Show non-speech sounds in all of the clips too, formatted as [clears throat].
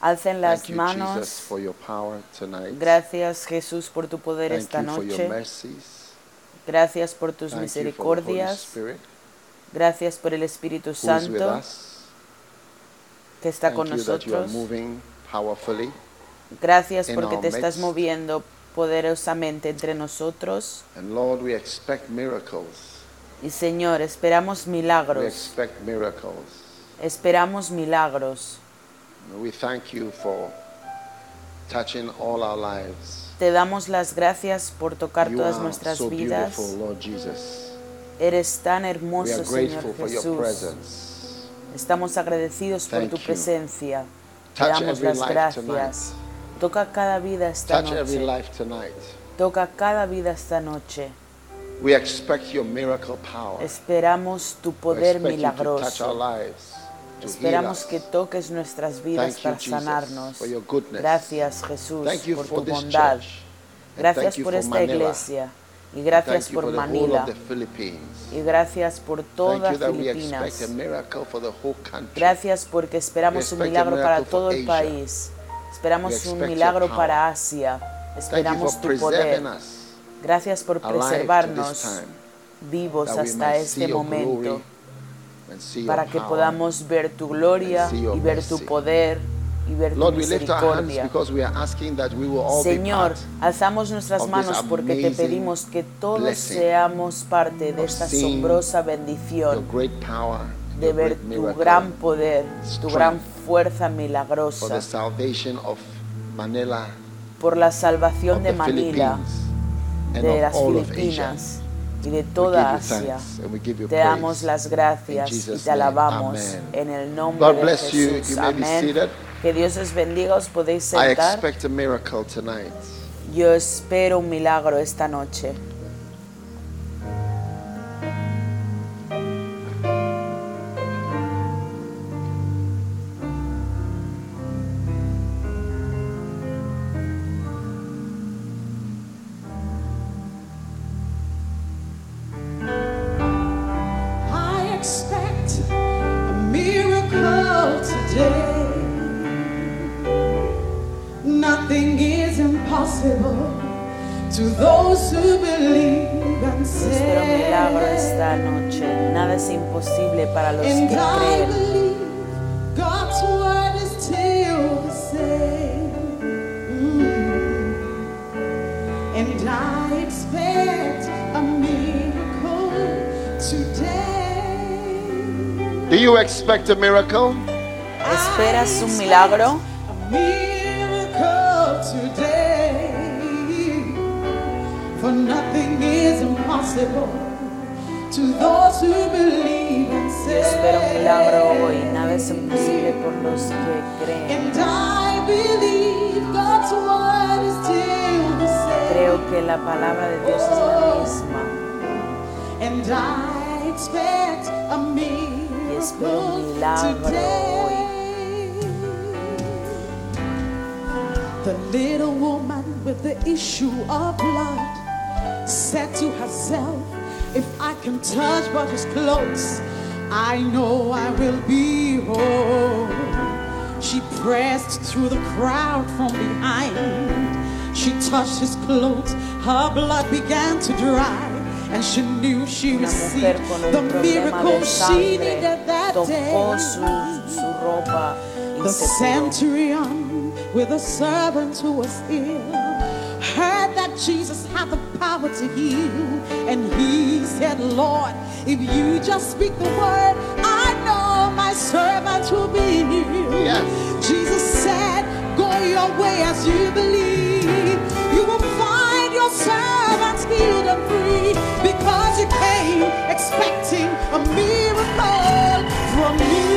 Alcen las Thank you, Jesus, manos. for your power tonight. Gracias Jesús por tu poder Thank esta you for your noche. mercies. Gracias por tus Thank you for the Holy misericordias. Spirit Gracias por el Espíritu with Santo us. que está Thank con you that you are nosotros. moving powerfully. Gracias in porque our te estás moviendo poderosamente entre nosotros. And Lord, we expect miracles. Y Señor, esperamos We milagros. expect miracles. Esperamos milagros. We thank you for touching all our lives. Te damos las gracias por tocar You todas are nuestras so vidas. beautiful, Lord Jesus. Eres tan We hermoso, are Señor grateful for your Jesús. presence. Estamos agradecidos por tu you. presencia. Te Touch damos las gracias. Toca cada vida esta Touch every noche. life tonight. Toca cada vida esta noche. We expect your miracle power. Esperamos tu poder milagroso. Esperamos que toques nuestras vidas para sanarnos. Gracias Jesús por tu bondad. Gracias por esta iglesia. Y gracias por Manila. Y gracias por toda Filipinas. Gracias porque esperamos un milagro para todo el país. Esperamos un milagro para Asia. Esperamos tu poder. Gracias por preservarnos vivos hasta este momento glory and see your para que podamos ver tu gloria y ver tu poder y ver tu misericordia. Señor, alzamos nuestras manos porque te pedimos que todos seamos parte de esta asombrosa your bendición de ver tu gran poder, tu gran fuerza milagrosa por la salvación de Manila, de las. Filipinas y de toda Asia. Te damos las gracias y te alabamos en el nombre de. Jesús. Amén. Que Dios os bendiga, os podéis sentar. Yo espero un milagro esta noche. Expect a miracle? ¿Esperas un milagro? A miracle today. For nothing is impossible to those who believe and Yo say. espero un milagro hoy. Nada es imposible por los que creen. And I believe God's word is still the same. Creo que la palabra de Dios es la misma. And I expect a Y espero un milagro today. The little woman with the issue of blood said to herself, If I can touch but his clothes, I know I will be whole. She pressed through the crowd from behind. She touched his clothes, her blood began to dry, and she knew she received the miracle she needed that tocó day. su, su ropa The centurion with a servant who was ill. Heard that Jesus had the power to heal, and he said, Lord, if you just speak the word, I know my servant will be healed. Yes. Jesus said, Go your way as you believe. Your servants and free because you came expecting a miracle from me.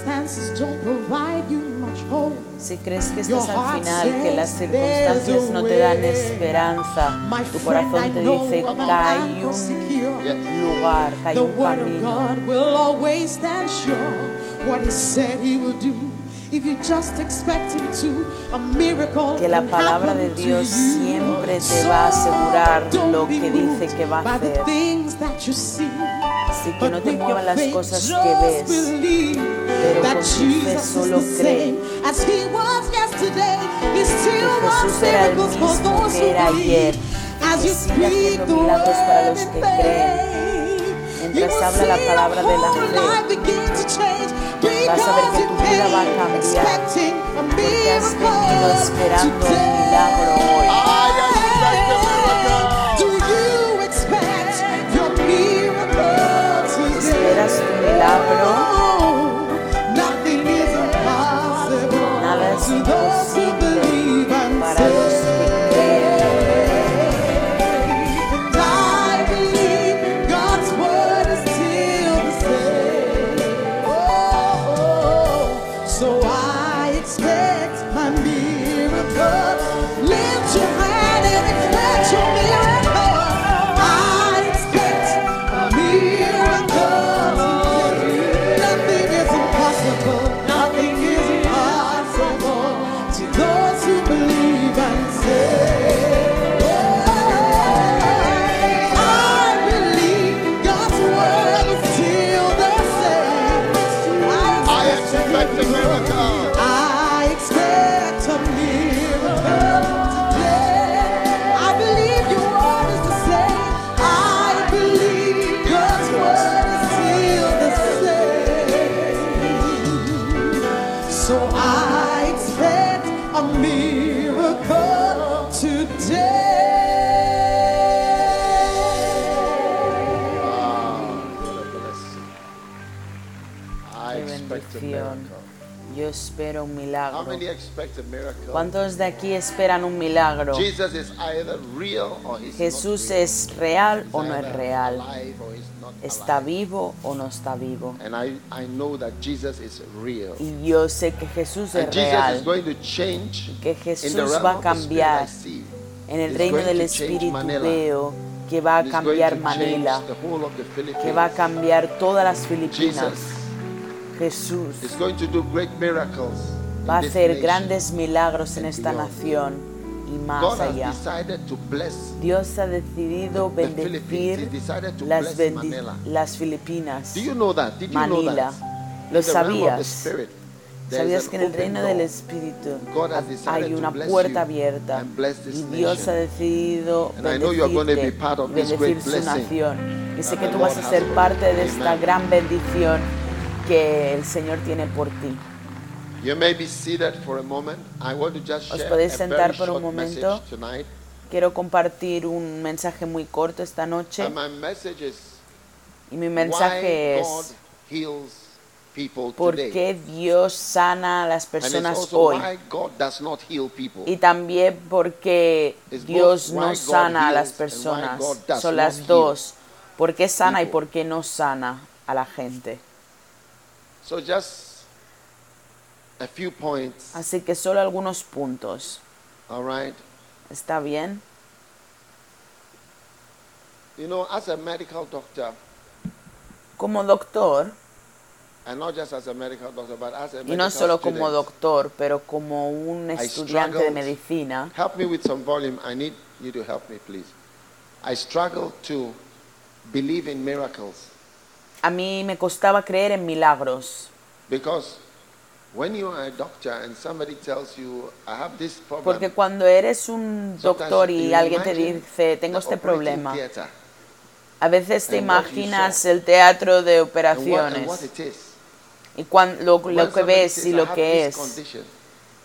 Circumstances don't provide you much hope. Si crees que estás al final, que las circunstancias no te dan esperanza, tu corazón te dice, que hay un lugar, que hay un camino. Que la palabra de Dios siempre te va a asegurar lo be que dice que va a by the hacer. things that you see. Así que no te muevan las cosas que ves. believe pero that con tu fe Jesus solo cree. same as He was yesterday. He still Que Jesús era el miracles for mismo those que era who ayer, que you sigue speak haciendo milagros para los que creen. Mientras habla la palabra de la fe, vas a ver que tu vida va a cambiar, porque has venido esperando today. milagro hoy. Espero un milagro. ¿Cuántos de aquí esperan un milagro? Jesús es real o no es real. ¿Está vivo o no está vivo? And I, I know that Jesus is real. Y yo sé que Jesús es real. Que Jesús va a cambiar. En el reino del Espíritu veo que va a cambiar Manila, que va a cambiar todas las Filipinas. Jesús is going to do great miracles. in va a hacer grandes milagros en esta nación y más allá. Dios ha decidido bendecir las, bendi- Filipinas. Manila. ¿Lo sabías? ¿Sabías que en el reino del Espíritu hay una puerta abierta y Dios ha decidido bendecirte bendecir su nación? Y sé que tú vas a ser parte de esta gran bendición que el Señor tiene por ti. You may be seated for a moment. I want to just Os share podéis a sentar very por un short momento. message tonight. Quiero compartir un mensaje muy corto esta noche And my message is y mi why mensaje God es heals people por today. qué Dios sana a las and it's personas also hoy. why God does not heal people. Y también porque It's both Dios why no God sana a las heals and why personas. God does Son not las heal dos. ¿Por qué sana y people. por qué no sana a la gente? So just a few points. Así que solo algunos puntos. All right. ¿Está bien? You know, as a medical doctor, Como doctor, and not just as a medical doctor, but as a medical y no solo como student, doctor, pero como un estudiante de medicina, Help me with some volume. I need you to help me, please. I struggle to believe in miracles a mí me costaba creer en milagros. because when you are a doctor and somebody tells you, I have this problem, Porque cuando eres un doctor y alguien te dice, tengo este problema, a veces te imaginas el teatro de operaciones y lo, lo que ves y "I lo que es. condition",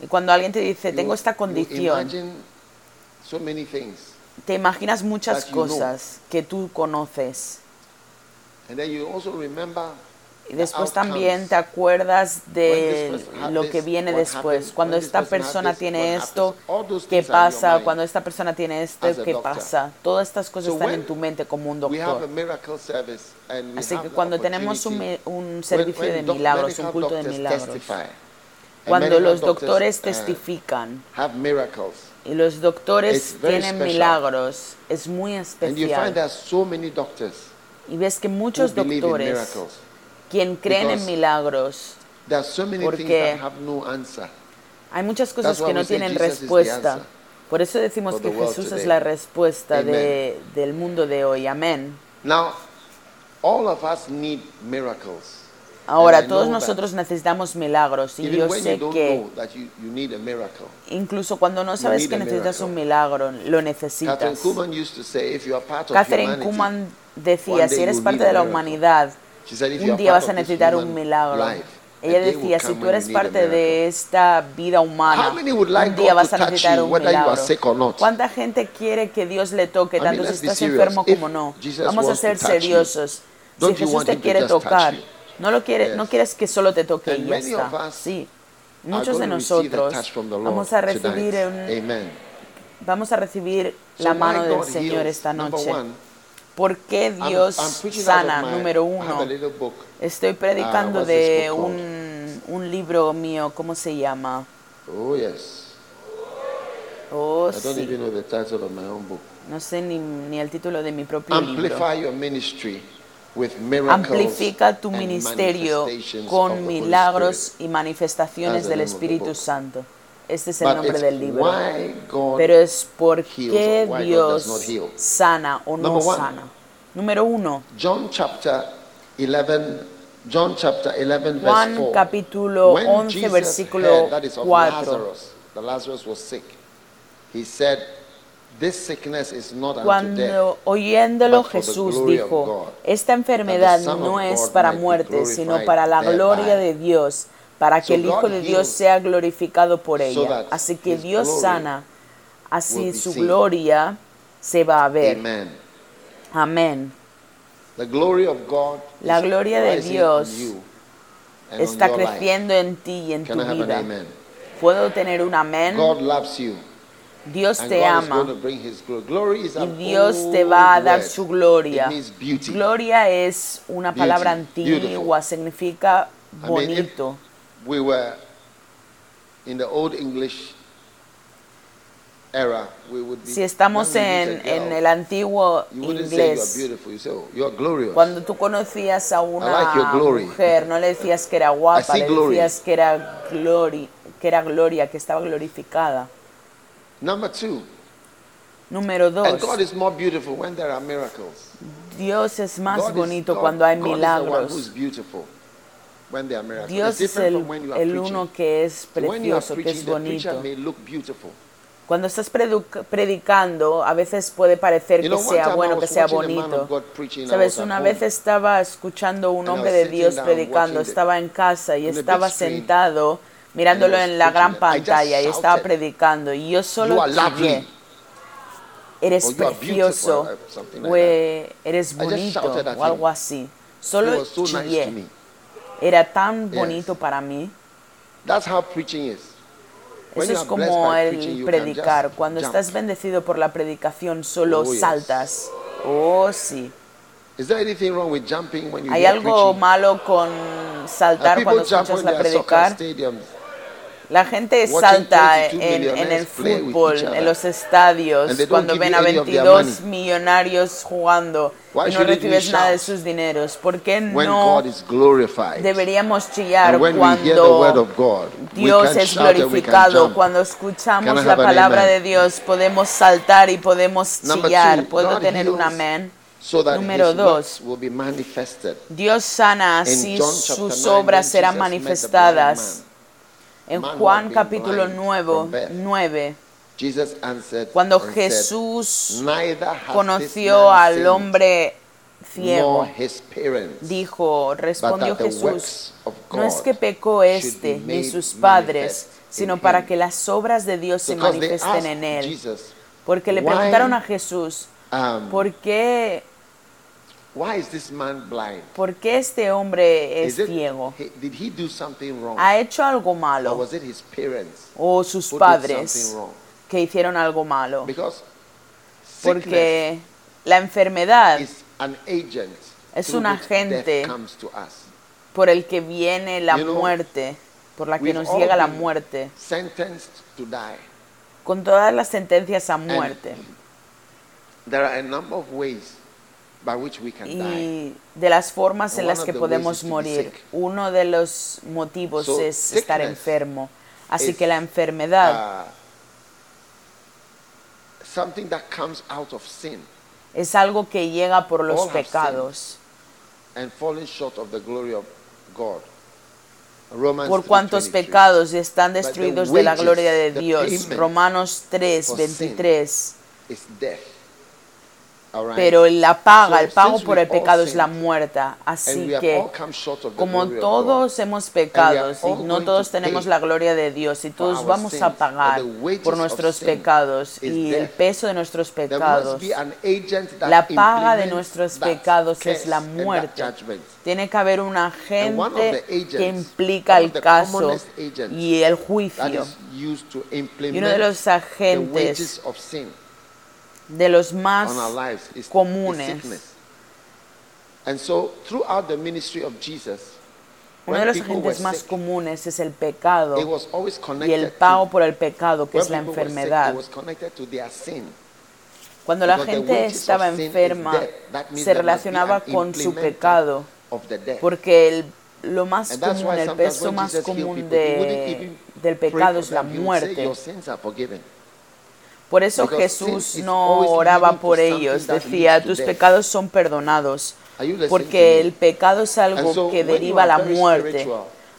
Y cuando alguien te dice, tengo esta condición, te imaginas muchas cosas que tú conoces. And then you also remember Y después también te acuerdas de lo que viene después. Cuando esta persona tiene esto, ¿qué pasa? Cuando esta persona tiene esto, ¿qué pasa? Todas estas cosas están en tu mente como un doctor. Así que cuando tenemos un, un servicio de milagros, un culto de milagros, cuando los doctores uh, testifican y los doctores tienen milagros, es muy especial. Y ves que muchos doctores, quien creen en milagros, Porque. Hay muchas cosas que no tienen respuesta. Por eso decimos que Jesús es la respuesta de- del mundo de hoy. Amén. Now, all of us need miracles. Ahora, todos nosotros necesitamos milagros y yo sé que incluso cuando no sabes que necesitas un milagro, lo necesitas. Catherine Kuhlman decía, si eres parte de la miracle." humanidad, un día vas a necesitar un milagro. Ella decía, si tú eres parte de esta vida humana, un día vas a necesitar un milagro. ¿Cuánta gente quiere que Dios le toque, tanto si estás enfermo como no? Vamos a ser seriosos. Si Jesús te quiere tocar, no, lo quiere, no quieres que solo te toque y ya está. Sí. Muchos de nosotros vamos a recibir, un- vamos a recibir la mano del Señor esta noche. ¿Por qué I'm- Dios I'm out sana? my- Número uno. book. Estoy predicando Ah, de this book called? un, un libro mío, ¿cómo se llama? Oh, yes. Oh, I don't sí. even know the title of my own book. No sé ni, ni el título de mi propio libro. Amplify your ministry with miracles Amplifica tu ministerio con milagros y manifestaciones del Espíritu. Santo. Este es el But nombre del libro. Pero es por qué Dios sana o no Number one. sana. Número uno, John chapter 11, John chapter 11 verse Juan 4. capítulo When 11 Jesus versículo heard that is of 4. Lazarus, that Lazarus was sick, he said, this sickness is not unto death, Cuando oyéndolo but for the Jesús glory of dijo, God, esta enfermedad that the Son no es God para might be muerte, sino glorified para la thereby. gloria de Dios, para que el Hijo de Dios sea glorificado por ella. Así que Dios sana, así su gloria se va a ver. Amén. La gloria de Dios Está creciendo en ti y en tu vida. ¿Puedo tener un amén? Dios te ama y Dios te va a dar su gloria. Gloria es una palabra antigua, significa bonito. We were in the old English era, we would be. Si estamos en, en el antiguo you wouldn't say you're inglés, beautiful. You say, oh, cuando tú conocías a una like glory. mujer, no le decías que era guapa, le glory. decías que era, glori, que era gloria, que estaba glorificada. Number two, Número and dos, God is more beautiful when there are miracles. Dios es más God is- bonito God- cuando hay milagros. Dios es el, from when you are el uno que es precioso, que es bonito. Cuando estás predicando, a veces puede parecer que sea bueno, que sea bonito. Sabes, una vez estaba escuchando a un hombre de Dios predicando, estaba en casa y estaba sentado mirándolo en la gran pantalla y estaba predicando. Y yo solo chillé. Eres precioso, o eres bonito o algo así. Solo chillé. Era tan Yes. bonito para mí. That's how preaching is. Eso es como el predicar. Cuando jump. estás bendecido por la predicación, solo Oh, yes. saltas. Oh, sí. Is there anything wrong with jumping when you ¿Hay algo malo con saltar cuando escuchas la predicar? La gente salta 22 en, en el fútbol, en los estadios, cuando ven a any of their 22 money. millonarios jugando y no recibes nada de sus dineros. ¿Por qué no deberíamos chillar cuando Dios es glorificado? Cuando escuchamos la palabra de Dios, podemos saltar y podemos chillar. ¿Puedo tener un amén? So that Número his dos. works will be manifested. Dios sana, así sus 9, obras serán manifestadas. En Juan capítulo blind 9, from birth. 9 Jesus answered cuando Jesús conoció al hombre ciego, dijo, respondió Jesús, no es que pecó este ni sus padres, sino in para que las obras de Dios se manifiesten en él. Porque le preguntaron a Jesús, ¿por qué, why is this man blind? por qué este hombre es Is it- ciego? he- did he do something wrong? ¿Ha hecho algo or malo? was it his parents ¿O sus padres que hicieron algo malo? Because Porque la enfermedad is an agent Es un agente death comes to us. por el que viene la You know, muerte, por la que nos llega la muerte, sentenced to die. con todas las sentencias a muerte. There are a number of ways Y de las formas en las que podemos morir, uno de los motivos es estar enfermo. Así is, que la enfermedad Uh, something that comes out of sin es algo que llega por los pecados. and falling short of the glory of God. Romans Por cuantos 3:23. pecados están destruidos de la gloria de Dios. Romanos 3, for 23. is death. All right? Pero la paga, el pago por el pecado es la muerte. Así que como todos hemos pecado, y no todos to tenemos la gloria de Dios y todos vamos a pagar por nuestros pecados y el peso de nuestros pecados. La paga de nuestros pecados es la muerte. Tiene que haber un agente que implica el caso y el juicio. Y uno de los agentes de los más on our lives is, is comunes. And so, throughout the ministry of Jesus, Uno de los agentes más sick, comunes es el pecado it was always y el pago por el pecado, que es la enfermedad. Cuando la gente estaba enferma, se relacionaba con su pecado, porque el- lo más común, el peso más común de, del pecado es la muerte. Your sins are forgiven. Por eso Jesús no oraba por ellos, decía, tus death." pecados son perdonados, porque el pecado es algo que deriva a la muerte.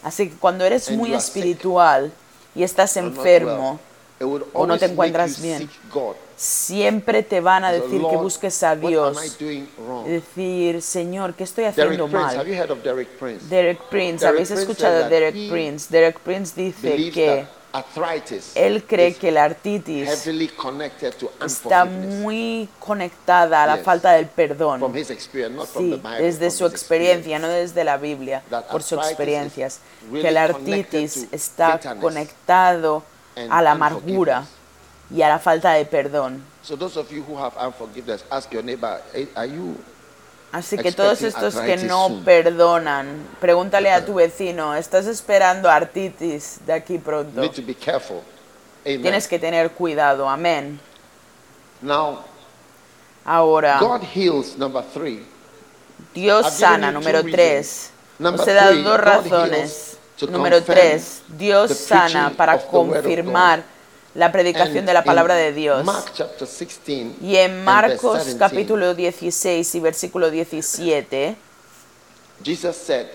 Así que cuando eres muy espiritual y estás enfermo, o no te encuentras bien, siempre te van a decir que busques a Dios. decir, Señor, ¿qué estoy haciendo mal? Derek Prince? Derek Prince, Derek ¿habéis escuchado that Derek Prince? Derek Prince dice que él cree que la artritis está muy conectada a la falta del From perdón. his experience, not from the Sí, Bible. desde su experiencia, no desde la Biblia, por sus experiencias. Que la artritis está conectado a la amargura y a la falta de perdón. So those of you who have unforgiveness, ask your neighbor, "Hey, are you Así que todos estos que no soon. perdonan, pregúntale a tu vecino, ¿estás esperando artritis de aquí pronto? need to be careful? Amen. Tienes que tener cuidado, amén. Now, Ahora, God heals, number three. Dios sana, número tres. Os he dado dos razones. Número tres, Dios sana para confirmar la predicación de la palabra de Dios. Mark chapter 16 Y en Marcos verse 17, capítulo 16 y versículo 17, Jesus said,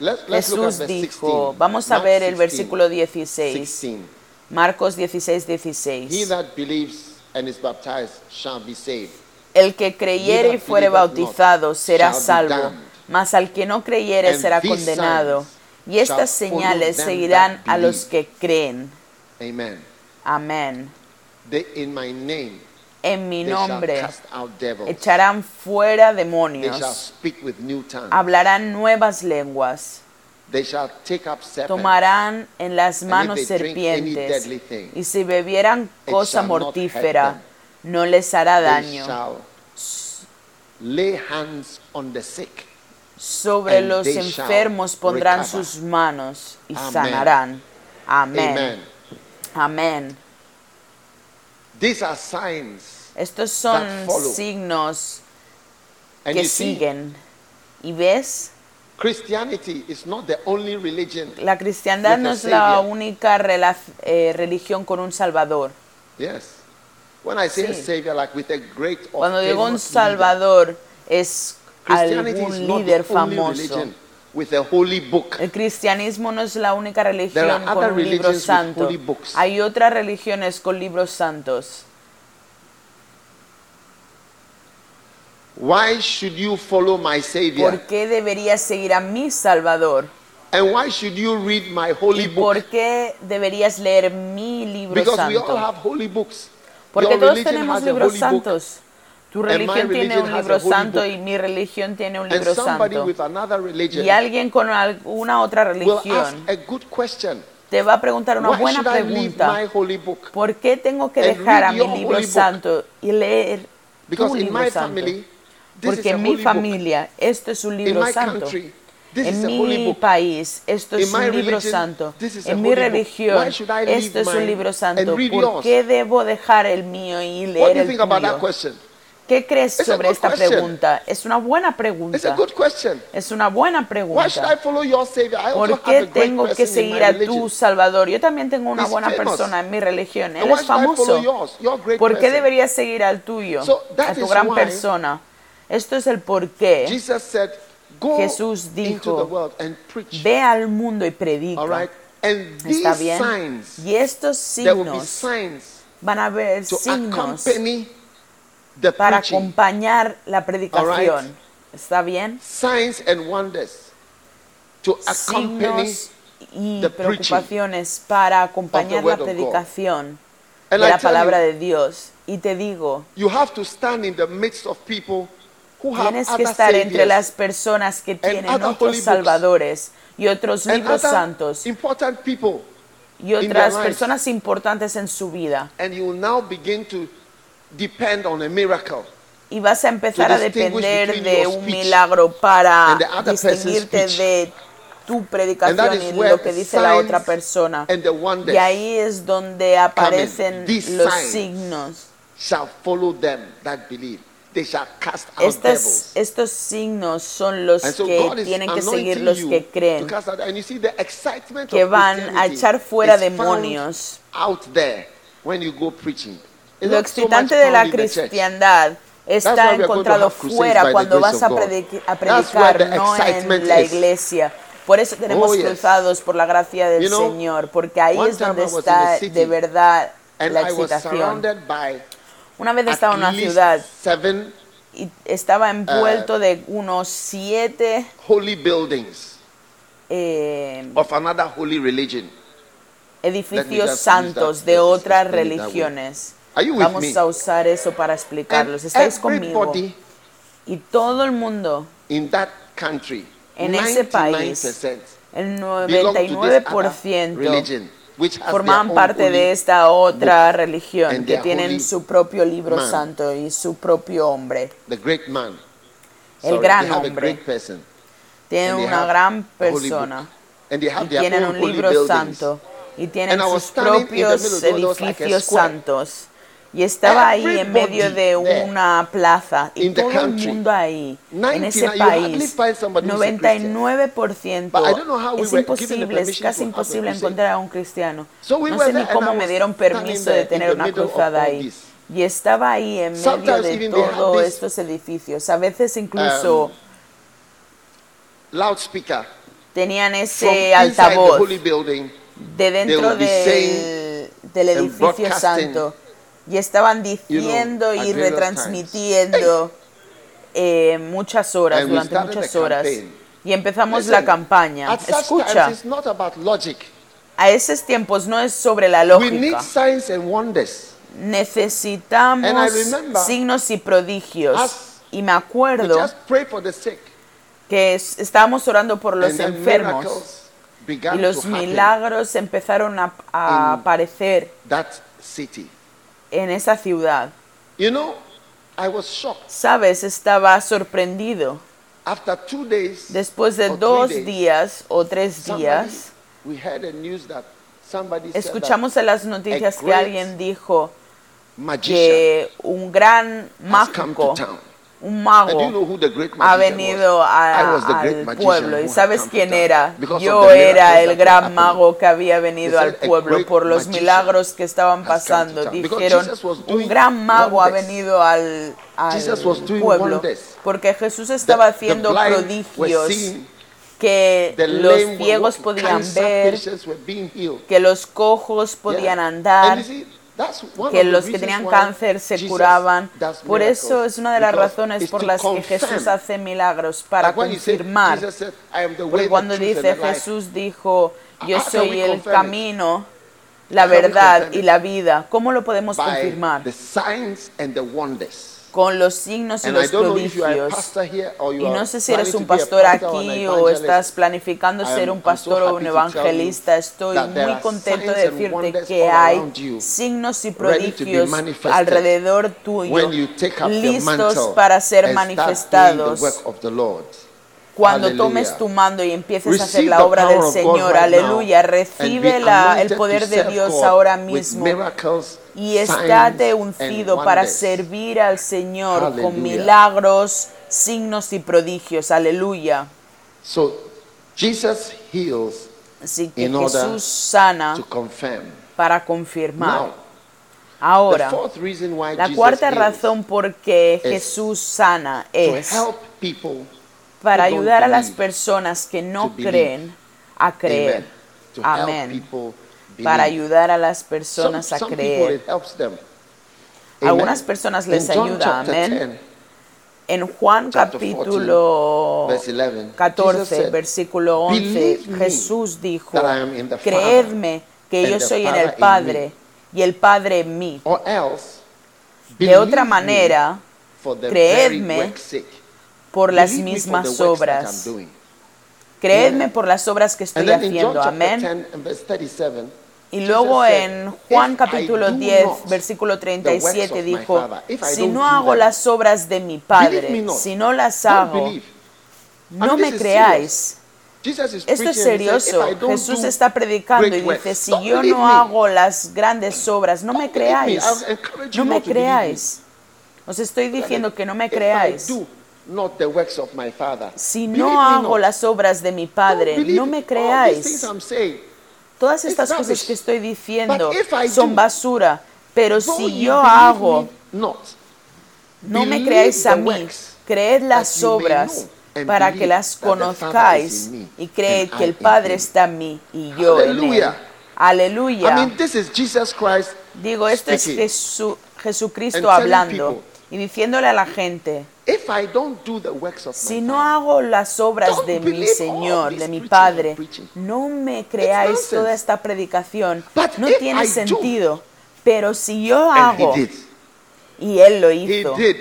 let, let's look at Jesús dijo, 16. vamos a ver el 16, versículo 16, 16. Marcos 16, He 16. that believes and is baptized shall be saved. El que creyere y fuere bautizado será salvo, mas al que no creyere será condenado. Y estas señales seguirán a los que creen. Amen. Amén. They, in my name, En mi they shall nombre cast out devils. echarán fuera They shall demonios, speak with new tongues. hablarán nuevas lenguas, They shall take up serpents. tomarán en las if manos they drink any serpientes, deadly thing, y si bebieran cosa mortífera, no les hará They daño. shall lay hands on the sick. Sobre and los enfermos pondrán recover. sus manos y Amen. sanarán. Amén. Amen. Amén. These are signs. Estos son That follow. signos And que you see, siguen. ¿Y ves? Christianity is not the only religion. La cristiandad no es la única rela- eh, religión con un salvador. Yes. When I say a Sí. savior, like with a great or Cuando digo un famous leader, salvador es Christianity is algún not líder only famoso. religion with a holy book. El cristianismo no es la única religión con un libro santo. holy books. Hay otras religiones con libros santos. Why should you follow my savior? ¿Por qué deberías seguir a mi Salvador? And why should you read my holy ¿Y book? por qué deberías leer mi libro Because we all santo? have holy books. Porque Your todos tenemos libros holy book. Tu religión tiene un libro santo y mi religión tiene un libro santo. Y alguien con alguna otra religión te va a preguntar una buena pregunta. ¿Por qué tengo que dejar a mi libro santo y leer tu libro santo? Porque en mi familia esto es un libro santo. En mi país esto es un libro santo. En mi religión esto es un libro santo. ¿Por qué debo dejar el mío y leer el tuyo? ¿Qué crees It's sobre esta question. pregunta? Es una buena It's a pregunta. Es una buena Why should I pregunta. follow your savior? I also ¿Por have a qué tengo que seguir a tu Salvador? Yo también tengo una He's buena famous. persona en mi religión. Él es famoso. yours? Your great ¿Por qué person. deberías seguir al tuyo? So A tu gran persona. Esto es el por qué. Jesus said, Go Jesús dijo, the world and preach. Ve al mundo y predica. Right? ¿Está bien? signs, Y estos signos signs van a haber signos the para preaching. acompañar la predicación. Right. ¿Está bien? Signs and wonders to accompany. Signos y the preocupaciones para acompañar la predicación de la palabra you, de Dios. Y te digo, You have to stand in the midst of people who have tienes que estar entre las personas que tienen otros salvadores y otros libros santos important people, y otras personas importantes en su vida. and you will now begin to depend on a miracle. Y vas a empezar a depender de un milagro para distinguirte de tu predicación y lo que dice la otra persona. Y ahí es donde aparecen los signos. shall follow them that believe. They shall cast out Estas, devils. estos signos son los que tienen que seguir los you que creen, que van a echar fuera demonios. out there when you go preaching. Lo excitante de la cristiandad está encontrado fuera cuando vas of a, God. predic- a predicar, no en la iglesia. Por eso tenemos Oh, cruzados por la gracia del You know, Señor, porque ahí es donde está city de verdad la excitación. Una vez estaba en una ciudad seven y estaba Uh, envuelto de unos siete holy buildings eh, of another holy religion. edificios santos de otras religiones. Vamos me? a usar eso para explicarlos. ¿Estáis conmigo? Y todo el mundo, in that country, En ese país, 99% el belong to this other 99% religion, which has formaban parte de esta otra religión and que tienen su propio libro man. santo y su propio hombre. the great man. El Sorry, gran hombre. Tienen una gran persona y tienen un libro santo y tienen sus propios edificios santos. Y estaba ahí en medio de una plaza. Y todo el mundo ahí, en 99, ese país, find somebody who's a Christian. 99%, But I don't know how we es imposible, es casi to have a imposible encontrar a un cristiano. No sé ni cómo me dieron permiso de tener una cruzada ahí. Y estaba ahí en medio de todos estos edificios. A veces incluso Um, tenían ese altavoz de dentro del, del edificio santo y estaban diciendo at y various retransmitiendo eh, muchas horas, durante muchas horas. Y empezamos Listen, la campaña. Escucha, a esos tiempos no es sobre la We need lógica. signs and wonders. And I Necesitamos signos y prodigios. Y me acuerdo que es- estábamos orando por los enfermos y los milagros empezaron a, a aparecer. En esa ciudad. You know, I was shocked. Sabes, estaba sorprendido. After two days, Después de dos days, días o tres días, we heard a news that somebody Escuchamos en las noticias que alguien dijo que un gran mágico. Un mago, ha venido a- al pueblo. ¿Y sabes quién era? Yo era el gran mago que había venido al said, "A pueblo por los milagros que estaban pasando. town." Because Dijeron, un gran mago ha venido al, al pueblo. Porque Jesús estaba haciendo prodigios que los ciegos podían ver, que los cojos podían andar. Que los que tenían cáncer se curaban. Por eso es una de las razones por las que. Jesús hace milagros, para confirmar. Jesus said, "I am the way, Porque cuando dice the life." Jesús dijo, yo soy el camino, la verdad y la vida, ¿cómo lo podemos confirmar? Con los signos y And los prodigios. Y no sé si eres un pastor aquí o estás planificando ser un pastor o un evangelista. Estoy muy contento de decirte que hay signos y prodigios alrededor tuyo, listos para ser manifestados. Cuando tomes tu mando y empieces a hacer la obra del Señor, aleluya, recibe la- el poder de Dios ahora mismo y estate ungido para servir al Señor con milagros, signos y prodigios, aleluya. So Jesus heals Así que In order Jesús sana to confirm. para confirmar. Now, Ahora, la cuarta razón por que es Jesús sana es help people para ayudar a las personas que no creen a creer. Amén. Para ayudar a las Some, personas a some creer. it helps them. Amen. Algunas personas les In ayuda, amén. 10, En Juan capítulo 14, verse 11, Jesus 14, said, versículo 11, "Believe me Jesús dijo, creedme que yo soy en el Padre y el Padre en mí. Or else, De otra manera, creedme por las mismas obras. Creedme por las obras que estoy haciendo. Amén. 10 and verse 37, Y luego en Juan "If capítulo I do 10, not versículo the works 37 of my dijo, si no hago las obras de mi Padre, si no las hago, no me creáis. Esto es serioso. "If I don't Jesús está predicando y dice, si yo no hago las grandes obras, no me creáis. No me creáis. Os estoy diciendo que no me creáis. Si no hago las obras de mi Padre, no me creáis. Todas estas It's cosas rubbish. que estoy diciendo son do, basura. Pero si yo hago, not, no me creáis a mí, creed las obras para que las conozcáis y creed que el Padre está en mí y yo en él. Aleluya. I mean, this is Jesus Christ Digo, esto es. Jesu- Jesucristo hablando people, y diciéndole a la gente, If I don't do the works of si my no hago las obras Don't de mi Señor, de mi Padre, no me creáis toda esta predicación. But No if tiene I do, sentido. Pero si yo hago, did. y Él lo He hizo, did.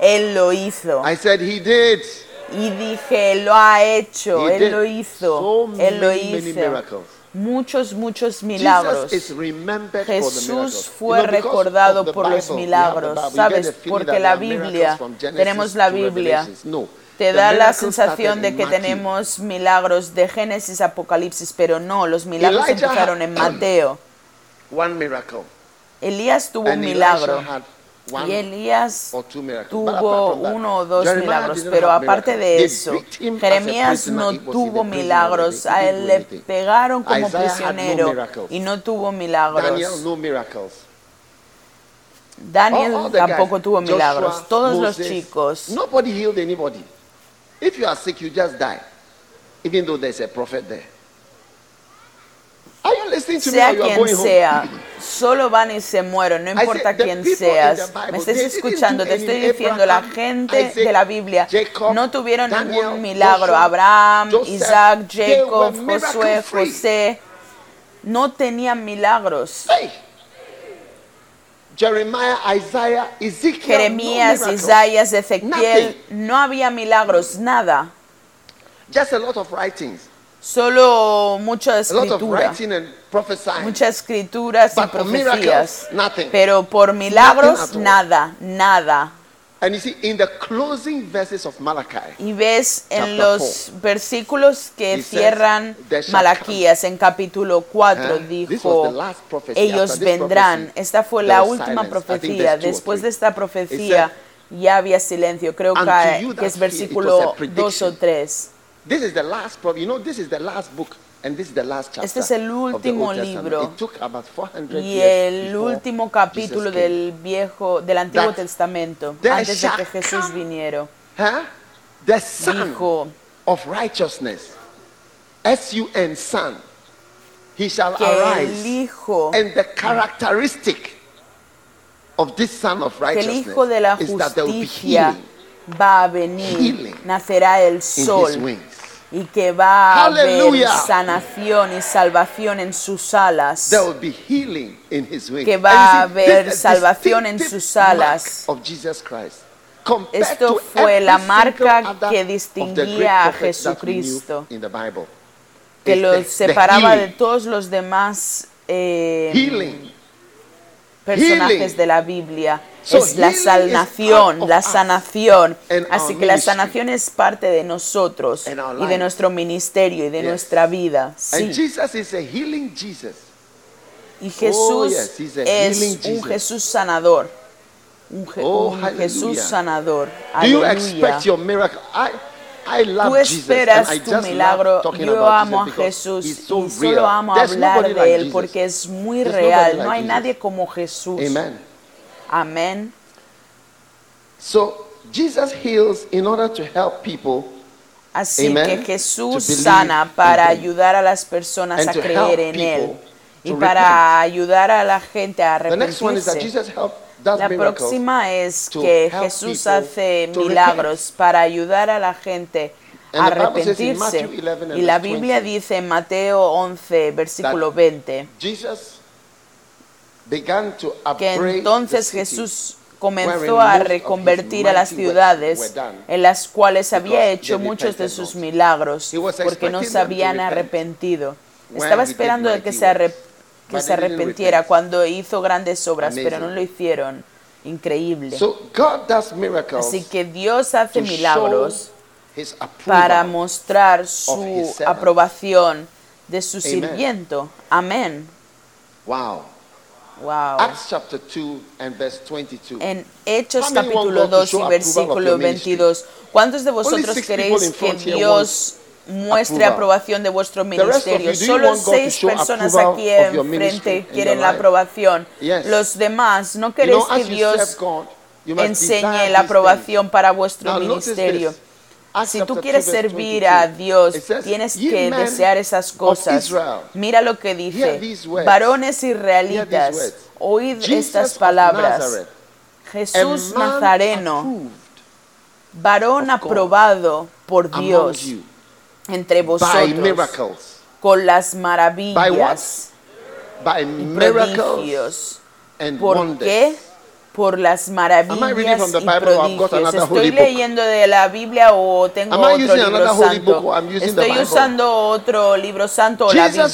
Él lo hizo. I said he did. Y dije, lo ha hecho, He Él did lo hizo, so Él lo many, many hizo. Muchos, muchos milagros. Jesús fue recordado por los milagros, ¿sabes? Porque la Biblia, tenemos la Biblia, te da la sensación de que tenemos milagros de Génesis, Apocalipsis, pero no, los milagros empezaron en Mateo. Elías tuvo un milagro y Elías tuvo uno o dos milagros, pero aparte de eso, Jeremías no tuvo milagros, a él le pegaron como prisionero y no tuvo Daniel, milagros. no miracles. Daniel tampoco tuvo milagros. Todos los chicos, Nobody healed anybody. If you are sick, you just die. Even though there's a prophet there. Are you listening to me or sea you are quien going home? sea, solo van y se mueren, no importa said, quién seas. Bible, Me didn't escuchando, do te estoy diciendo, la gente de la Biblia Jacob, no tuvieron Daniel, ningún milagro. Joshua, Abraham, Joseph, Isaac, Jacob, Josué. José, no tenían milagros. Hey! Jeremiah, Isaiah, Ezekiel. Jeremías, no. Isaías, Ezequiel, Nothing. no había milagros, nada. Just a lot of writings. Solo mucha escritura, muchas escrituras y profecías. Pero por milagros, nada, nada. And you see, in the closing verses of Malachi, Y ves en los versículos que cierran "There shall Malaquías en capítulo 4 Huh? This dijo, ellos vendrán. prophecy, Esta fue la última silence. Profecía. Después de esta profecía ya había silencio. Creo que, que es versículo a 2 o prediction. 3. This is the last. You know, this is the last book, and this is the last chapter. Este es el último libro. It took about 400 Y el último capítulo del viejo, del Antiguo That Testamento, antes de que Jesús viniera, Huh? The Son dijo of righteousness, S-U-N, Son. He shall que el arise. Hijo, And the characteristic of this Son of que el righteousness Hijo de la justicia va a venir, Healing nacerá el sol. Y que va a haber sanación y salvación en sus alas. There will be healing in His wings. Que va a haber salvación en sus alas. mark Of Jesus Christ. Compared Esto to fue la marca que distinguía a Jesucristo. que lo separaba de todos los demás eh. Personajes de la Biblia. Es la of la sanación. Así que la sanación es parte de nosotros y de nuestro ministerio y de nuestra vida. Sí. Y Jesús a es un. Jesús sanador. Un, Je- Oh, un. Jesús sanador. Aleluya. Tú esperas tu milagro. Yo amo a Jesús y solo amo hablar de él porque es muy real. No hay nadie como Jesús. Amen. Amén. So Jesus heals in order to help people Así Amen. que Jesús sana para ayudar a las personas a creer en Él y para ayudar a la gente a arrepentirse. La próxima es que Jesús hace milagros para ayudar a la gente a arrepentirse. Matthew 11 and Y la Biblia 20 dice en Mateo 11, versículo that 20, Jesus began to que entonces Jesús comenzó a reconvertir a las ciudades en las cuales había hecho muchos de sus milagros porque no se habían repent arrepentido. Estaba esperando de que se, arre- works. Que se arrepentiera repent. cuando hizo grandes obras, pero no Amazing. lo hicieron. Increíble. So God does miracles Así que Dios hace milagros para mostrar su aprobación de su Amen. sirviento. Amén. Wow. Wow. Acts chapter 2 and verse 22. En Hechos capítulo God to 2 show y versículo your ministry? 22. ¿Cuántos de vosotros queréis que Dios muestre approval. aprobación de vuestro ministerio? you Solo seis personas aquí enfrente quieren la aprobación. Yes. Los demás, ¿no You queréis know, que Dios God, enseñe la aprobación para vuestro Now, ministerio? Si tú quieres 2, verse servir 22. a Dios, tienes "Ye que desear esas cosas. Mira lo que dice. Varones israelitas, oíd estas palabras. Jesús Nazareno, varón aprobado por Dios entre by vosotros, miracles, con las maravillas by y prodigios. and ¿Por qué? Por las maravillas y prodigios. ¿Estoy leyendo de la Biblia o tengo Am otro libro santo? Estoy usando otro libro santo o la Biblia.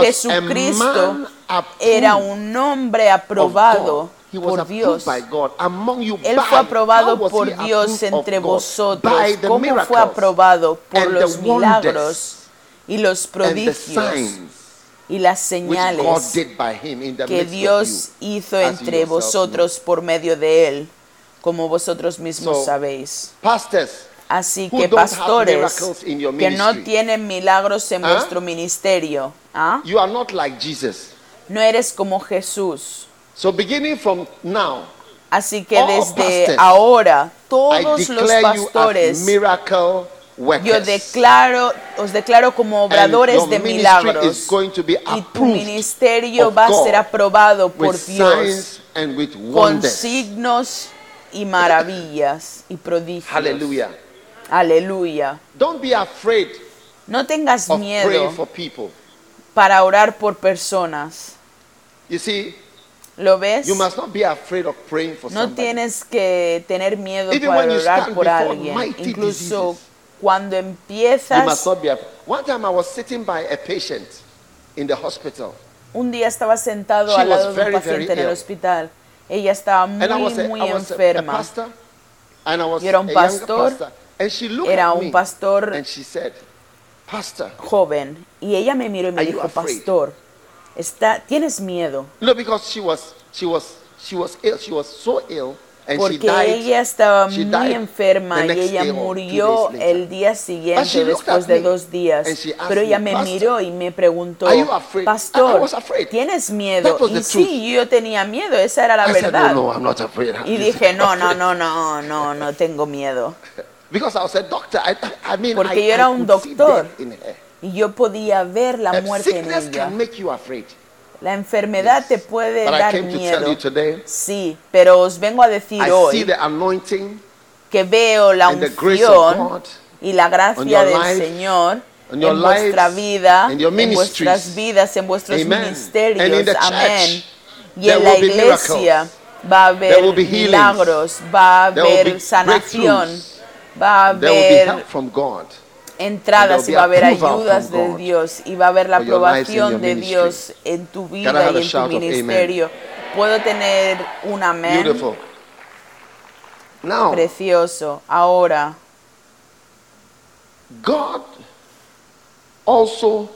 Jesucristo era un hombre aprobado. He was por Dios. by God among you. Él by- fue aprobado por Dios entre vosotros. ¿Cómo fue aprobado? Por los milagros y los prodigios y las señales que Dios hizo entre vosotros por medio de Él, como vosotros mismos sabéis. Así que pastores que no tienen milagros en ¿Ah? vuestro ministerio, ¿ah? you are not like Jesus. no eres como Jesús. So beginning from now, Así que desde pastors, ahora, todos los declare you as pastores, miracle workers. yo declaro, os declaro como obradores de milagros. is going to be Y tu ministerio va a ser aprobado por with Dios signs and with con signos y maravillas y prodigios. Aleluya. Don't be afraid No tengas miedo for people. para orar por personas. You see, ¿Lo ves? you must not be afraid of praying for No somebody. tienes que tener miedo Even para when you orar stand por before alguien. mighty Incluso diseases, cuando You must empiezas, not be afraid. One time I was sitting by a patient in the hospital. un día estaba sentado She al lado de very, un paciente en el ill. hospital. Ella estaba And I muy, was a, muy I was a- a enferma. pastor, and I was Yo era un a younger pastor, pastor. And she looked era at un me pastor and she said, Pastor, joven. Y ella me miró y me Are you dijo, afraid? pastor, está, ¿tienes miedo? no, because she was, she was, she was ill. She was so ill, and she Porque died. ella estaba she muy died enferma y ella murió el día siguiente después de dos días. Pero ella me, me "Pastor, miró y me preguntó, are you afraid?" I- I pastor. ¿tienes miedo? Y sí, yo tenía miedo, esa era la I said, verdad. No, no. Y dije, no, no, no, no, no, [laughs] no tengo miedo. Because I was a doctor. I, I mean, Porque yo era un doctor. Y yo podía ver la muerte en ella. La enfermedad te puede But dar to miedo. today, Sí, pero os vengo a decir I hoy que veo la unción y la gracia del life, Señor en vuestra lives, vida, en vuestras vidas, en vuestros Amen. Ministerios. Amén. Y en la iglesia va a haber milagros, va a haber be sanación, va a haber help from God. Entradas y va a haber [laughs] ayudas de Dios y va a haber la aprobación de. Dios en tu vida y en tu ministerio. Puedo tener un amén precioso. Ahora, God also,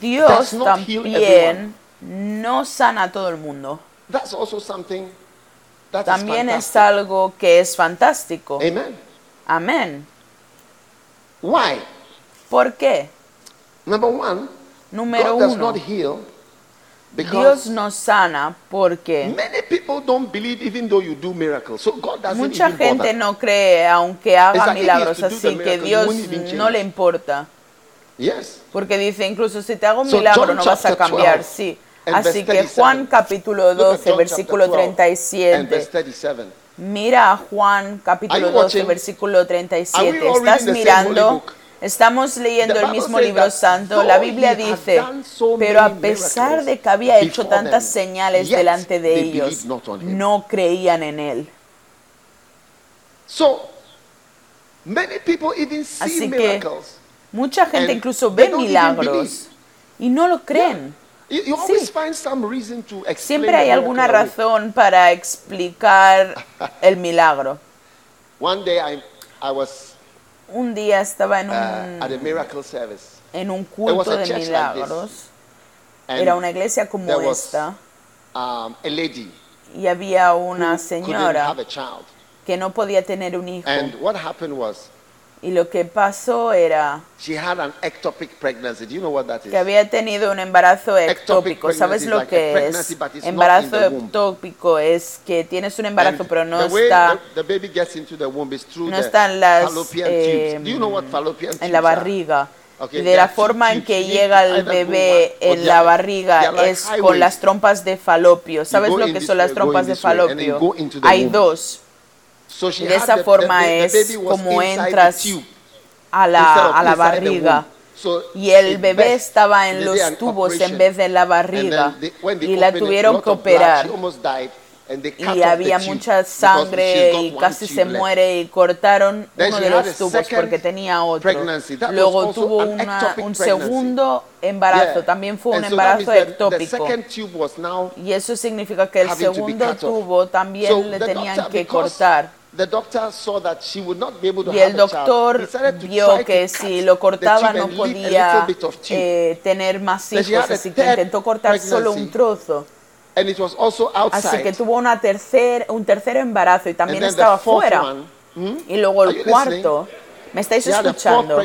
Dios does not heal también no sana a todo el mundo. that's also something that is También es algo que es fantástico. Amen. Amén. Why? ¿Por qué? Number one, Número God does uno, not heal Dios no sana porque many people don't believe even though you do miracles. So God doesn't mucha even gente bother. no cree aunque haga milagros así que Dios no le importa. Yes. Porque dice, incluso si te hago un So milagro John no vas a cambiar, 12 sí. Así que 37. Juan capítulo Look at 12, John versículo chapter 12 and 37. verse 37. Mira a Juan capítulo you 12, watching? versículo Are 37. we all ¿Estás mirando? Estamos leyendo el mismo libro santo. La Biblia dice, pero a pesar de que había hecho tantas señales delante de ellos, no creían en él. So many people even see Así que miracles. mucha gente incluso ve milagros y no lo creen. Sí. find some reason to explain Siempre hay alguna razón para explicar [laughs] el milagro. One day I, I was Un día estaba en uh, un, at a miracle service. en un culto a de like milagros. Era una iglesia como was esta um, a lady y había una señora que no podía tener un hijo. And what happened was Y lo que pasó era she had an ectopic pregnancy. Do you know what that is? que había tenido un embarazo ectópico. ¿Sabes lo que es? Embarazo ectópico es que tienes un embarazo pero no está the, the baby gets into the womb is through no están las, eh, tubes. Do you know what fallopian tubes en la barriga. Okay, y de la forma en que llega el bebé en la barriga es con las trompas de falopio. ¿Sabes lo que son las trompas de falopio? Hay dos. So she Y de esa forma es baby was como entras a instead la, of a la barriga. Y el bebé estaba en los tubos en vez de en la And barriga. Y la tuvieron que operar. Y había mucha because sangre y casi se muere y cortaron uno de los a tubos second porque tenía otro. Luego tuvo una- un segundo embarazo, también fue un embarazo ectópico. Y eso significa que el segundo tubo también le tenían que cortar. The doctor saw that she would not be able to Y el doctor vio que si lo cortaba no podía eh, tener más hijos, así que intentó cortar solo un trozo. and it was also outside. Así que tuvo una tercer, un tercer embarazo y and también then estaba fuera. hmm? Y luego el cuarto, ¿me estáis escuchando?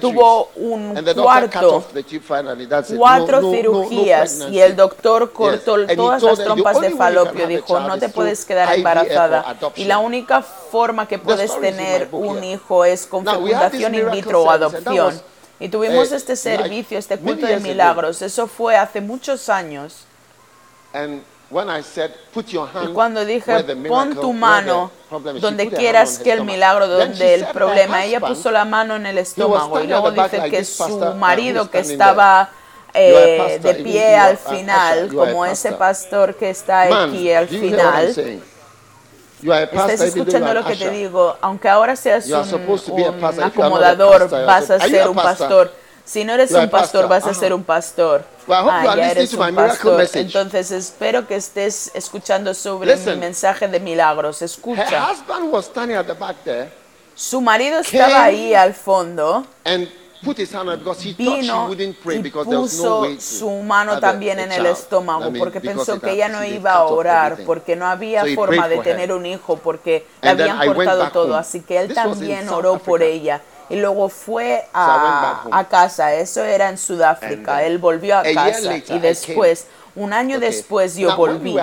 Tuvo un cuarto, cuatro cirugías y el doctor cortó todas las trompas de falopio. Dijo, no te puedes quedar embarazada. Y la única forma que puedes tener un hijo es con fecundación in vitro o adopción. Y tuvimos eh, este servicio, este culto de milagros. Eso fue hace muchos años. And when I said, put your hand Y cuando dije, where the pon tu where the mano donde quieras que el milagro, donde el problema, "My ella puso la mano en el estómago y luego dice like que su marido que estaba eh, de pie al final, como ese pastor. que está aquí al final. Estás escuchando lo que te digo, aunque ahora seas un, un acomodador, vas a ser un pastor? Si no eres are un pastor. pastor, vas a Ajá. ser un pastor. Well, Ah, ya eres un pastor. Entonces espero que estés escuchando sobre Listen. mi mensaje de milagros. Escucha. there Su marido estaba ahí al fondo. and put his hand on it because he thought she Vino wouldn't pray y puso su mano también en el estómago porque pensó que ella no iba a orar porque no había forma de tener un hijo porque le habían cortado todo así que él también oró por ella y luego fue a, a casa eso era en Sudáfrica uh, él volvió a casa later y después un año Okay. después yo Now, volví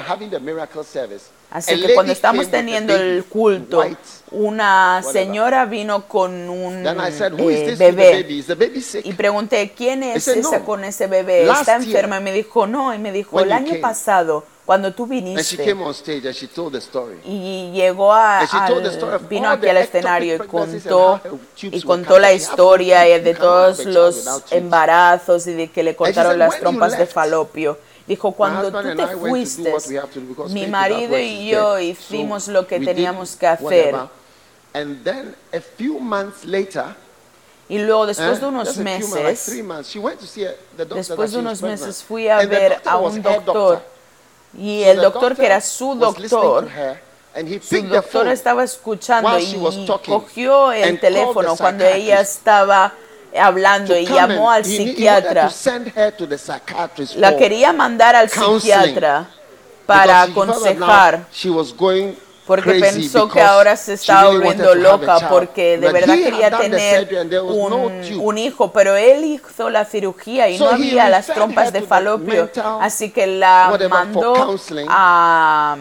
Así que cuando estamos teniendo el culto, una señora vino con un eh, bebé y pregunté, ¿quién es esa "No. con ese bebé? ¿Está enferma? Y me dijo, no. Y me dijo, el año came." pasado, cuando tú And she viniste. came on stage and she told the story. Y llegó a, And she told the al- story of vino aquí al escenario y contó, y contó la historia de todos los embarazos y de que le cortaron las "When you trompas de falopio. Dijo, cuando tú te fuiste, mi marido y yo dead." hicimos lo que teníamos que hacer. whatever. And then a few months later, Y luego, después eh, de unos months, like meses, months, después de unos meses fui a ver a un doctor y el doctor que era su doctor, su doctor estaba escuchando y cogió el teléfono cuando ella estaba hablando y llamó al psiquiatra. La quería mandar al psiquiatra para aconsejar porque pensó que ahora se estaba volviendo loca porque de But verdad quería tener un, un hijo, pero él hizo la cirugía y no había las trompas de falopio, mental así que la mandó a,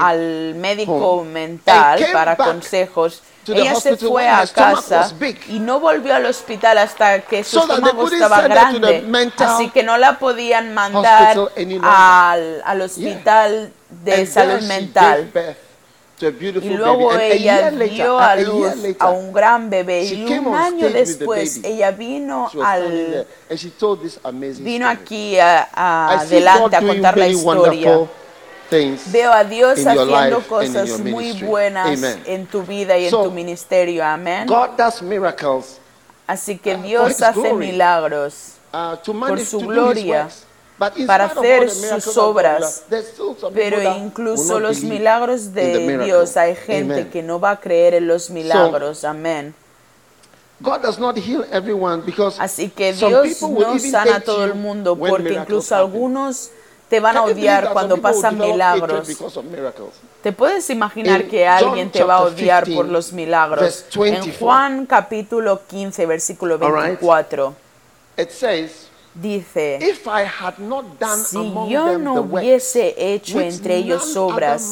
al médico mental para consejos. Ella se fue a casa y no volvió al hospital hasta que su estómago estaba grande, así que no la podían mandar al, al hospital de salud mental. Y luego ella dio a luz a un gran bebé y un año después ella vino al vino aquí adelante a contar la historia. Veo a Dios haciendo cosas muy buenas en tu vida y en tu ministerio. Amén. God does miracles. Así que Dios hace milagros to manage su gloria, Para hacer all the miracles sus obras. Pero incluso los believe milagros de. Dios, hay gente Amen. que no va a creer en los milagros. Amén. God does not heal everyone because Así que Dios no even sana a todo el mundo when porque miracles incluso happen. algunos te van a odiar that cuando pasan milagros. because of miracles? ¿Te puedes imaginar In que alguien te va a odiar 15, por los milagros? En 24. Juan capítulo 15, versículo All right. 24, It says, dice, If I had not done si among yo them no the hubiese hecho entre ellos obras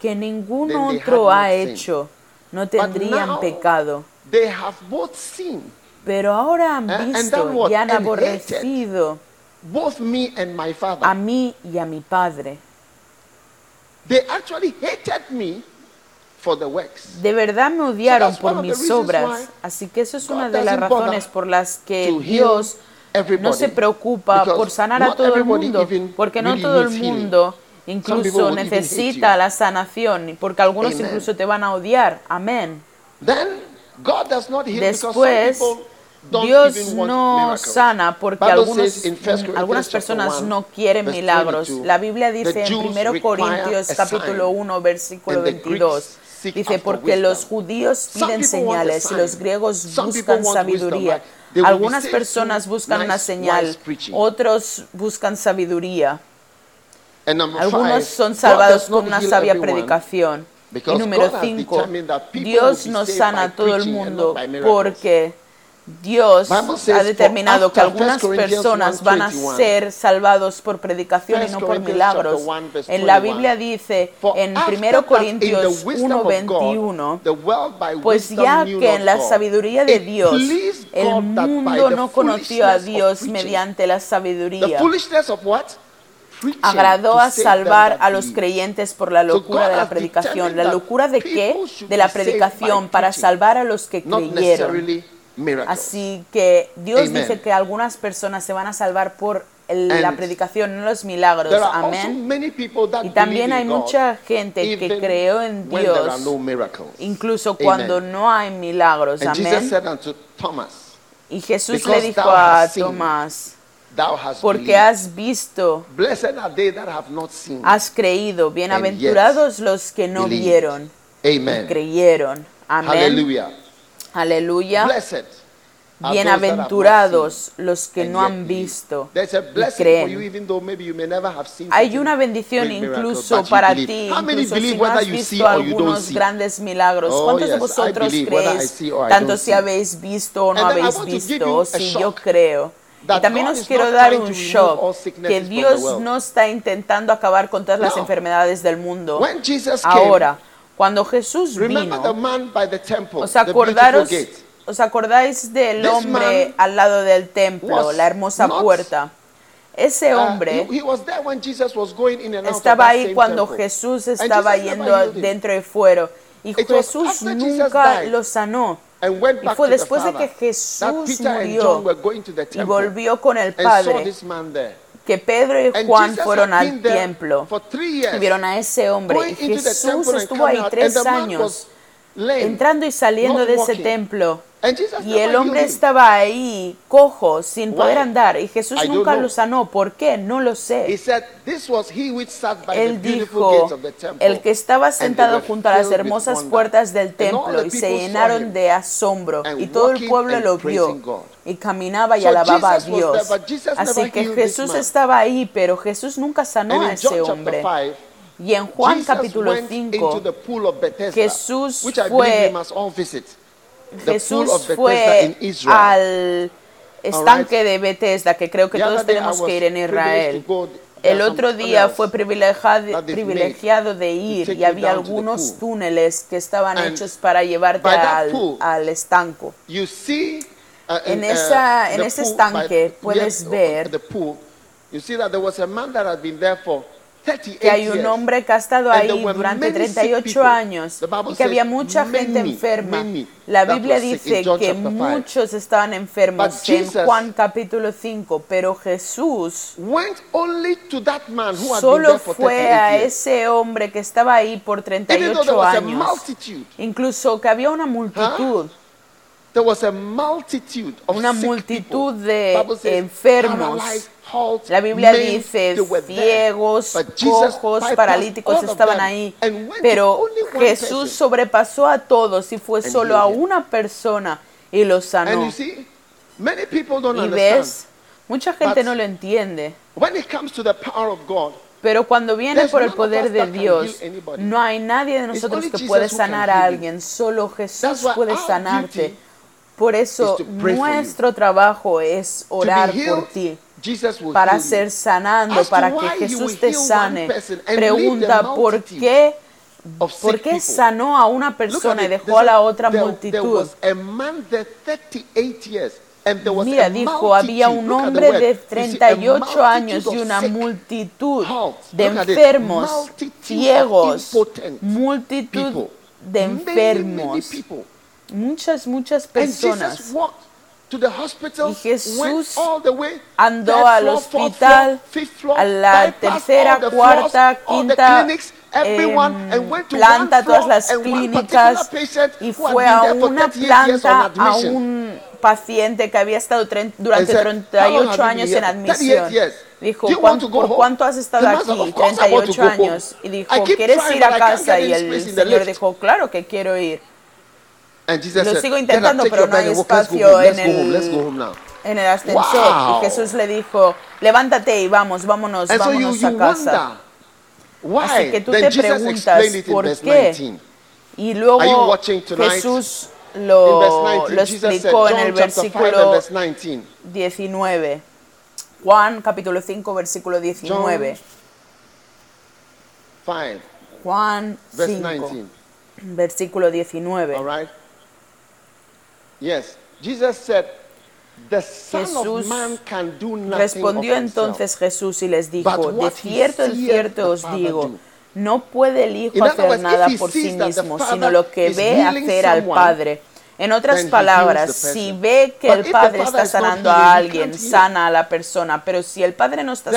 que ningún otro ha hecho, no tendrían pecado. they have both seen, Pero ahora han Eh, visto y han aborrecido both me and my father. a mí y a mi Padre. they actually hated me for the works. De verdad me odiaron one por mis obras. Así que eso es God una de las razones por las que heal Dios no se preocupa por sanar a todo el mundo, porque no todo el mundo incluso necesita la sanación, porque algunos Amen. incluso te van a odiar. Amén. Después, Dios no sana porque algunos, says in 1 Corinthians algunas personas 1, no quieren milagros. 22, La Biblia dice en Jews 1 require Corintios capítulo sign, 1 versículo and the 22 Greeks seek dice porque los judíos piden señales y los griegos buscan sabiduría. Algunas personas buscan una señal, otros buscan sabiduría. Algunos son salvados con una sabia predicación. Y número God has 5, determined that people Dios no sana a todo el mundo porque Dios ha determinado que algunas 1 Corinthians personas van a 1:21, ser salvados por predicación y 1 no por milagros. chapter 1, verse En la 21, Biblia dice en after 1 that, in Corintios the wisdom of God, 1:21, the world by pues ya que en la sabiduría de Dios el mundo no conoció a Dios mediante la sabiduría. agradó a salvar a los creyentes por la locura de la predicación. ¿La locura de qué? De la predicación para salvar a los que creyeron. Así que Dios Amen. dice que algunas personas se van a salvar por el- la predicación, no los milagros. Amén. Y también hay mucha gente que creó en Dios, incluso cuando no hay milagros. Amén. Y Jesús le dijo a Tomás, porque has visto, Blessed are they that have not seen. has creído, bienaventurados los que no vieron y creyeron. Amén. Aleluya. Blessed. Bienaventurados los que no han visto y creen. Hay una bendición incluso para ti, incluso si no has visto algunos grandes milagros. Oh, ¿Cuántos de vosotros creéis, tanto si habéis visto o no habéis visto, o si yo creo? Y también os quiero dar un shock que Dios no está intentando acabar con todas las enfermedades del mundo. Ahora, cuando Jesús vino, ¿os acordaros, os acordáis del hombre al lado del templo, la hermosa puerta? Ese hombre estaba ahí cuando. Jesús estaba yendo dentro y fuera. Y Jesús nunca lo sanó. Y fue después de que Jesús murió y volvió con el Padre. Que Pedro y Juan fueron al templo y vieron a ese hombre. Y Jesús estuvo ahí tres años, entrando y saliendo de ese templo. Y el hombre estaba ahí, cojo, sin poder andar. Y Jesús nunca lo sanó. ¿Por qué? No lo sé. Él dijo, el que estaba sentado junto a las hermosas puertas del templo y se llenaron de asombro y todo el pueblo lo vio y caminaba y alababa a Dios. Así que Jesús estaba ahí, pero Jesús nunca sanó a ese hombre. Chapter 5, Y en Juan Jesus capítulo went 5, into the pool of Bethesda, Jesús fue- Jesús pool of Bethesda fue in Israel. al estanque de Bethesda, que creo que todos tenemos que ir en Israel. El otro día fue privilegiado, privilegiado de ir y había algunos pool. túneles que estaban hechos para llevarte al, al estanco. See, uh, En uh, esa- en ese estanque puedes ver the pool. You see that there was a man that had been there for 38 que hay un years. hombre que ha estado And ahí durante many sick 38 people. años y que había mucha gente enferma. La Biblia dice que muchos estaban enfermos But en Juan capítulo 5, pero Jesús Went only to that man who had been solo fue 38 a ese hombre que estaba ahí por Even though there 38 was a años. Incluso que había una multitud, there was a multitude of una multitud people. de says, enfermos. La Biblia dice ciegos, cojos, paralíticos estaban ahí. Pero Jesús sobrepasó a todos y fue solo a una persona y lo And sanó. you see, many people don't Y ves, mucha gente no lo entiende. When it comes to the power of God, Pero cuando viene por el poder de Dios, no hay nadie de nosotros que puede sanar a alguien. Solo Jesús puede sanarte. Por eso nuestro trabajo es orar por ti. Para ser sanando, para que Jesús te sane. Pregunta por qué, por qué sanó a una persona y dejó a la otra multitud. There was a man there 38 years. And there was Mira, dijo, había un hombre de You see, a 38 multitude años y una multitud de enfermos, ciegos, multitud de enfermos. Muchas, muchas personas. Jesus walked to the hospital, Y Jesús went all the way, andó al hospital, floor, fifth floor, a la tercera, cuarta, quinta, clinics, everyone, and went to planta todas las clínicas y fue a una 38 years on planta a un paciente que había estado durante And said, "How long 38 have you años en here? 38 admisión. Dijo, Do you want "¿Cuán- to go ¿por home?" cuánto has estado aquí? "Of course I want to 38 go home. años. Y dijo, ¿quieres ir a casa? Y el Señor dijo, claro que quiero ir. And Jesus Lo said, sigo "Get up, intentando, pero no hay espacio en el- Let's go home now." en el ascensor Wow. y Jesús le dijo, levántate y vamos, vámonos, And so you, vámonos you a casa. why. Así que tú then te Jesus preguntas, ¿por qué? 19. Y luego? Jesús lo, lo 19, Jesus said, explicó en el John chapter 5 and versículo verse 19. 19. Juan capítulo 5 versículo 19. 5, Juan verse 5 19. versículo 19. All right? Yes. Jesus said, The Son Jesús of Man can do nothing Respondió entonces Jesús y les dijo, de cierto, de cierto os digo, no puede el Hijo hacer words, nada por sí mismo, sino lo que ve hacer al Padre. En otras palabras, si ve que But el Padre está sanando a he alguien, sana a la persona, pero si el Padre no está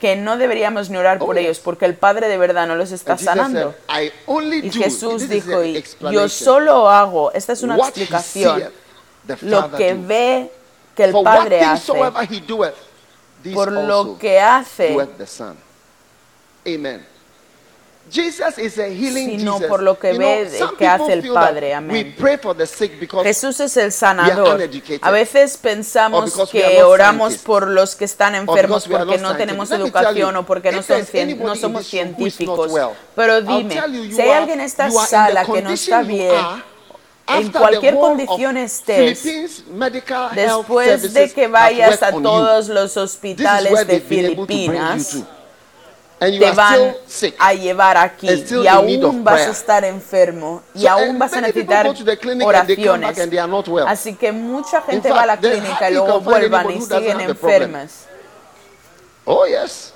que no deberíamos ni orar por ellos porque el Padre de verdad no los está sanando. Y Jesús dijo, y yo solo hago, esta es una explicación, lo que ve que el Padre hace, por lo que hace, Amén. Jesus is a healing sino Jesus. por lo que you ve know, que hace el Padre. Amén. Jesús es el sanador. A veces pensamos que oramos por los que están enfermos porque no tenemos educación o porque no, son, no somos científicos. Well, Pero dime, you, you si hay alguien en esta sala que no está bien, en cualquier condición estés, después de que vayas a todos los hospitales de Filipinas, And you te van sick, a llevar aquí y aún vas a estar enfermo y so, aún vas a necesitar oraciones. Well. Así que mucha gente fact, va a la clínica y luego vuelvan y siguen enfermas. Oh, yes.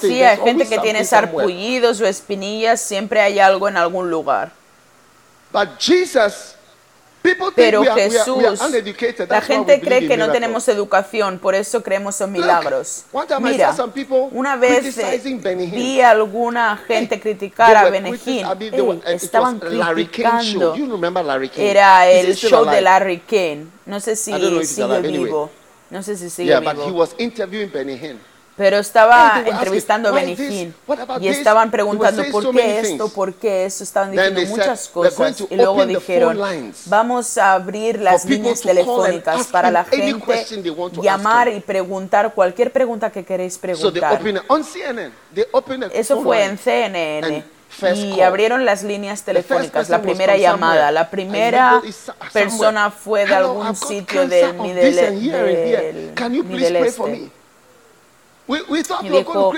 Sí, hay gente que tiene sarpullidos o espinillas, siempre hay algo en algún lugar. But Jesus pero Jesús, la gente cree que no tenemos educación, por eso creemos en milagros. Mira, una vez eh, vi a alguna gente criticar a Benegín. Estaban criticando. Era el show de Larry Kane. No sé si sigue vivo. No sé si sigue vivo. Pero estaba entrevistando a Benny y estaban preguntando por qué esto, por qué eso, estaban diciendo muchas cosas y luego dijeron, vamos a abrir las líneas telefónicas para la gente llamar y preguntar cualquier pregunta que queréis preguntar. Eso fue en CNN y abrieron las líneas telefónicas, la primera llamada. La primera persona fue de algún sitio del Middle, del, del, del y dijo,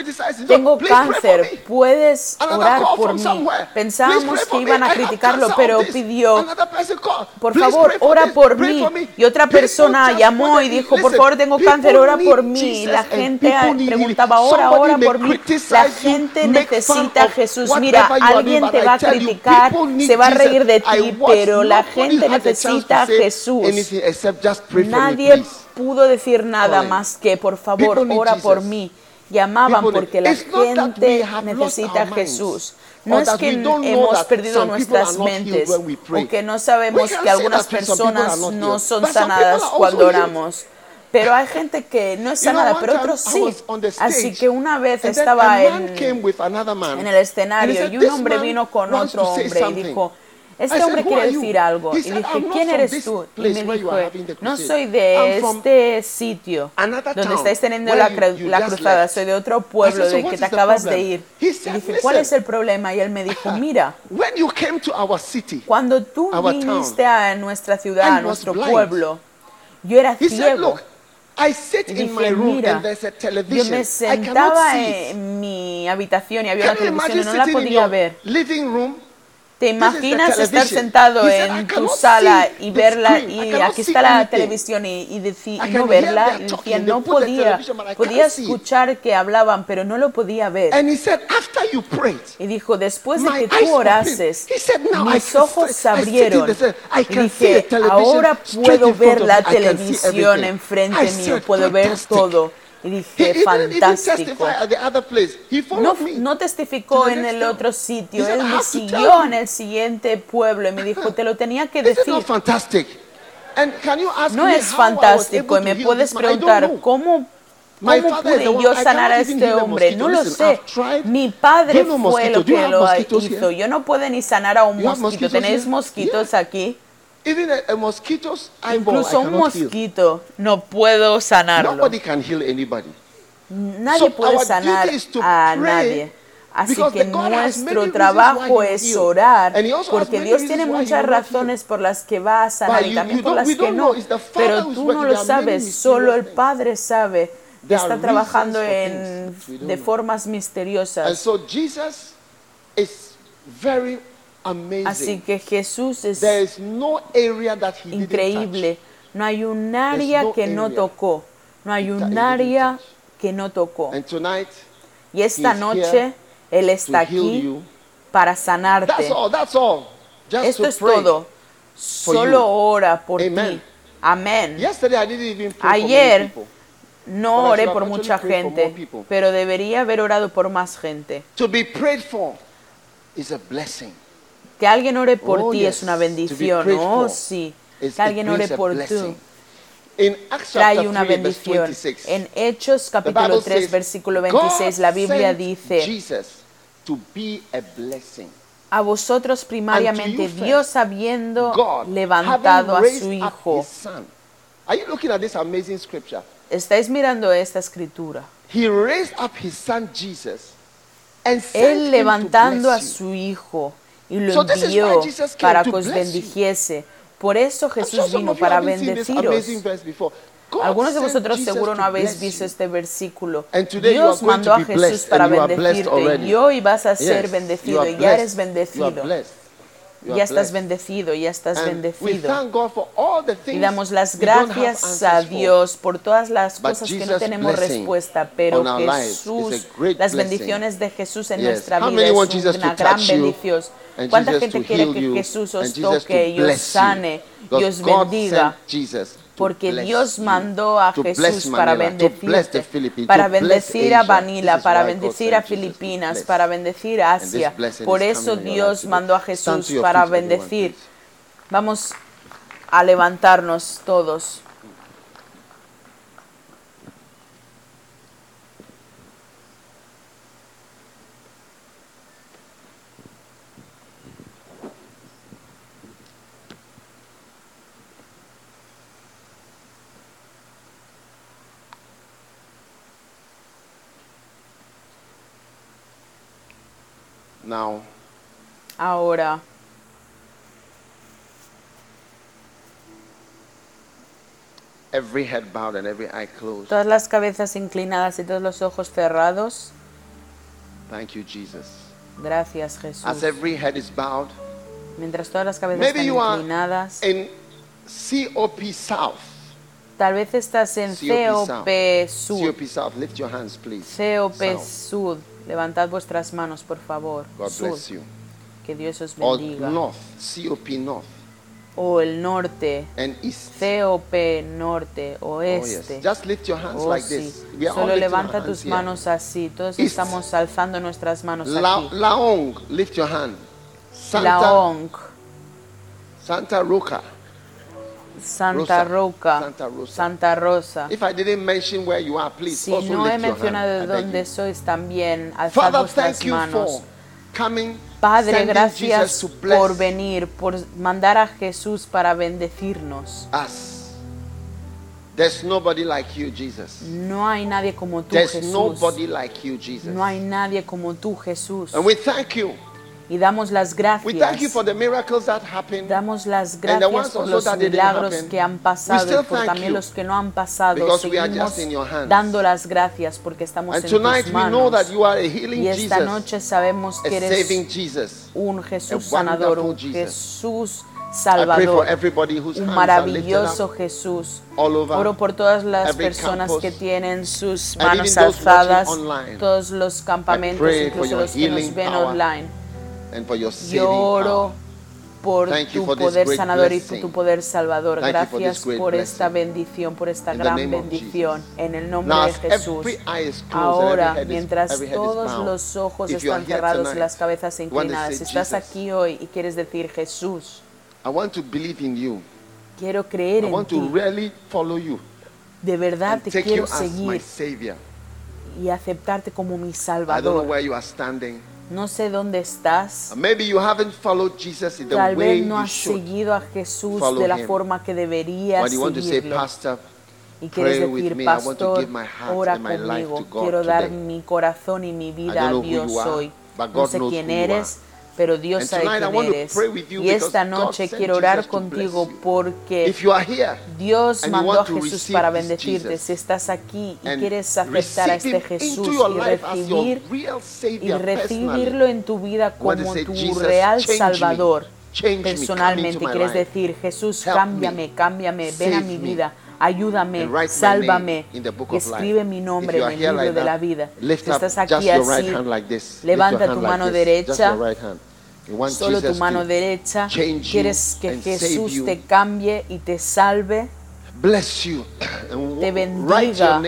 tengo cáncer, puedes orar por mí. Pensábamos que iban a criticarlo, pero pidió, por favor, ora por mí. Y otra persona llamó y dijo, por favor, tengo cáncer, ora por mí. Y la gente preguntaba, ora, ora por mí. La gente necesita a Jesús. Mira, alguien te va a criticar, se va a reír de ti, pero la gente necesita a Jesús. Nadie pudo decir nada más que, por favor, ora por mí. Llamaban porque la gente necesita a Jesús. No es que hemos perdido nuestras mentes o que no sabemos que algunas personas no son sanadas cuando oramos. Pero hay gente que no es sanada, pero otros sí. Así que una vez estaba en, en el escenario y un hombre vino con otro hombre y dijo, este hombre quiere decir algo. Y dije, ¿quién eres tú? Y me dijo, no soy de este sitio donde estáis teniendo la, la cruzada, soy de otro pueblo de que te acabas de ir. Y dije, ¿cuál es el problema? Y él me dijo, [laughs] mira, cuando tú viniste a nuestra ciudad, a nuestro pueblo, yo era ciego. I sit in my room mira, and there's a television. Yo me sentaba I cannot see en mi habitación y había una televisión y no la podía ver. Living room ¿Te imaginas estar sentado en tu sala y verla y aquí está la televisión y, y, y no verla? Y decía, no podía, podía escuchar que hablaban, pero no lo podía ver. Y dijo, después de que tú orases, mis ojos se abrieron. Dije, ahora puedo ver la televisión enfrente mío, puedo ver todo. Y dije, he, fantástico. He he no, no, testificó en el otro sitio. Él me siguió en el siguiente pueblo y me dijo, te lo tenía que [laughs] decir. No es fantástico. Y me puedes preguntar, ¿cómo ¿Cómo pude yo sanar a este hombre? No lo sé. Mi padre fue lo que lo hizo. Yo no puedo ni sanar a un mosquito. ¿Tenéis mosquitos aquí? Even a, mosquito's un mosquito no puedo sanarlo. Nobody can heal anybody. Nadie puede sanar a nadie. Así que nuestro trabajo es orar, And also porque Dios tiene muchas razones por las que va a sanar y también por las que no. Pero tú no lo sabes, solo el. Padre sabe. Está trabajando en, de formas misteriosas amazing. Así que Jesús es There is no area that he didn't increíble. No hay un área no que no area tocó. No hay un área touch. que no tocó. touch. And tonight, Y esta noche Él está aquí para That's sanarte. all. That's all. Just Esto to es pray. todo. Solo ora por Amen. ti. Amén. Ayer. No oré por mucha gente, pero debería haber orado por más gente. To be prayed for is a blessing. Que alguien ore por Oh, ti yes. es una bendición. Oh, for sí. Que alguien ore por ti. Trae una 3, verse bendición. 26, En Hechos capítulo Bible 3, says, versículo 26, la Biblia dice, Jesus to be a vosotros primariamente Dios habiendo God, levantado a su Hijo. his son. Are you looking at this amazing scripture? ¿Estáis mirando esta escritura? He raised up his son Jesus and sent Él levantando a su Hijo y lo envió para que os bendijese. Por eso Jesús vino para bendeciros. Algunos de vosotros seguro no habéis visto este versículo. Dios mandó a Jesús para bendecirte y hoy vas a ser bendecido y ya eres bendecido. Ya estás bendecido, ya estás bendecido. Y damos las gracias a. Dios por todas las cosas que no tenemos respuesta, pero Jesús, las bendiciones de Jesús en nuestra vida es una gran bendición. ¿Cuánta gente quiere que Jesús os toque y os sane y os bendiga? Porque Dios mandó a Jesús para bendecirte, para bendecir a. Manila, para bendecir a Filipinas, para bendecir a Asia. Por eso Dios mandó a Jesús para bendecir. Vamos a levantarnos todos. Now, Ahora, every head bowed and every eye closed. todas las cabezas inclinadas y todos los ojos cerrados. Thank you, Jesus. Gracias, Jesús. As every head is bowed, Mientras todas las cabezas maybe están you are inclinadas, in COP South. tal vez estás en COP COP South. COP South. Lift your hands, please. COP South. Sud. Levantad vuestras manos, por favor. God Sud. bless you. Que Dios os Or bendiga. North. COP North O el norte. and East. COP norte, Oh, yes. oeste. Just lift your hands Oh, like sí. this. We are Solo levanta tus here. manos así. Todos East. estamos alzando nuestras manos La- aquí. Laong, lift your hand. Santa, Laong, Santa Roca. Santa Rosa. Roca, Santa Rosa. Santa Rosa. If I didn't mention where you are, please Si also no he mencionado dónde sois, también alzad Father, vuestras thank you manos. coming, Padre, gracias Jesus to bless por venir, por mandar a Jesús para bendecirnos. us. There's nobody like you, Jesus. No hay nadie como tú, There's Jesús. nobody like you, Jesus. No hay nadie como tú, Jesús. And we thank you. Y damos las We thank you gracias. for the miracles that happened. Damos las gracias por los milagros que han pasado y por también los que no han pasado. Seguimos dando las gracias porque estamos And en tus we know manos. that you are a healing Y esta Jesus, noche sabemos que eres un Jesús sanador, un. Jesús salvador, un maravilloso Jesús. Oro por todas las personas que tienen sus manos alzadas, todos los campamentos, incluso los que nos ven online. And for your saving Yo oro power. por tu poder sanador y por tu poder salvador. Gracias por esta bendición, por esta gran bendición. En el nombre de Jesús. Ahora, mientras todos los ojos están cerrados y las cabezas inclinadas, estás "Jesus, aquí hoy y quieres decir Jesús, I want to believe in you. quiero creer I en want to ti, really follow you de verdad te quiero seguir y aceptarte como mi Salvador. No sé dónde estás. Maybe you haven't followed Jesus in the Tal way vez no you has seguido a Jesús follow de la him. forma que deberías When you want to say. Pastor, Y quieres decir, pastor, ora conmigo. Quiero dar today. mi corazón y mi vida a Dios hoy. but No sé quién eres, pero Dios sabe quién eres. Y esta noche quiero orar contigo porque Dios mandó a Jesús para bendecirte. Si estás aquí y quieres aceptar a este Jesús y recibir y recibirlo en tu vida como tu "Jesus, real. Salvador personalmente. Quieres decir, Jesús, cámbiame, me. cámbiame, ven a mi vida, ayúdame, sálvame escribe mi nombre en el libro like de la vida. Si estás aquí así, like levanta tu mano like derecha. right solo tu mano derecha, quieres que Jesús you. te cambie y te salve, bless you [clears throat] and te bendiga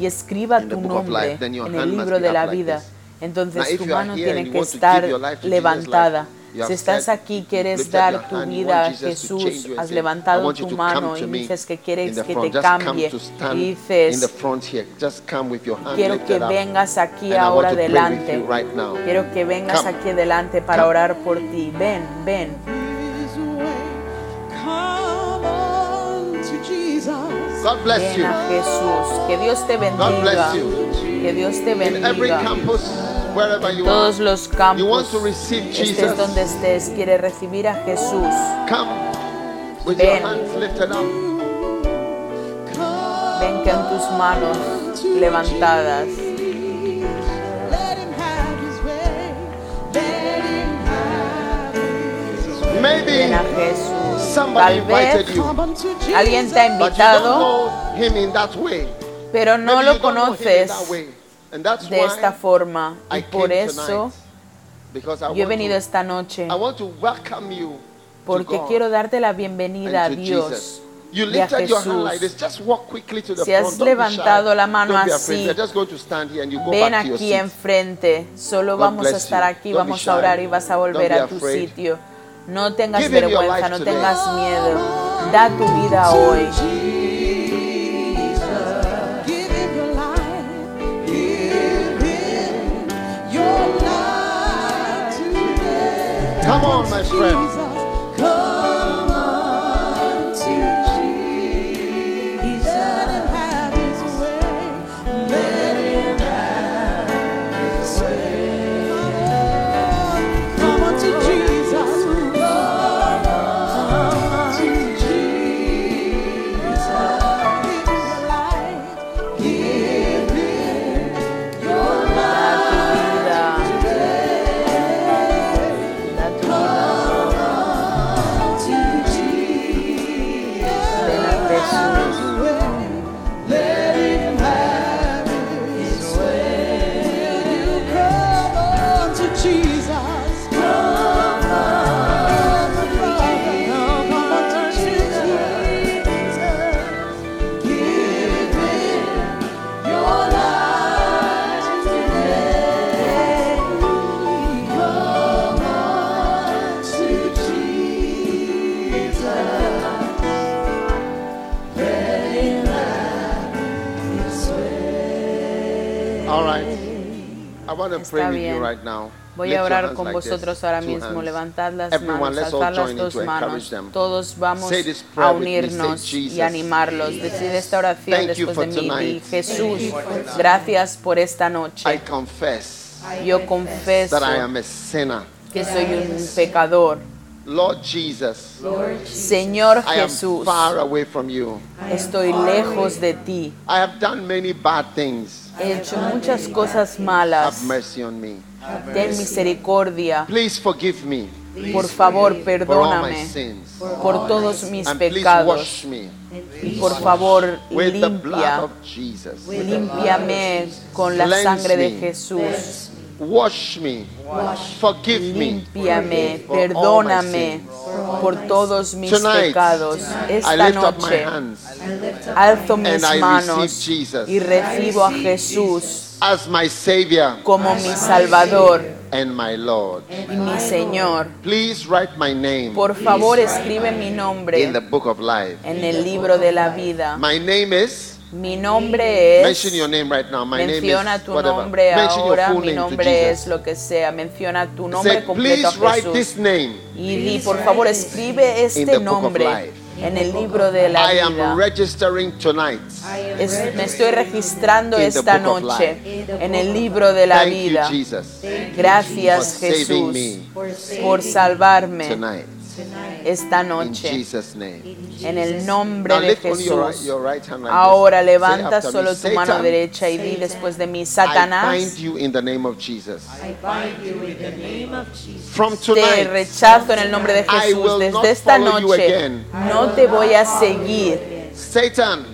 y escriba tu nombre en el libro de la vida, entonces Now, tu mano tiene que estar levantada. Si estás aquí, quieres dar tu vida a Jesús, has levantado tu mano y dices que quieres que te cambie y in dices, the front here. Just come with your hand quiero que vengas aquí ahora to pray with delante. you right now. Quiero que vengas aquí delante para orar por ti. Ven, ven. Ven you. a Jesús. Que Dios te God bendiga. bless you. Que Dios te In every bendiga. Campus, wherever you Todos are, los you want campos, to receive estés Jesus. donde estés, quiere recibir a Jesús. Come with Ven. your hands lifted up. Ven con tus manos levantadas. Ven a Jesús. Tal vez alguien te ha invitado, pero no lo conoces de esta forma. Y por eso yo he want venido esta noche. Porque quiero darte la bienvenida a Dios y a lifted your hand like Jesús. this. Just walk quickly to the Si has levantado la mano así, Ven aquí enfrente, solo vamos a estar aquí, vamos a orar y vas a volver a tu sitio. No tengas vergüenza, no tengas miedo. Da tu vida hoy. Come on, my friend. Está bien. Voy a orar con vosotros ahora mismo. Levantad las manos, alzad las dos manos. Todos vamos a unirnos y "Jesus, animarlos. Decid esta oración después de mí. Di. Jesús, gracias por esta I noche. confess Yo confeso that I am a sinner. que soy un pecador. Lord Jesus, Señor Jesús, far away from you. estoy lejos de ti. I have done many bad things. He hecho muchas cosas Have malas. mercy on me. Ten misericordia. Please forgive me Por favor, perdóname por todos mis pecados. Y por favor, limpia. Límpiame con la sangre de. Jesús. Wash me. Forgive me. Límpiame, perdóname por todos mis Tonight, pecados. I Esta lift up my noche hands alzo mis manos y recibo a Jesús as my Savior como mi Salvador and my Lord. y mi Señor. Please write my name Por favor, escribe mi in the nombre book of life. en el libro de la vida. My name is. Mi nombre es... Mention your name right now. My name Menciona is tu whatever. nombre ahora, mi name nombre es lo que sea. Menciona tu nombre Say, completo a please write Jesús. this name. Y di, por favor, escribe este nombre en el libro de la I am vida. registering tonight. Es- me estoy registrando esta noche en el libro de la Thank you, vida. Jesus, Gracias Jesús por salvarme tonight. Esta noche. En el nombre de Jesús. Ahora levanta solo tu mano derecha y di después de mí, I Satanás, bind you in the name of Jesus. From te rechazo en el nombre de Jesús. Desde esta noche no te voy a seguir. Satan,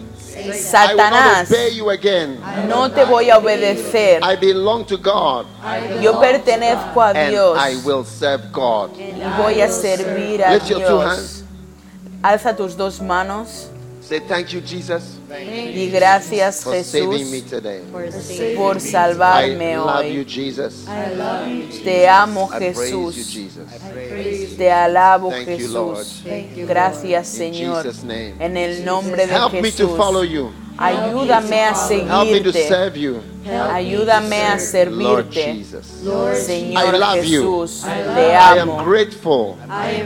Satanás, obey you again. no te voy a obedecer. I belong to God Yo pertenezco a Dios I will serve God. y voy a servir a Dios. hands. Alza tus dos manos. Say thank you, Jesus, Y gracias for saving me Jesús today. por I salvarme love you, hoy. Jesus. Te amo I praise you, Jesús. Jesus. Te alabo Thank you, Lord. Jesús. Gracias In Señor. Jesus' name. En el nombre de Help me to follow Jesús. you. Ayúdame a Help me to seguirte. serve you. Ayúdame a servirte. Señor I love you. Jesús, te I am amo. grateful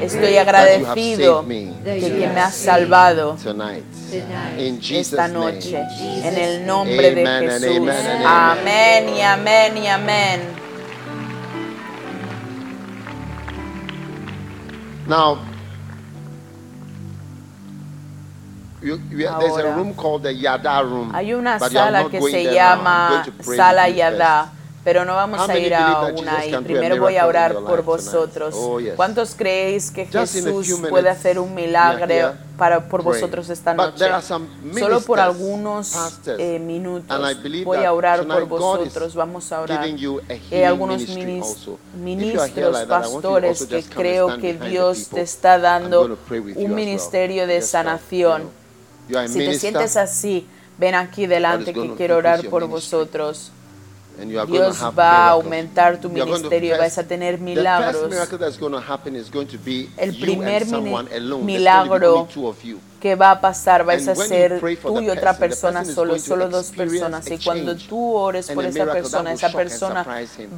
Estoy agradecido de que me has salvado tonight. In Jesus' esta noche. En el nombre de Jesús. amen and amen. Amén y amén y amén. Now, you, you, there's a room called the Yada room. Hay una but sala que se llama Sala first. pero no vamos a ir a una ahí. Primero voy a orar por vosotros. Oh, yes. ¿Cuántos creéis que Just Jesús puede hacer un milagro para, por praying. vosotros esta noche? Solo por algunos pastors, eh, minutos voy a orar por vosotros. Vamos a orar. hay algunos ministros, you pastores que creo que Dios te está dando un ministerio de sanación. Si te sientes así, ven aquí delante que quiero orar por vosotros. Dios va a aumentar tu ministerio, vais a tener milagros. El primer milagro que va a pasar, vais a ser tú y otra persona solo, solo dos personas. Y cuando tú ores por esa persona, esa persona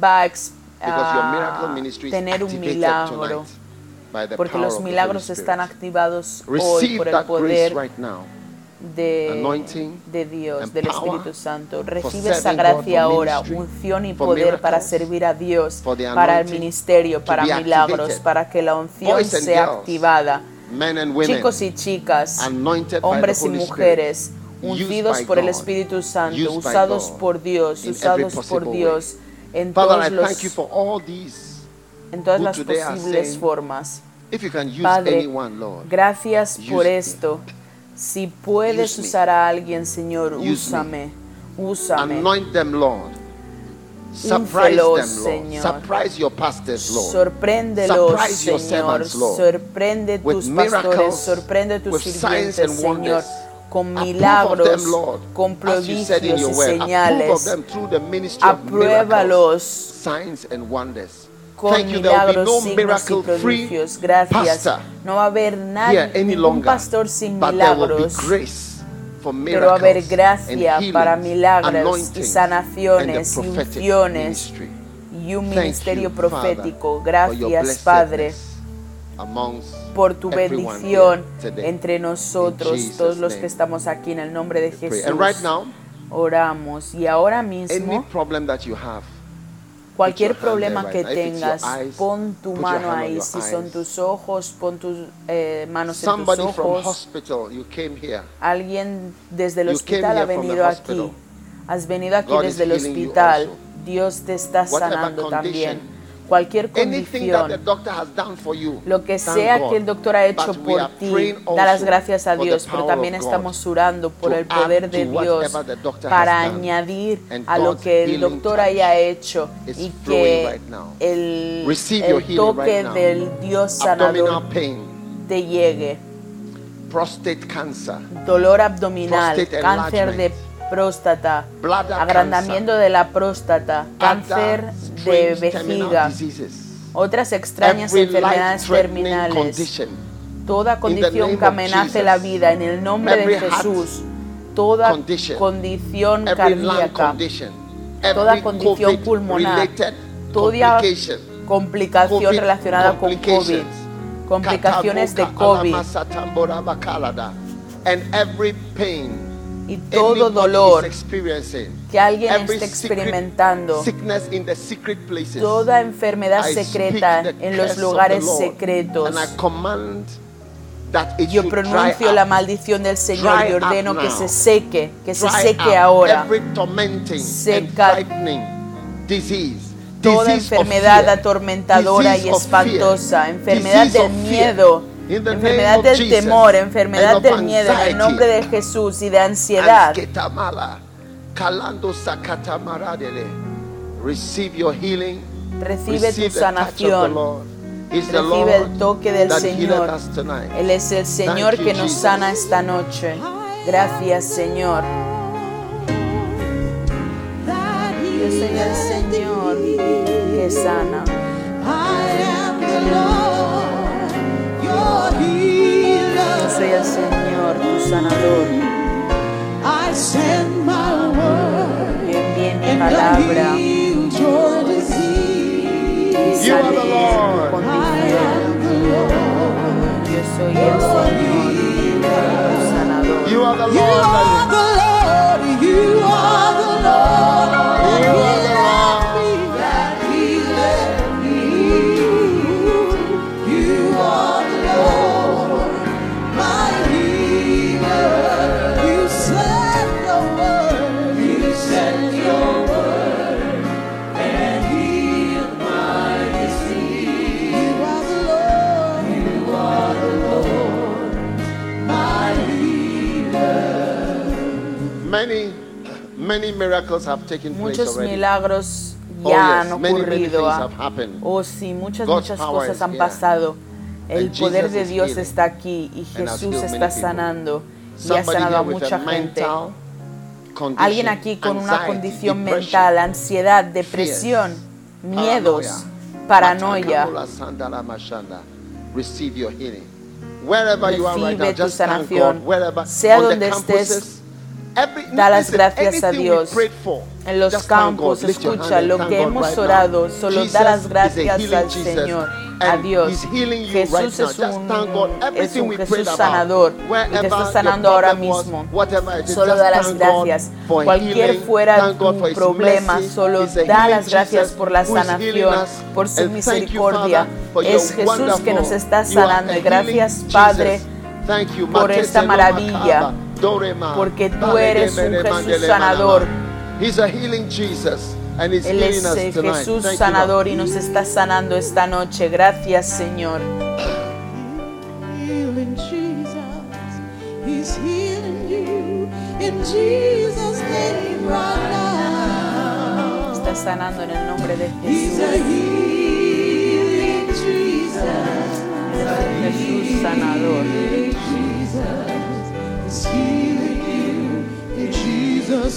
va a, tener un milagro. Porque los milagros están activados hoy por el poder. De, de Dios, del Espíritu Santo. Recibe esa gracia ahora, unción y poder para servir a Dios, para el ministerio, para milagros, para que la unción sea activada. Chicos y chicas, hombres y mujeres, ungidos por el Espíritu Santo, usados por Dios, usados por Dios en todos los, thank you for all these. en todas las posibles formas. Padre, Gracias por esto. [laughs] Si puedes Use me. usar a alguien, Señor, Use me. úsame. Úsame. anoint them, Lord. Surprise Úncelos, them, Lord. Señor. Surprise your pastors, Lord. Sorpréndelos, Surprise your Señor. servants, Lord. Sorprende With tus pastores, miracles, sorprende tus sirvientes, and Señor. Con milagros, them, Lord, con prodigios y señales. Apruébalos signs and wonders. Con milagros, no signos y prodigios. Gracias. No va a haber nadie, longer, pastor sin milagros. Pero va a haber gracia para milagros y sanaciones y unciones y un ministerio profético. Gracias, Padre, por tu bendición entre nosotros, todos los que estamos aquí en el nombre de. Jesús. Oramos. Y ahora any mismo, cualquier problema que tengas, pon tu mano ahí. Si son tus ojos, pon tus eh, manos en tus ojos. hospital, you came here. Alguien desde el hospital ha venido aquí. Has venido aquí desde el hospital. Dios te está sanando también. Cualquier Anything that the condición, doctor has done for you, lo que sea que el doctor ha hecho por ti, da las gracias a Dios, pero también estamos orando por to el poder de Dios para añadir a lo que el doctor haya hecho y que el, el toque del Dios sanador te llegue. prostate cancer, dolor abdominal, cáncer de próstata, agrandamiento de la próstata, cáncer de vejiga, otras extrañas enfermedades terminales, toda condición que amenace la vida en el nombre de Jesús, toda condición cardíaca, toda condición pulmonar, toda complicación relacionada con COVID, complicaciones de COVID. alamasatambora bakalada, and every pain y todo dolor que alguien esté experimentando. toda enfermedad secreta en los lugares secretos. Yo pronuncio la maldición del Señor y ordeno que se seque, que se seque ahora. Seca. Toda enfermedad atormentadora y espantosa, enfermedad del miedo, enfermedad del Jesus, temor, enfermedad del miedo, en el nombre de Jesús y de ansiedad. Receive your healing. Recibe Receive tu sanación. Recibe el toque del Señor. Él es el Señor you, que nos Jesus. sana esta noche. Gracias, Señor. Yo soy el Señor que sana. El Señor, tu sanador. I send my word Yo envié mi and I palabra healed your disease. y You are the sané Lord. tu I condición. am the Lord. Yo soy el Señor, tu sanador. You are the Lord. You are the Lord. You are the Lord. Many miracles have taken place Muchos already. milagros Oh, ya yes, han many, many ocurrido. things ah. have happened. Oh, sí, muchas, God's muchas cosas han here. pasado. El And poder Jesus de Dios está aquí y Jesús está many sanando y ha sanado a mucha gente. Alguien aquí con una anxiety, condición depression, mental, ansiedad, depresión, miedos, paranoia. Recibe tu sanación. Sea donde estés, da las gracias a Dios. En los campos, escucha lo que hemos orado, solo da las gracias al Señor, a Dios. Jesús es un, es un Jesús sanador. Y te está sanando ahora mismo. Solo da las gracias. Cualquier fuera tu problema, solo da las gracias por la sanación, por su misericordia. Es Jesús que nos está sanando. gracias Padre por esta maravilla, porque tú eres un Jesús sanador. He's a healing Jesus and he's Él healing es us tonight. Jesús Thank you, sanador Lord. y nos está sanando esta noche. Gracias Señor. Healing Jesus, He's healing you in Jesus' name right now. Está sanando en el nombre de Jesús. healing Jesus. Él es un Jesús sanador.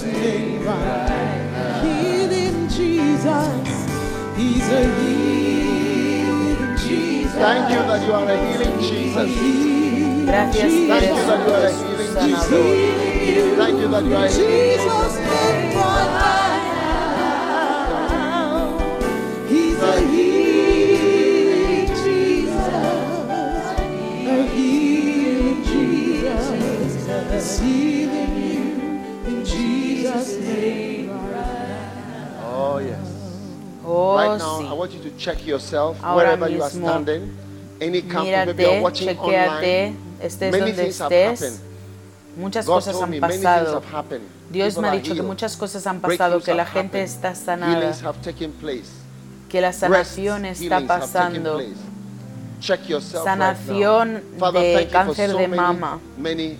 Jesus' name right. Healing Jesus, He's a healing Jesus. Thank you that you are a healing Jesus. Gracias que Thank you that you are a healing Jesús Thank you that you are a healing Jesus' Oh, right now, I want you to check yourself Ahora wherever you are mismo, standing. Any camp, maybe you're Mírate, watching online. estés Many donde things have estés. happened. Muchas God cosas han me many things pasado. have happened. Dios People me ha dicho que muchas cosas han pasado, que la have gente está sanada, have que la Rest sanación está have pasando. place. Check yourself Sanación right de cáncer so de mama. many.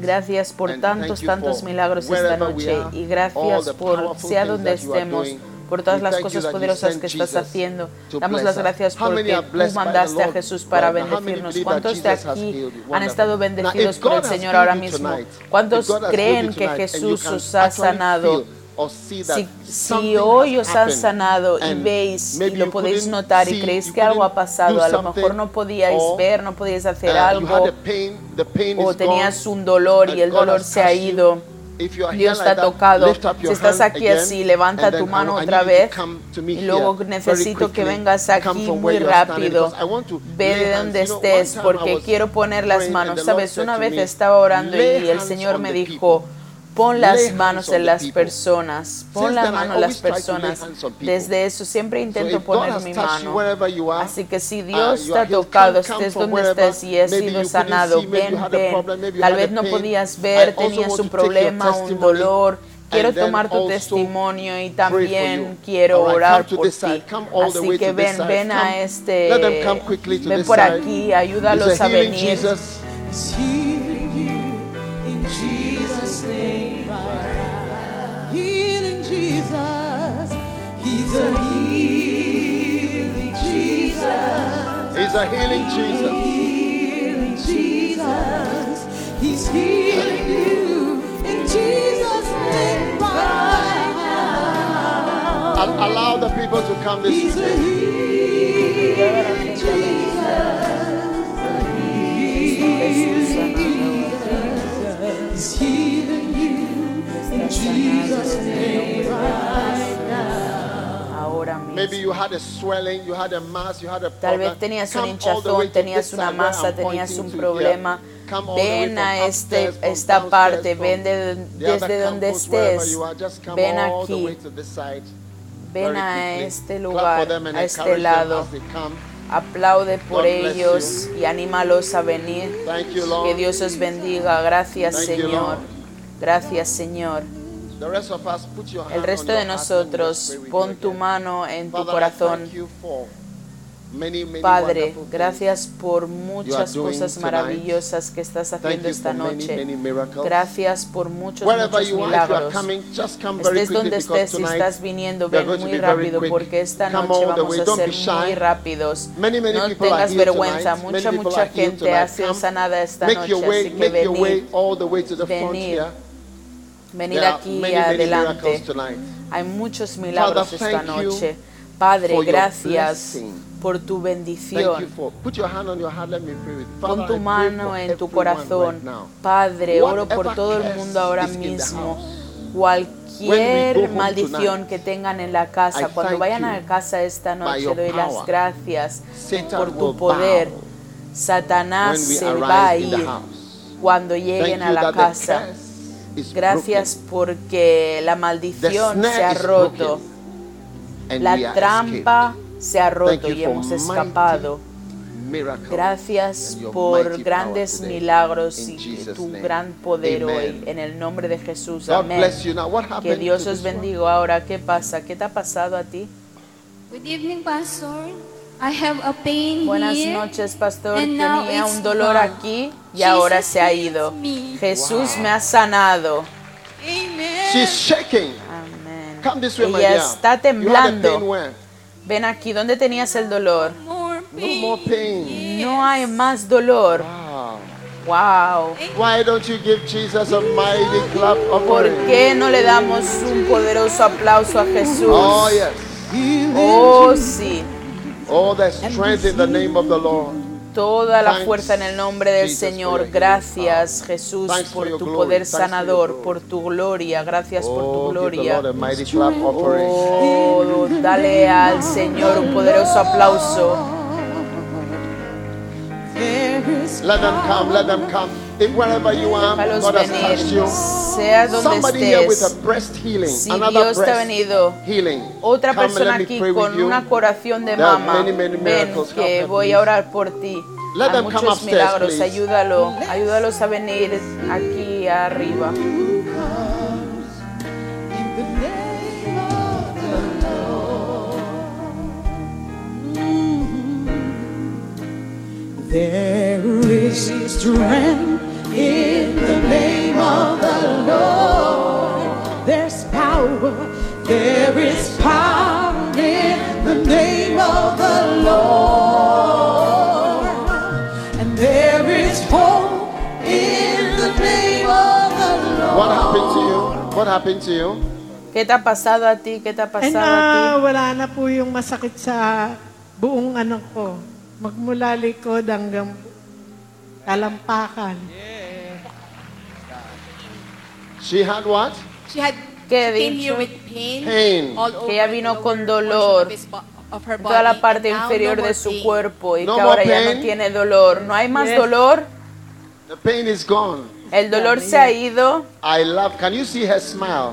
Gracias por tantos, tantos milagros esta noche y gracias por, sea donde estemos, doing. Por todas las cosas poderosas que estás haciendo. Damos las gracias porque tú mandaste a Jesús para bendecirnos. ¿Cuántos de aquí han estado bendecidos por el Señor ahora mismo? ¿Cuántos creen que Jesús os ha sanado? Si, si hoy os han sanado y veis y lo podéis notar y creéis que algo ha pasado, do a lo mejor no podíais ver, no podíais hacer uh, algo, o tenías un dolor y el dolor se ha ido. Dios te ha tocado. Si estás aquí así, levanta tu then mano otra vez. Y luego necesito que vengas aquí muy rápido. Ve de donde estés porque quiero poner las manos. Sabes, una vez estaba orando "Lay y el Señor me dijo. Pon las manos en las people." personas, pon I manos en las personas. Desde eso siempre intento poner mi mano. Así que si uh, Dios te ha tocado, estés donde estés y has sido sanado, ven, ven. Tal vez no podías ver, tenías un problema, un dolor. Quiero tomar tu testimonio y también quiero orar por ti. Así que ven, ven a este, ven por aquí, ayúdalos a venir. A healing Jesus. He's a healing Jesus. Healing Jesus. He's healing you in Jesus' name right now. Al- allow the people to come this He's a way. healing Jesus. He's healing you in Jesus' name right now. Had a Tal vez tenías un hinchazón, tenías una masa, tenías un problema. Ven a este, esta parte, ven de, desde donde estés. Ven aquí, ven very a este lugar, a este lado. Aplaude por ellos y anímalos a venir. Que. Dios os bendiga. Gracias, Señor. Gracias, Señor. El resto de nosotros, pon tu mano en tu corazón. Padre, gracias por muchas cosas maravillosas que estás haciendo esta noche. Gracias por muchos, muchos milagros. Estés donde estés, si estás viniendo, ven muy rápido porque esta noche vamos a ser muy rápidos. No tengas vergüenza, mucha, mucha gente ha sido sanada esta noche, así que venid, venid. There are aquí many, adelante. Hay muchos milagros Father, esta noche. Padre, gracias por tu bendición. Pon tu mano en tu corazón. Padre, oro por todo el mundo ahora mismo. Cualquier maldición que tengan en la casa, cuando vayan a la casa esta noche, doy las gracias por tu poder. Satanás se va a ir cuando lleguen a la casa. Gracias porque la maldición se ha roto. La trampa se ha roto y hemos escapado. Gracias por grandes milagros y tu gran poder hoy. En el nombre de Jesús. Amén. Que Dios os bendiga. Ahora, ¿qué pasa? ¿Qué te ha pasado a ti? Good evening, Pastor. I have a pain Buenas here. noches, pastor. and now Tenía un dolor gone. aquí y ahora Jesus se ha ido. me. Jesús me ha sanado. Amen. She's shaking. Amén. Come this way, Ella está temblando. Ven aquí, ¿dónde tenías el dolor? More No pain. more pain. No hay más dolor. Wow. Wow. Why don't you give Jesus a mighty clap of ¿Por praise? qué no le damos un poderoso aplauso a Jesús? Oh, yes. Oh, sí. All the strength in the name of the Lord. Toda la fuerza en el nombre del Señor. Gracias. Jesús, por tu poder sanador, por tu gloria. Gracias por tu Oh, gloria. Oh, dale al Señor un poderoso aplauso. Let them come, let them come. If wherever you are, Déjalos God has touched you. venir, sea donde Somebody here with a estés. breast healing, Si another Dios te ha breast venido, healing. otra Come, persona let me aquí con you. una curación de There are mama, many, many ven que voy a orar por ti. Let Hay them come muchos upstairs, milagros, please. ayúdalo, ayúdalos a venir aquí arriba. There is strength in the name of the Lord. There's power. There is power in the name of the Lord. And there is hope in the name of the Lord. What happened to you? What happened to you? ¿Qué te ha pasado a ti? ¿Qué te ha pasado na, a ti? wala na po yung masakit sa buong ano ko. Magmula likod hanggang talampakan. She had what? She had ¿Qué he came dicho? here with pain. Pain. All over Que ella vino the con dolor. of his bo- of her Toda la body, parte and now inferior no de more su pain. cuerpo y No que ahora more ya no pain. tiene dolor. ¿No hay más Yes. dolor? The pain is gone. El dolor se ha ido. I love. Can you see her smile?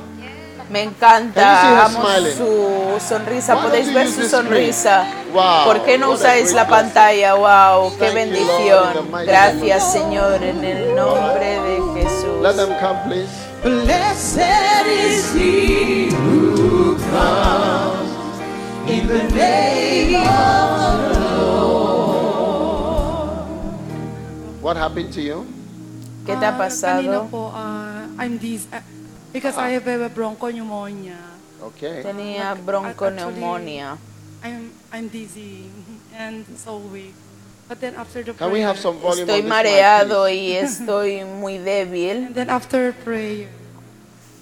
Me Can you see encanta, her amo smiling? su sonrisa, Why podéis don't you ver use su this screen? sonrisa. Wow, ¿Por qué no what a usáis great la blessing. pantalla? ¡Wow! ¡Qué Thank you, Lord, in the bendición! mighty Gracias Señor, en el nombre de Let Jesús. them come, please. Blessed is he who comes in the name of the Lord. What happened to you? ¿Qué te ha Ah, pasado? Kanina po, ah, I'm dizzy. ah, because I have a bronchopneumonia. Okay. Tenía Actually, bronconeumonía. I'm, I'm dizzy [laughs] and so weak. But then after the Can we have some volume Estoy on this mic, mareado y estoy muy débil. and then after prayer,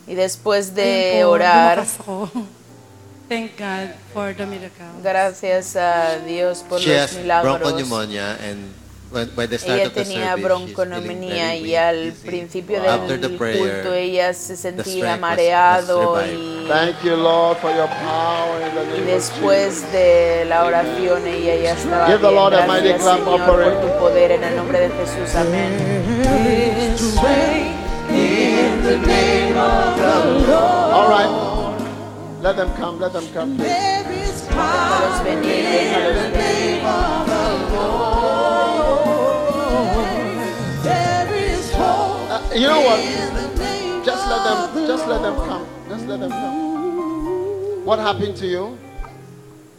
Y después de orar. [laughs] Thank God for the miracle. gracias a Dios por She los has milagros. bronchopneumonia and Ella tenía very y al principio del the prayer, culto ella se sentía mareado y, Thank you, Lord, for your power in the y después de la oración ella ya estaba Give the bien. Gracias Señor por tu poder en el nombre de Jesús. Amén. All right. Let them come, let them come. Déjalos venir, déjalos venir. You know what? Just let them, just let them come. Just let them come. What happened to you?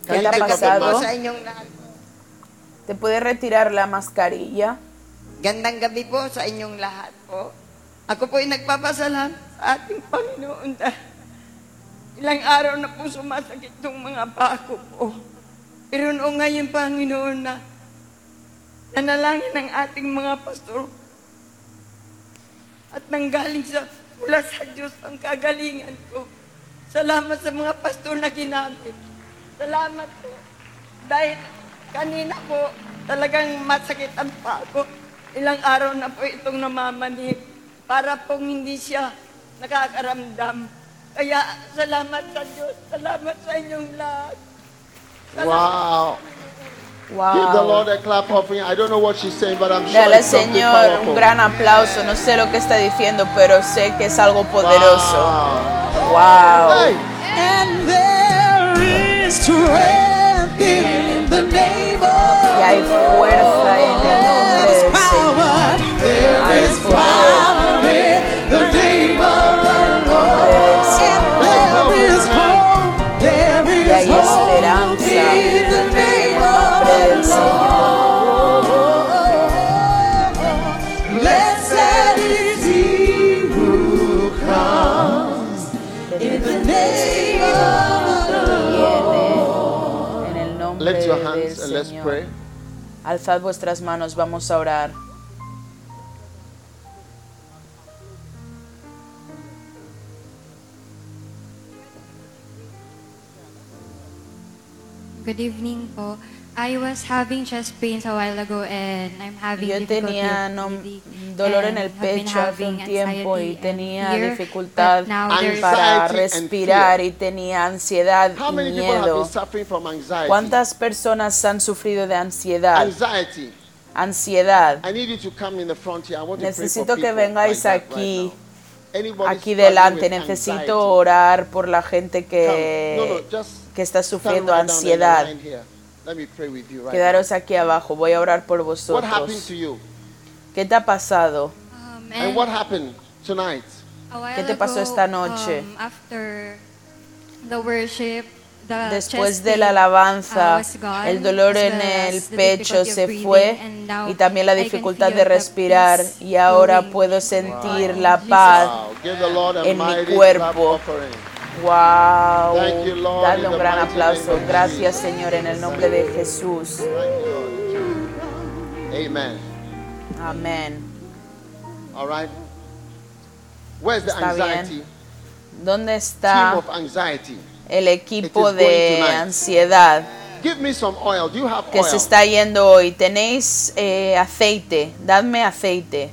¿Qué te ha Can you take off the pasado? mask? sa inyong lahat. ¿Te puedes retirar la mascarilla? Gandang gabi po sa inyong lahat po. Ako po ay nagpapasalamat sa ating Panginoon dahil ilang araw na po sumasakit itong mga pako po. Pero noong ngayon, Panginoon, na nanalangin ng ating mga pastor at nanggaling sa mula sa Diyos ang kagalingan ko. Salamat sa mga pastor na ginamit. Salamat po. Dahil kanina po, talagang masakit ang pako. Ilang araw na po itong namamanhik para pong hindi siya nakakaramdam. Kaya salamat sa Diyos. Salamat sa inyong lahat. Wow. Give the Wow. Lord a clap offering. I don't know what she's saying, but I'm sure Dale it's something Señor un powerful. gran aplauso. No sé lo que está diciendo, pero sé que es algo poderoso. Wow. Wow. Hey, And there is strength in the name of Y hay fuerza en el nombre Señor. pray. Alzad vuestras manos, vamos a orar. Good evening po. I was having chest pains a while ago and I'm having Yo difficulty tenía of no- dolor en and el have been pecho hace having un tiempo y anxiety and tenía fear, dificultad para Anxiety and respirar y tenía ansiedad How y many people have miedo. been suffering from anxiety? ¿Cuántas personas han sufrido de ansiedad? Anxiety. Ansiedad. I need you to come in the front here. I want to pray for Necesito que people vengáis like right aquí, now. Anybody aquí delante. Necesito orar por la gente Come. No, no, que, just que está stand sufriendo ansiedad. Line here. Let me pray with you right Quedaros aquí abajo, voy a orar por vosotros. to you? ¿Qué te ha pasado? And and what happened tonight? a while ¿Qué te pasó esta noche? um, after the worship, the Después de la pain, alabanza, el dolor en el pecho difficulty of se breathing, fue and now y también la I can dificultad feel de respirar peace y ahora puedo sentir my la body. paz. En mi cuerpo. Wow. Dale un gran aplauso. Gracias. Señor, en el nombre de Jesús. Amen. Amén. All right. Where's the anxiety? ¿Dónde está el equipo de ansiedad Give me some oil. Do you have que oil? se está yendo hoy? ¿Tenéis eh, aceite? Dadme aceite.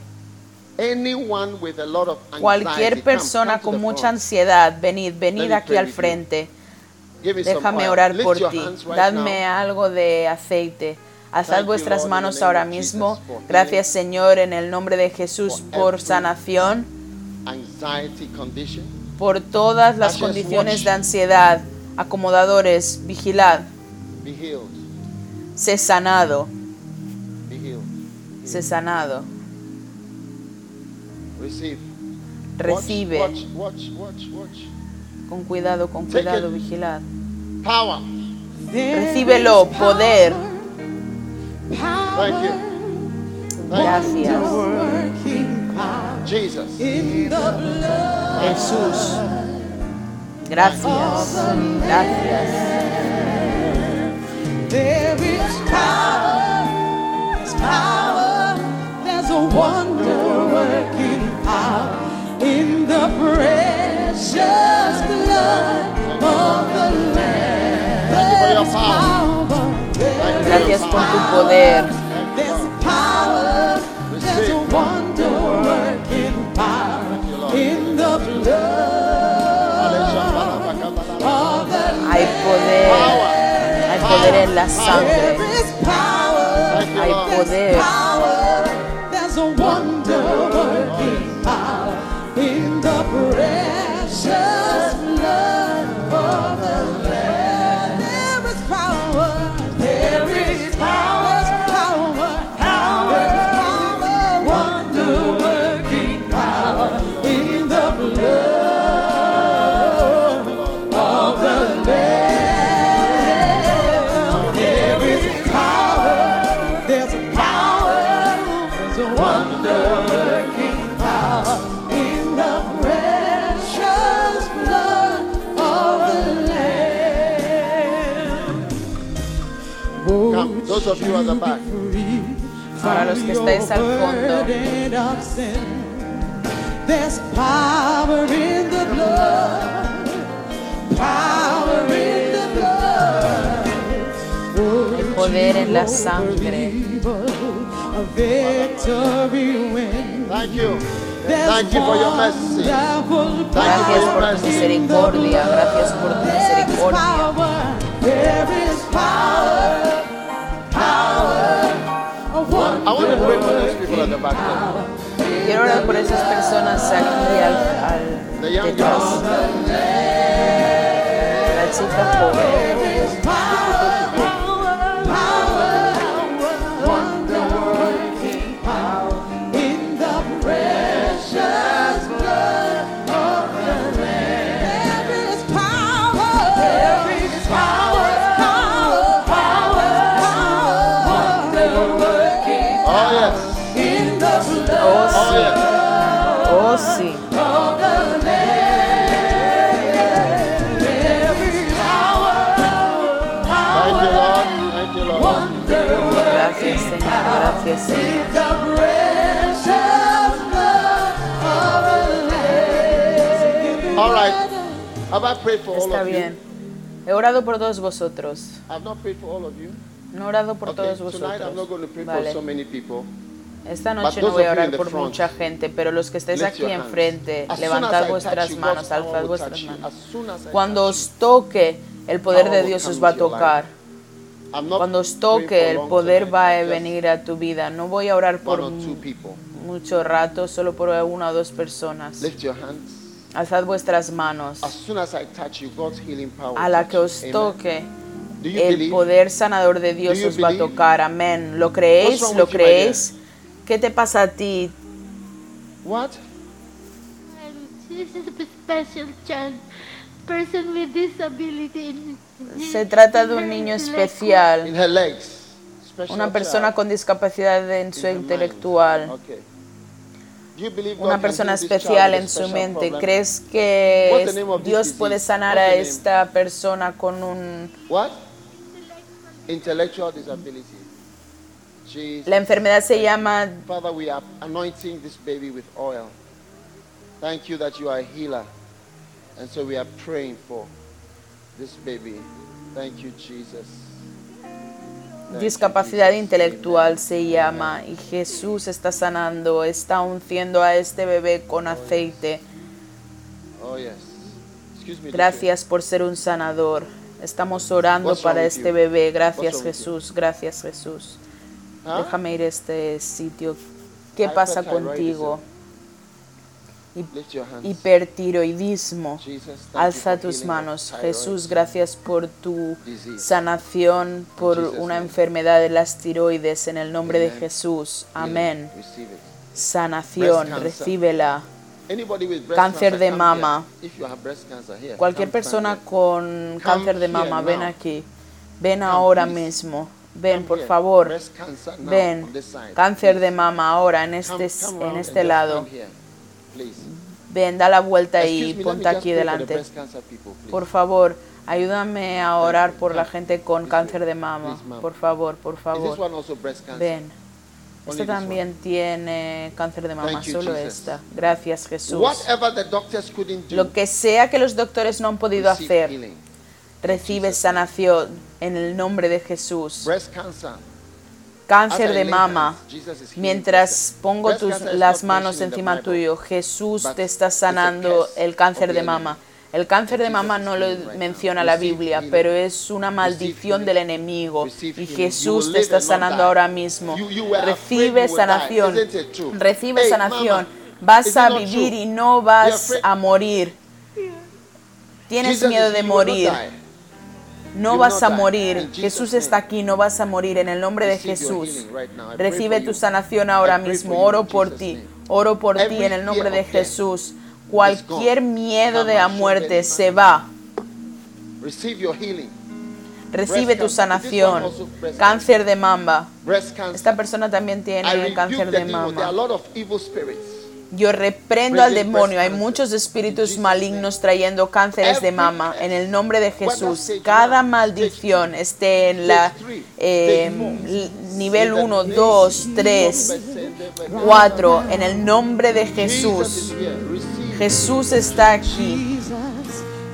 Cualquier persona con mucha ansiedad, venid, venid aquí al frente. Déjame orar por ti. Dadme algo de aceite. Alzad vuestras manos ahora mismo. Gracias, Señor, en el nombre de Jesús por sanación, por todas las condiciones de ansiedad. Acomodadores, vigilad. Sé sanado, sé sanado. Receive. Recibe. Watch, watch, watch, con cuidado, con cuidado, it. vigilad. Power. Recíbelo, poder. Thank you. Gracias. Jesus. Jesús. Gracias. Gracias. Gracias por tu poder. Hay poder, hay poder en la sangre. Hay poder. You at the back. Para los que estáis al fondo. There's power in the blood, power in the blood. Hay poder en la sangre. A victory win. Thank you. There's Thank you for your mercy. wonderful Thank you for Gracias por tu misericordia. Gracias por tu misericordia. power. There is power, Quiero orar por esas personas aquí al, al detrás. La chica. Lamb. All right. Have I prayed for all Está of you? bien. He orado por todos vosotros. I've not prayed for all of you. No he orado por Okay, todos tonight I'm not vosotros. going to pray Vale. for so many people. Esta noche no voy a orar por mucha gente, pero los que estéis aquí enfrente, levantad vuestras manos, alzad vuestras manos. Cuando os toque, el poder de Dios os va a tocar. Cuando os toque, el poder va a venir a tu vida. No voy a orar por mucho rato, solo por una o dos personas. Lift your hands. Alzad vuestras manos. As soon as I touch you, God's healing power A la que os toque, el poder sanador de Dios os va a tocar. Amén. ¿Lo creéis? ¿Lo creéis? ¿Qué te pasa a ti? What? This is a special child, person with disability. Se trata de un niño especial, una persona con discapacidad en su intelectual, Okay. Do you believe God una persona especial en su mente. ¿Crees que Dios puede sanar a esta persona con un... Intellectual disability. La enfermedad se llama Father, we are anointing this baby with oil. Thank you that you are a healer. And so we are praying for this baby. Thank you, Jesus. Thank you, discapacidad Jesus. intelectual, se llama, y Jesús está sanando, está unciendo a este bebé con aceite. Oh, yes. Excuse me. Gracias por ser un sanador. Estamos orando What's para este you? bebé. Gracias Jesús, gracias Jesús. Huh? Déjame ir a este sitio. ¿Qué pasa contigo? Hipertiroidismo. Alza tus manos. Jesús, gracias por tu sanación, por una enfermedad de las tiroides. En el nombre de. Jesús. Amén. Sanación, recíbela. Cáncer de mama. Cualquier persona con cáncer de mama, ven aquí. Ven ahora mismo. Ven, por favor. Ven. Cáncer de mama ahora en este, en este lado. Ven, da la vuelta y ponte aquí delante. Por favor, ayúdame a orar por la gente con cáncer de mama. Por favor, por favor. Ven. One. también tiene cáncer de mama, solo esta. Gracias, Jesús. Lo que sea que los doctores no han podido hacer. Recibe sanación en el nombre de Jesús. Cáncer de mama. Mientras pongo tus, las manos encima tuyo, Jesús te está sanando el cáncer de mama. El cáncer de mama no lo menciona la Biblia, pero es una maldición del enemigo. Y Jesús te está sanando ahora mismo. Recibe sanación. Recibe sanación. Vas a vivir y no vas a morir. Tienes miedo de morir. No vas a die. morir. Jesús está aquí, no vas a morir. En el nombre de Jesús. Recibe tu sanación ahora mismo. Oro por ti. Oro por ti en el nombre de Jesús. Cualquier miedo de la muerte se va. Recibe tu sanación. Cáncer de cancer. Esta persona también tiene cáncer de demon. Yo reprendo al demonio. Hay muchos espíritus malignos trayendo cánceres de mama. En el nombre de Jesús, cada maldición esté en la eh, nivel In the 1, name 2, of 3, Jesus. 4. En el nombre de Jesús. Jesús está aquí.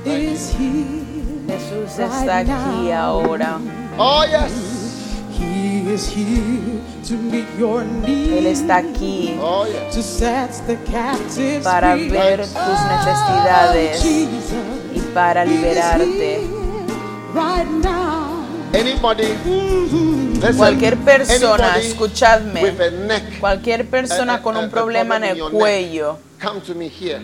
Jesús está aquí ahora. Oh, yes. Él está aquí Oh, yes. to set the captives para free. ver tus necesidades Jesus y para liberarte. here right now. Anybody, listen, Cualquier persona, anybody escuchadme, with a neck, cualquier persona a- a- con un a problema en el cuello, come to me here.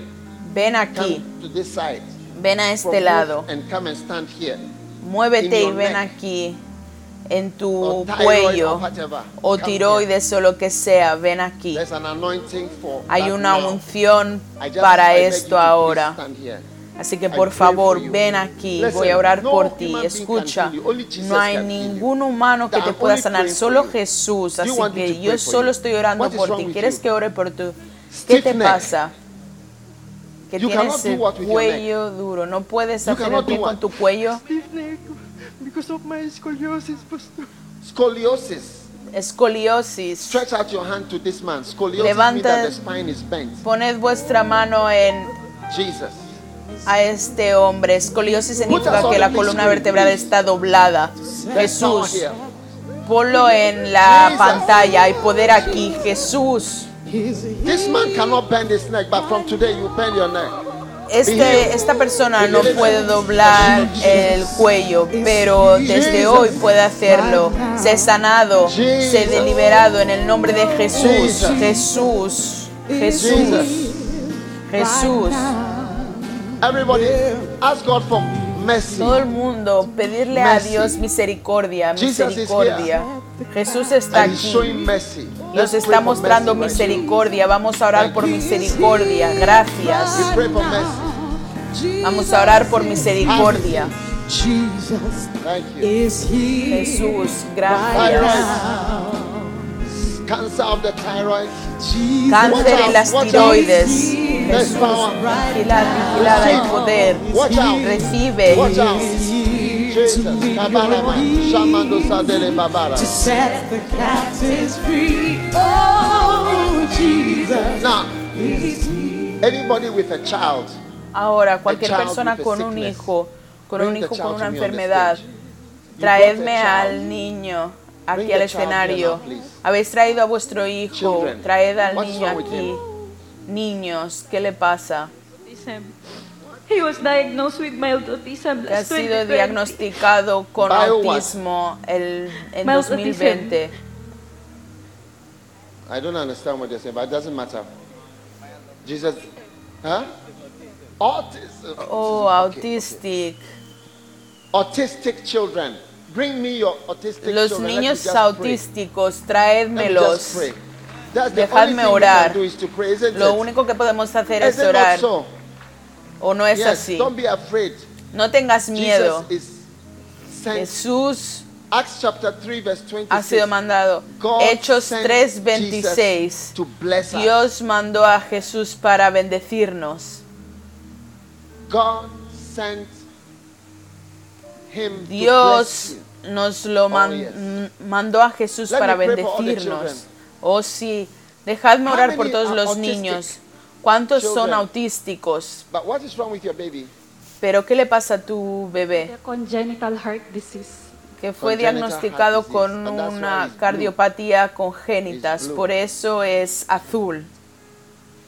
ven Come aquí, to this side. ven a este lado, And come and stand here. muévete y ven neck. aquí en tu cuello o tiroides o lo que sea, ven aquí. Hay una unción para esto ahora. Así que por favor, ven aquí, voy a orar por ti. Escucha, no hay ningún humano que te pueda sanar, solo. Jesús. Así que yo solo estoy orando por ti. ¿Quieres que ore por tu? ¿Qué te pasa? Que tienes el cuello duro. ¿No puedes hacer el pie con tu cuello? Because of my scoliosis, Pastor. Scoliosis. Escoliosis. Stretch out your hand to this man. Scoliosis Levanta- means that the spine is bent. Poned vuestra mano en Jesus. a este hombre. Escoliosis significa que la columna vertebral está doblada. Jesús, ponlo en la Jesus. pantalla. Hay poder aquí. Jesús. This man cannot bend his neck, but from today you bend your neck. Este, esta persona no puede doblar el cuello, pero desde hoy puede hacerlo. Sé sanado, sé deliberado en el nombre de Jesús. Jesús, Jesús, Jesús. Everybody, ask God for mercy. Todo el mundo pedirle a. Dios misericordia, misericordia. Jesús está aquí. Nos Let's está mostrando misericordia. Vamos a orar por misericordia. Gracias. Vamos a orar por misericordia. Jesús, gracias. Cáncer en las tiroides. Jesús, vigilada hay poder. Watch out. Recibe. Watch out. Jesus. Kabalama. Shamando sadele babara. To set the captives free. Oh, Jesus. Now, anybody with a child, Ahora, cualquier child persona con un hijo, con un hijo con una enfermedad, traedme al niño aquí al escenario. Habéis traído a vuestro hijo, traed al niño aquí. Niños, ¿qué le pasa? autism. He was diagnosed with mild autism Que ha sido 2020. diagnosticado con autismo el, en Mild 2020. I don't understand what you're saying, but it doesn't matter. Jesus, huh? Autism. Oh, autistic. Autistic children. Bring me your autistic Los children. Niños autísticos, traédmelos. Dejadme orar. Lo único que podemos hacer es orar. so? ¿O no es yes, así? don't be afraid. No tengas miedo. Jesús Acts chapter 3 verse 26. ha sido mandado. God Hechos sent 3:26. Jesus to bless us. Dios mandó a Jesús para bendecirnos. God sent him to bless Dios. Nos lo man- m- mandó a Jesús Let para bendecirnos. Oh sí, dejadme orar por todos los autistic niños. ¿Cuántos son autísticos? But what is wrong with your baby? Pero ¿qué le pasa a tu bebé? A congenital heart disease. Que fue Congenital diagnosticado con una cardiopatía congénita, por eso es azul.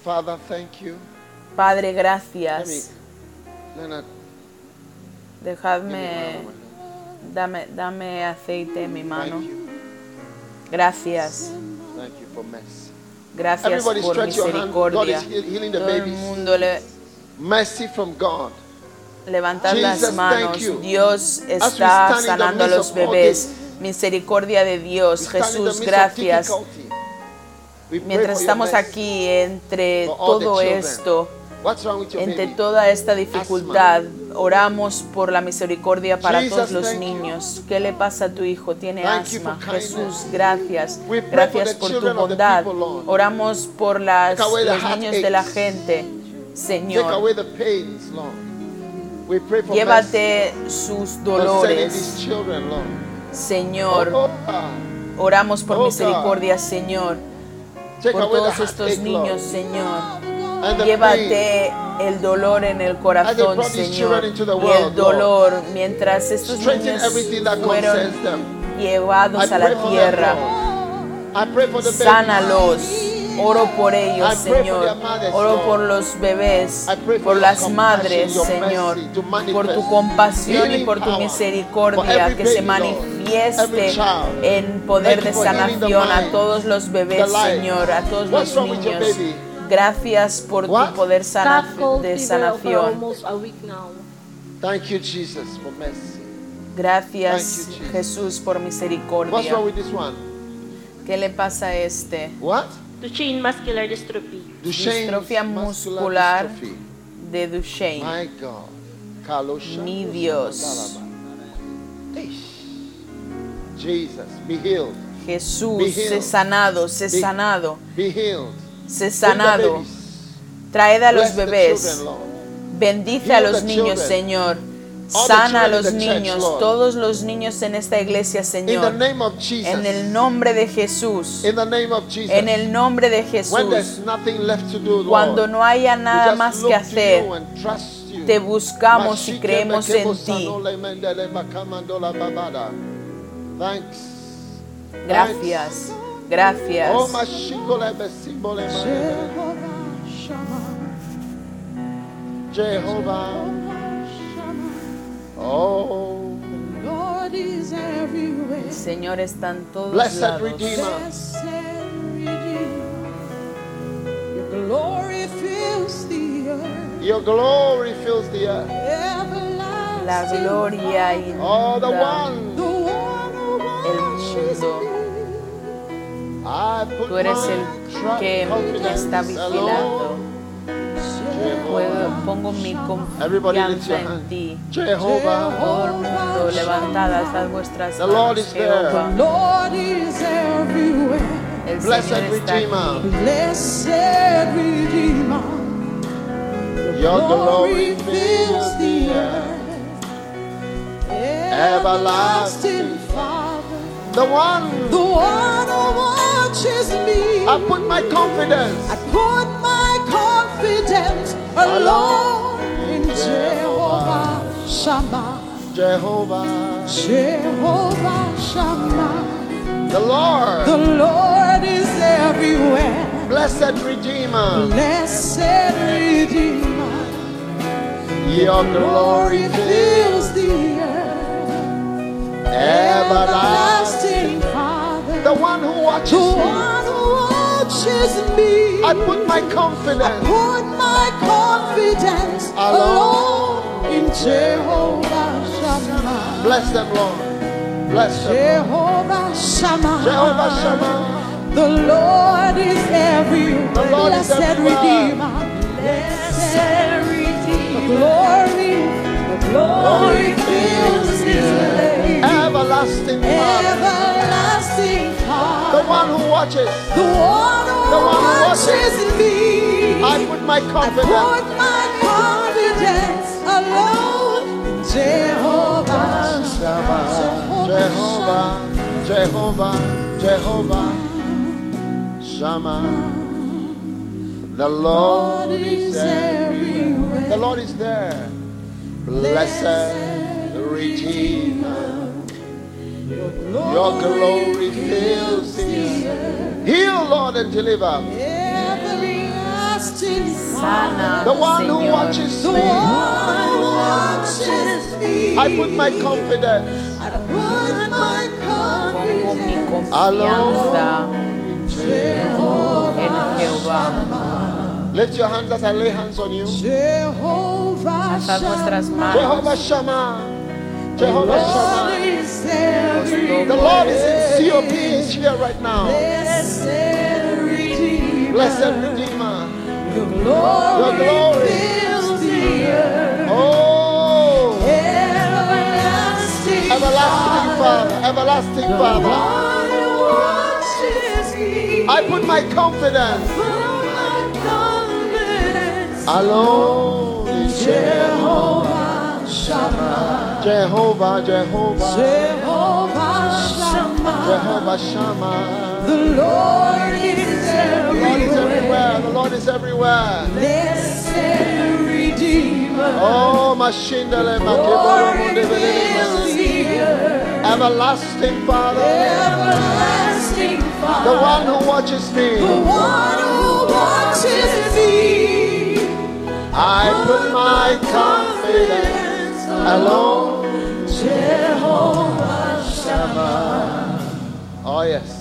Father, thank you. Padre, gracias. Dejadme, dame, dame aceite en mi mano. Gracias. Gracias por misericordia. Todo el mundo le, Mercy from God. levantad las manos. Dios está sanando a los bebés. Misericordia de Dios. Jesús, gracias. Mientras estamos aquí entre todo esto, Entre toda esta dificultad, oramos por la misericordia para todos los niños. ¿Qué le pasa a tu hijo? Tiene asma. Jesús, gracias. Gracias por tu bondad. Oramos por las, los niños de la gente. Señor, llévate sus dolores. Señor, Oh, oramos por Oh, misericordia, Señor, por todos estos niños. Señor. Llévate el dolor en el corazón, Señor, y el dolor mientras estos niños fueron llevados a la tierra. Sánalos. Oro por ellos, Señor. Oro por los bebés, por las madres, Señor. Por tu compasión y por tu misericordia que se manifieste en poder de sanación a todos los bebés. Señor, a todos los niños. Gracias por What? tu poder sana- de sanación. Thank you, Jesus, for mercy. Gracias, Thank you, Jesus. Jesús, por What's misericordia. wrong with this one? ¿Qué le pasa a este? What? Duchenne muscular dystrophy. Duchenne Distrofia muscular dystrophy. de Duchenne. My God. Kalosha Mi Dios. Jesus, be healed. Jesús, Be sé healed. sanado, sé Be- sanado, Be healed. Sé sanado. Traed a los bebés. Bendice a los niños. Señor. Sana a los niños, todos los niños en esta iglesia, Señor. En el nombre de Jesús. En el nombre de Jesús. Cuando no haya nada más que hacer, te buscamos y creemos en ti. Gracias, gracias. Oh. Jehovah. Oh, Lord is everywhere. El Señor está en todos blessed lados. Redeemer. Blessed Redeemer. Your glory fills the earth. Your glory fills the earth. Everlasting La gloria Oh, the inunda one. The one Tú eres el que confidence está vigilando. Puedo, pongo mi confianza en ti. Jehovah. Todo el mundo, levantadas a vuestras The Lord manos, is there. Jehová. Lord is everywhere. El Blessed Redeemer. Blessed Redeemer. Your Glory glory fills the earth. Everlasting Father. The one. The one me. I put my confidence. I put my confidence alone in Jehovah Shammah. Jehovah. Jehovah Shammah. The Lord. The Lord is everywhere. Blessed Redeemer. Blessed Redeemer. Your glory fills the earth. everlasting. The one who watches The me. one who watches me. I put my I confidence. put my confidence Alone. alone in Jehovah Shammah. Bless them, Lord. Bless them. Jehovah Shammah. Jehovah Shammah. The Lord is everywhere. The Lord is Blessed everywhere. Redeemer. Blessed Redeemer. Glory. The glory fills this place. Everlasting Father. Everlasting The one who watches. The one who The one who watches me. I put my confidence. I put my confidence alone in Jehovah. Jehovah, Jehovah, Jehovah, Shammah. The Lord is everywhere. The Lord is there. Blessed Redeemer, your glory fills the earth. Heal, Lord, and deliver. The one who Señor. watches me. I put my confidence. Pongo mi Alone. confianza en Jehová. Lift your hands as I lay hands on you. Alzad vuestras manos. Jehovah Shammah. Jehovah Shammah. The Lord is in COP is here right now. Blessed Redeemer. Your glory. fills the Oh. Everlasting Father. Everlasting Father. I put my confidence. Alone in Jehovah. Jehovah, Jehovah. Jehovah Shammah. The Lord is everywhere. The Lord is everywhere. The Lord is everywhere. Blessed Redeemer. Oh, Mashindale. Everlasting Father. Everlasting Father. The one who watches me. The one who watches me. I put my confidence alone. Jehovah Shammah. Oh, yes.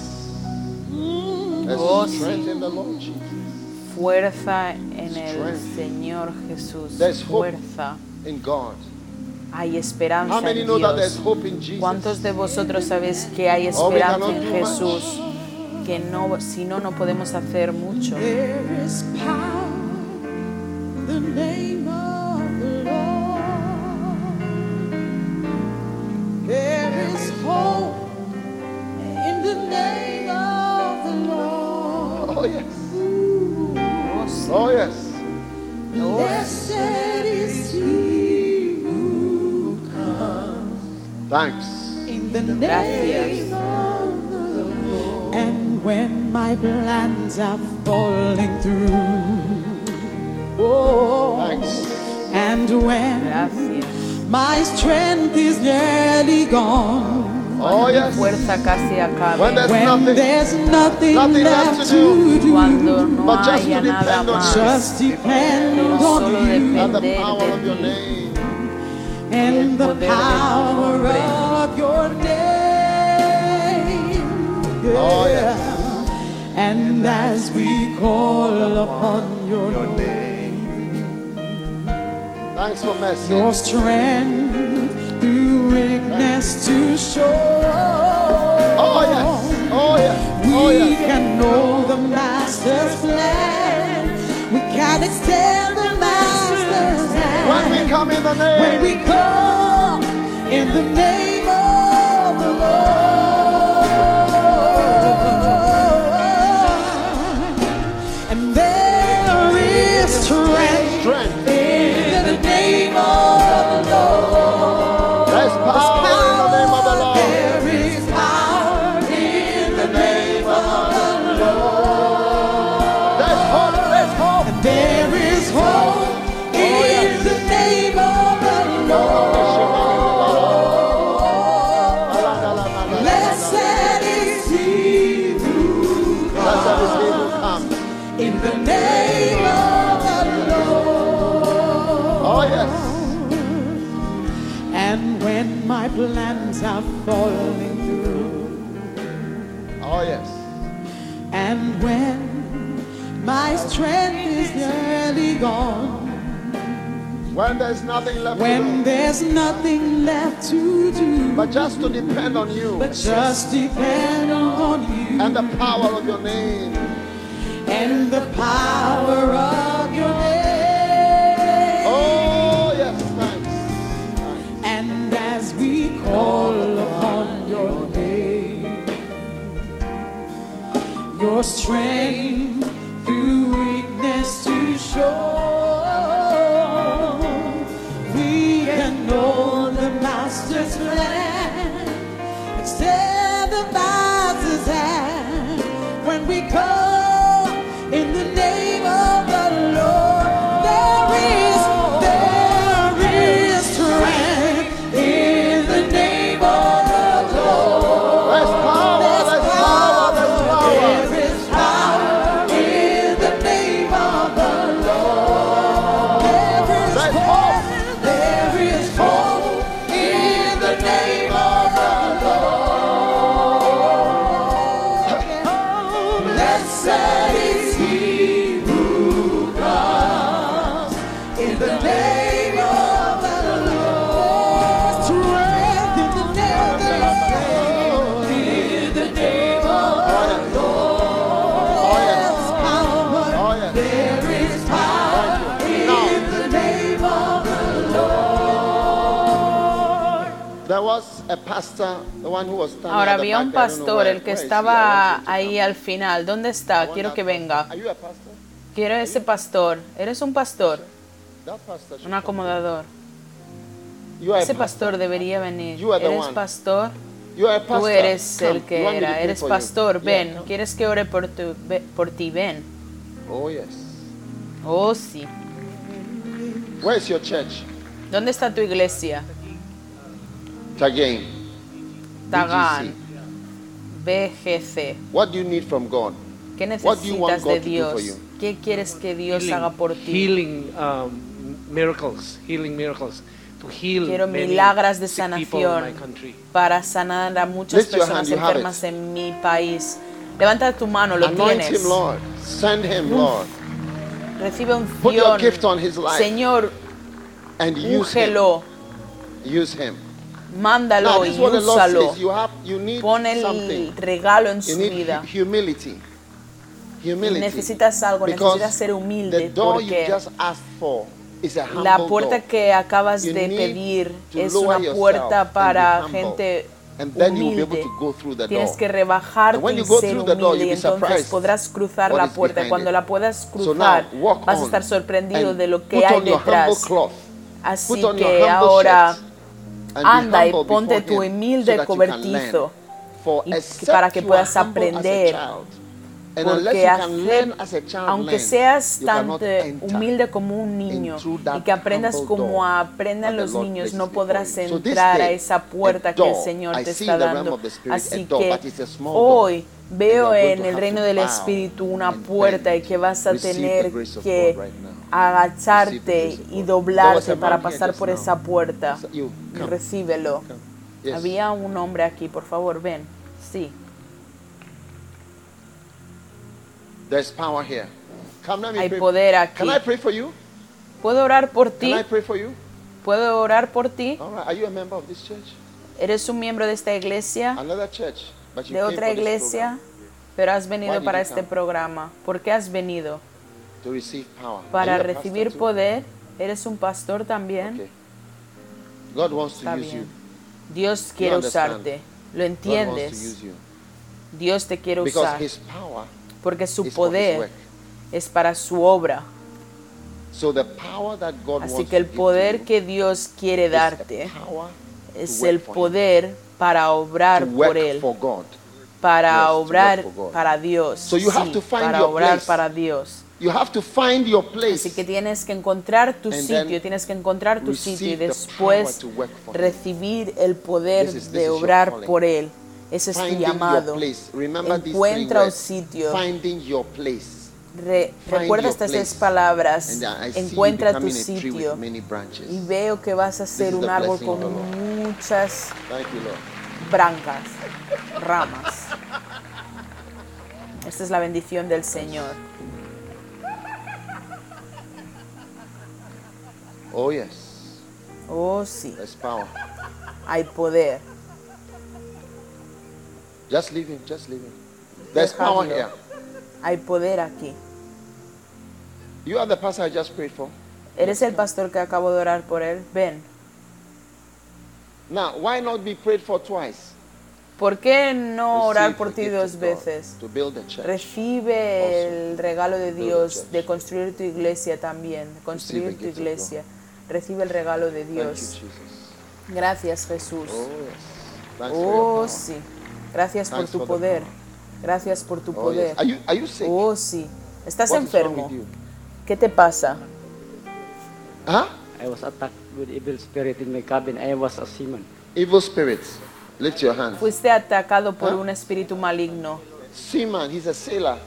There's Oh, strength sí. in the Lord Jesus. Fuerza en el Strength. Señor Jesús. There's hope. Fuerza. In God. Hay esperanza How many en know that there's Dios. hope in Jesus? ¿Cuántos de vosotros sabéis que hay Oh, we esperanza cannot en do Jesús? Que no, si no, no podemos hacer mucho. There is power in the name of Thanks. in the name of the Lord. And when my plans are falling through, oh, Thanks. and when Gracias. my strength is nearly gone. Oh, yes. Fuerza casi When there's When nothing, there's nothing, nothing left left to do, to do, but just to haya nada depend on más. just depend on you and the depender power of your name. And the poder de tu power of your name. Oh, yes. And as we call upon your name, Thanks for mercy. your strength through weakness to show. Oh, yes. Oh, yes. Oh, We yes. can know the master's plan. We can extend come in the name. When we come in the name of the Lord. When there's nothing left to do, there's nothing left to do, but just to depend on you but just depend on you and the power of your name. and the power of your name. Oh, yes. Thanks. And as we call upon your name, your strength Ahora había un pastor, el que estaba ahí al final. ¿Dónde está? Quiero que venga. Quiero ese pastor. ¿Eres un pastor? Un acomodador. Ese pastor. debería venir. ¿Eres pastor? Tú eres el que era. Eres pastor. Ven. ¿Quieres que ore por, tu, por ti? Ven. Oh. Oh, sí. Where is your church? ¿Dónde está tu iglesia? Again. Tagan. BGC. What do you need from God? ¿Qué What do you want necesitas God de to do for Dios? you? ¿Qué quieres que Dios healing, haga por ti? healing um, miracles, healing miracles, to heal Quiero many milagras de sick people in my sanación para sanar a muchas Lift personas hand, enfermas en mi país. Levanta tu mano, lo Anoint tienes. him, Lord. Send him. Lord. Recibe un Put your gift on his life. Señor, And use him. Use him. Mándalo y úsalo. Pon el regalo en su vida. humility. Humility. necesitas algo, necesitas ser humilde porque la puerta que acabas You de pedir es una puerta para gente humilde. Tienes que rebajarte y ser humilde entonces podrás cruzar la puerta. Cuando la puedas cruzar, vas a estar sorprendido de lo que hay detrás. Así que ahora anda y ponte tu humilde so cobertizo y para que puedas aprender. child, and unless Porque hacer- aunque seas tan humilde como un niño y that que aprendas como aprenden los niños, no podrás entrar a esa puerta que el Señor te está dando. Así que hoy veo en el reino del Espíritu una puerta y que vas a tener que agacharte y doblarte para pasar por esa puerta. Recíbelo. Había un hombre aquí, por favor, ven. Sí. There's power here. Come, let me Hay poder aquí. Can I pray for you? ¿Puedo orar por ti? Can I pray for you? ¿Puedo orar por ti? All right. Are you a member of this church? ¿Eres un miembro de esta iglesia? ¿De otra iglesia? Pero has venido para este programa. ¿Por qué has venido? Para recibir poder. ¿Eres un pastor también? Está bien. Dios quiere usarte. ¿Lo entiendes? Dios te quiere usar. Porque su poder es para su obra. Así que el poder que Dios quiere darte es el poder para obrar por Él. Para obrar para Dios. So you have Sí, to find para your obrar place. para Dios. You have to find your place. Así que tienes que encontrar tu sitio, tienes que encontrar tu sitio y después recibir el poder This is- this de obrar por Él. Ese es tu llamado. Encuentra un sitio. Finding your place. Re- recuerda estas tres palabras. You Encuentra tu sitio. Y veo que vas a ser un árbol con muchas brancas, ramas. Esta es la bendición del Señor. Oh, yes. Oh, sí, power. hay poder. Just leave him. Just leave him. There's power here. Hay poder aquí. You are the pastor I just prayed for. ¿Eres el pastor que acabo de orar por él? Ven. Now, why not be prayed for twice? ¿Por qué no orar por ti dos veces? To build a church. Recibe el regalo de Dios de construir tu iglesia también, construir tu iglesia. Recibe el regalo de Dios. Gracias Jesús. Oh, Oh, sí. Gracias por tu poder. Gracias por tu Oh, poder. Oh, sí. ¿Estás enfermo? ¿Qué te pasa? Huh? I was attacked with evil spirit in my cabin. I was a seaman. Evil spirits. Lift your hand. Fuiste atacado por ¿Ah? un espíritu maligno. Seaman, he's a sailor.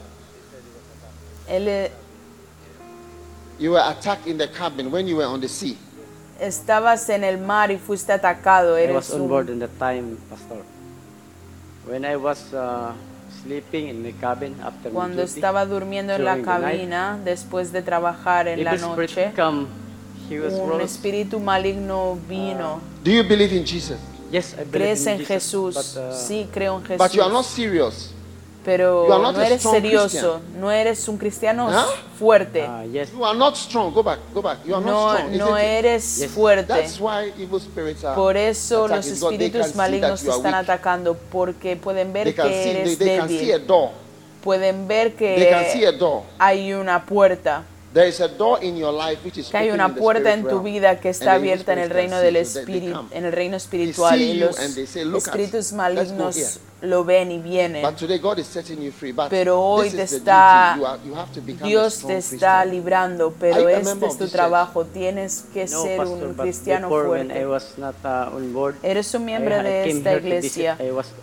Él eh, You were attacked in the cabin when you were on the sea. estabas en el mar y fuiste atacado. I Eres was on un- board in that time, Pastor. When I was uh, sleeping in my cabin after my Cuando duty, estaba durmiendo en la cabina después de trabajar en la noche, come. He was un espíritu maligno vino. Do you believe in Jesus? Yes, I believe ¿Crees in en Jesus, Jesús? but, uh, Sí, creo en Jesús. Pero You are not no eres strong serioso, no eres un cristiano Huh? fuerte. You are not strong. Go back. Go back. You are No, not strong. no eres fuerte. That's why evil spirits are Por eso los. They espíritus see malignos te están weak. atacando porque pueden They ver can que see. They, eres they a débil. door. Pueden ver They que door. hay una puerta. There is a door in your life which is que hay open una in the puerta en tu vida que está abierta en el spirits reino del they- they espíritu, en el reino They espiritual y you los they say, "Look at- espíritus malignos here." Lo ven y vienen. But today God is setting you free. But Pero hoy te está Dios te está Christian. librando, pero este es tu trabajo. Tienes que No, ser Pastor, un cristiano fuerte. uh, Eres un miembro de esta iglesia.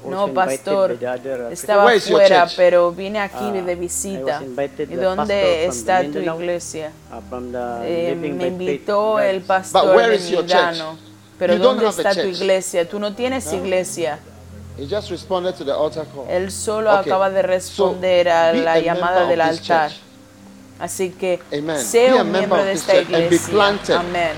No, pastor, uh, estaba fuera, pero vine aquí Ah, de visita. ¿Y dónde está tu iglesia? uh, Eh, me invitó el pastor de Milano. Pero ¿dónde está tu iglesia? Tú no tienes iglesia. He just responded to the altar call. Él solo Okay. acaba de responder a la llamada del altar. church. Así que Amen. sé Be un miembro de esta iglesia. planted. Amén.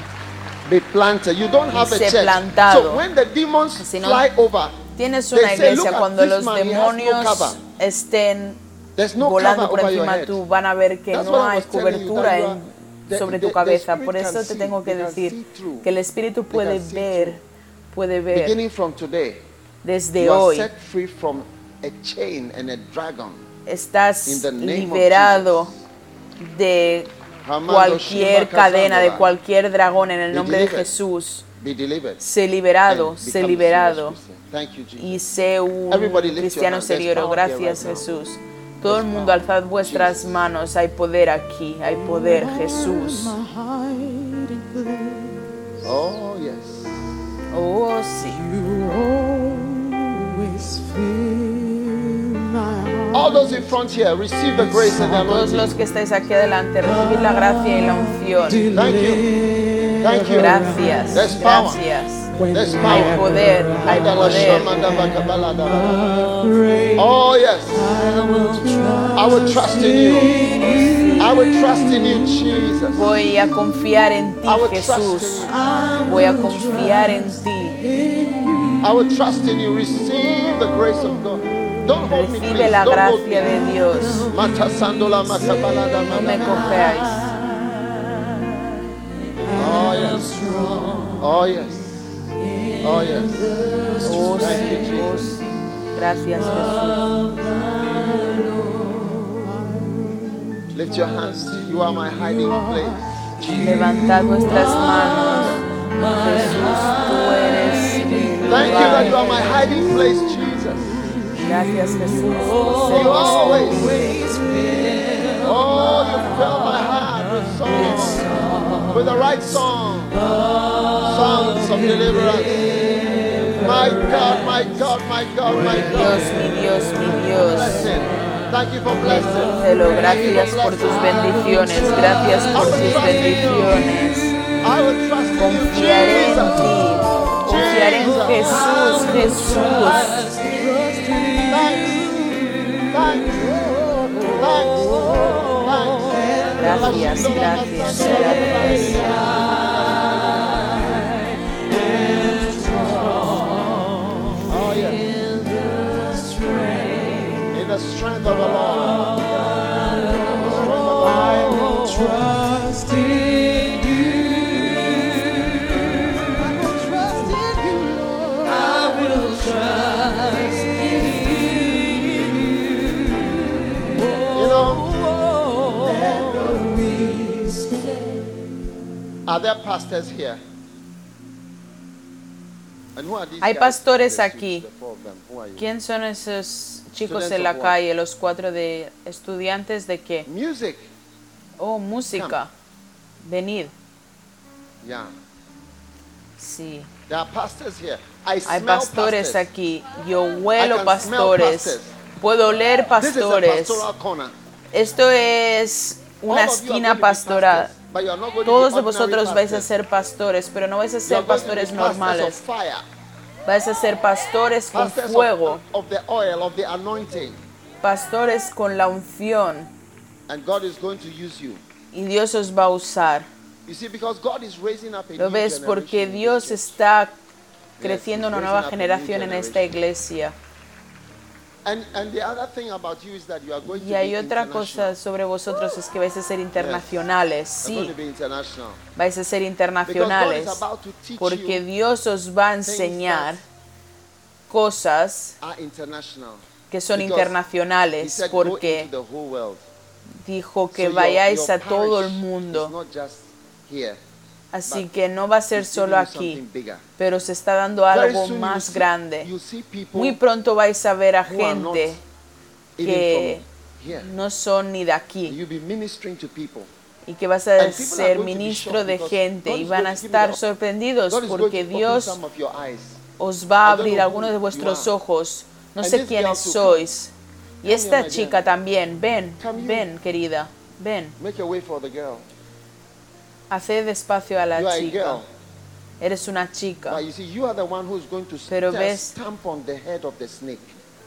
Be planted. You don't have a church. plantado. So when the demons Si no, fly over, Tienes they una say, iglesia "Look at cuando los man, no demonios cover." estén no volando por encima head. tú van a ver que That's no hay cobertura en- the- sobre the- tu cabeza. Por can eso te see, tengo que they decir que el espíritu They puede ver, puede ver Beginning from today, desde hoy. Estás liberado de cualquier cadena, de cualquier dragón en el nombre de. Jesús. Sé liberado, sé liberado. serious Christian. Thank you, Jesus. y sé un cristiano serio. Gracias. Jesús. Todo el mundo alzad vuestras manos. Hay poder aquí. Hay poder Jesús. Oh. Oh, sí. All those in front here, receive the grace and the Todos los que estáis aquí adelante, recibid la gracia y la unción. Thank you. Thank you. Gracias. There's power. Gracias. There's Hay power. poder, hay poder. Oh, yes. I will trust in you. I will trust in you, Jesus. Voy a confiar en ti, Jesús. Voy a confiar en ti. I will trust in you. Receive the grace of God. Don't hold me, Recibe please. la Don't hold gracia me. de Dios. Matasandola makabalada No me malada. Oh, yes. Oh, yes. Oh, yes. Oh, Thank you, sí, oh, Jesus. sí. Gracias, Jesús. Lift your hands. You are my hiding place. Levantad vuestras manos. Jesús, tú eres Thank you that you are my hiding place, Jesus. Gracias, Jesús. ser You always. Oh, you fill my heart with songs, with the right song, songs of deliverance. My God, my God, my God, my Dios, God. mi Dios, mi Dios. Thank you for blessing. Gracias por tus bendiciones, gracias por tus bendiciones. I will trust in you, Confiaré en Jesus. Jesús. Gracias, gracias, gracias. Oh. In the strength of the Lord. In the strength of the Lord. Trust are there pastors here? And who are these Hay guys? pastores The aquí. suits, the four of them. Who are you? ¿Quién son esos chicos en la calle, los cuatro de estudiantes de qué? Music. Oh, música. Venid. Yeah. Sí. There are pastors here. I Hay smell pastores pastors. aquí. Yo I huelo can smell pastores. Puedo oler This is a pastores. pastoral corner. Esto es All una of you are going esquina be pastoral. pastors, Todos de vosotros vais a ser pastores, pero no vais a ser pastores normales. Vais a ser pastores con fuego, pastores con la unción. Y Dios os va a usar. ¿Lo ves? Porque Dios está creciendo una nueva generación en esta iglesia. Y hay otra cosa sobre vosotros es que vais a ser internacionales, sí, vais a ser internacionales, porque Dios os va a enseñar cosas que son internacionales, porque dijo que vayáis a todo el mundo. Así que no va a ser solo aquí, pero se está dando algo más grande. Muy pronto vais a ver a gente que no son ni de aquí. Y que vas a ser ministro de gente y van a estar sorprendidos porque Dios os va a abrir algunos de vuestros ojos. No sé quiénes sois. Y esta chica también, ven, ven, querida, ven. Make a way for the girl. Haced espacio a la chica. Eres una chica. Pero ves-.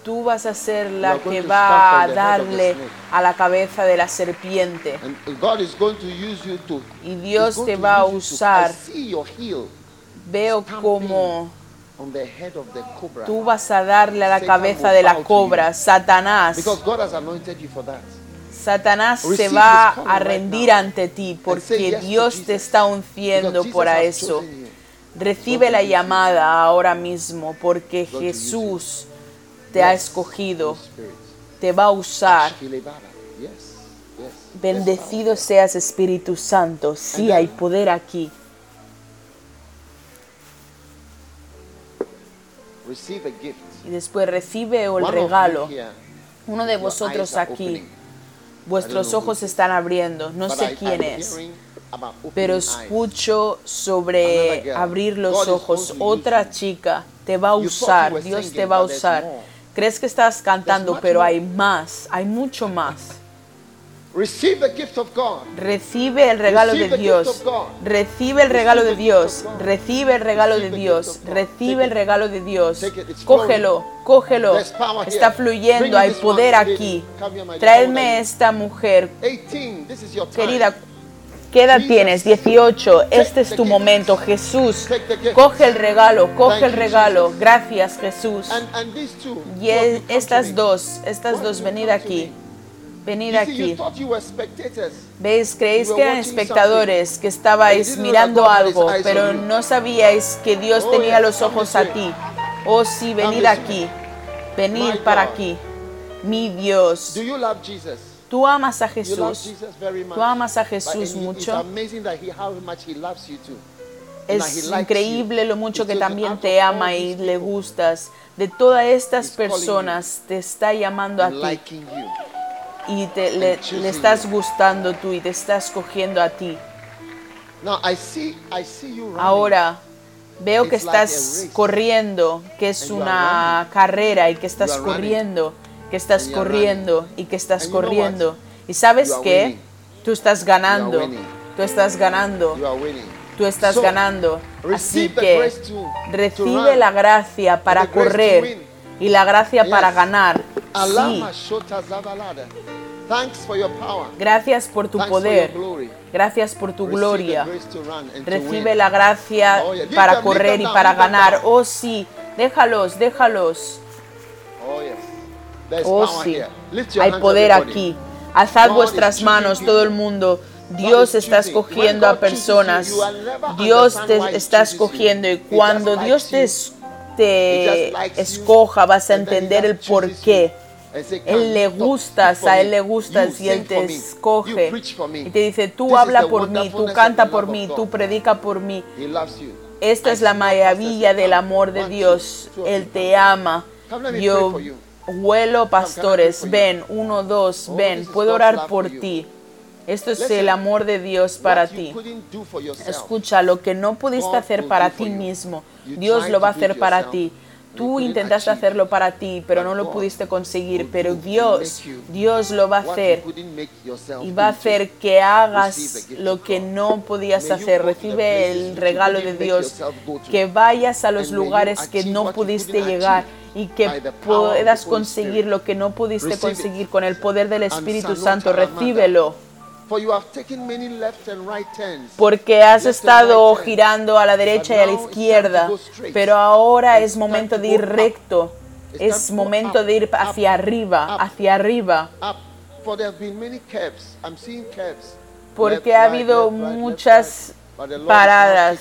Tú vas a ser la que va a darle a la cabeza de la serpiente. Y Dios te va a usar. Veo como tú vas a darle a la cabeza de la cobra. Satanás. Satanás se va a rendir ante ti porque Dios te está Jesus has eso. Recibe la llamada ahora mismo porque Jesús te ha escogido, te va a usar. Bendecido seas Espíritu Santo. Sí hay poder aquí. Y después recibe el regalo. Uno de vosotros aquí. Vuestros ojos se están abriendo. No sé quién es. Pero escucho sobre abrir los ojos. Otra chica te va a usar. Dios te va a usar. Crees que estás cantando, pero hay más. Hay mucho más. Receive the gift of God. Recibe el regalo de Receive Dios. Recibe el regalo de Dios. Recibe el regalo de Dios. Recibe el regalo de Dios. Cógelo, cógelo. Está fluyendo, hay poder aquí. Traedme esta mujer. 18. This is your time. Querida, ¿qué edad tienes? 18. Este es tu momento, Jesús. Coge el regalo, coge el regalo. Gracias, Jesús. Y e- estas dos, estas dos, venid aquí. Venid aquí. ¿Veis? Creéis que eran espectadores, que estabais mirando algo, pero no sabíais que Dios Oh, tenía los ojos a ti. Oh sí, venid aquí. Venid para aquí. Mi Dios. Do you love Jesus? Tú amas a Jesús. Tú amas a Jesús mucho. Es increíble lo mucho que también te ama y le gustas. De todas estas personas te está llamando a ti. Y te, le, le estás gustando tú y te estás cogiendo a ti. Ahora veo que estás corriendo, que es una carrera y que estás corriendo, que estás corriendo y que estás corriendo. Y sabes qué? Tú estás ganando, tú estás ganando, tú estás ganando. Así que recibe la gracia para correr y la gracia para ganar. Sí, Alama shota zabalada. Thanks for your power. gracias por tu poder, gracias por tu gloria. Recibe la gracia Oh, para correr y para ganar. Oh sí, déjalos, déjalos. Oh Oh sí, hay poder aquí. Alzad vuestras manos, todo el mundo. Dios está escogiendo a personas. Dios te está escogiendo y cuando Dios te, te escoja vas a entender el just por chooses qué. And say, "Come, Él le gustas, a Él le gustas y Él te escoge y te dice, tú habla por mí, tú canta por mí, tú predica por mí. Esta es la maravilla del amor de Dios. Él te ama. Yo huelo pastores. Ven, uno, dos, Oh, ven. Puedo orar por ti. Esto es el amor de Dios para ti. Escucha, lo que no pudiste hacer para ti you. mismo, Dios lo va a hacer para ti. Tú intentaste hacerlo para ti, pero no lo pudiste conseguir. Pero Dios, Dios lo va a hacer y va a hacer que hagas lo que no podías hacer. Recibe el regalo de Dios. Que vayas a los lugares que no pudiste llegar y que puedas conseguir lo que no pudiste conseguir con el poder del Espíritu Santo. Recíbelo. Porque has estado girando a la derecha y a la izquierda, pero ahora es momento de ir recto. Es momento de ir hacia arriba, hacia arriba, porque ha habido muchas paradas.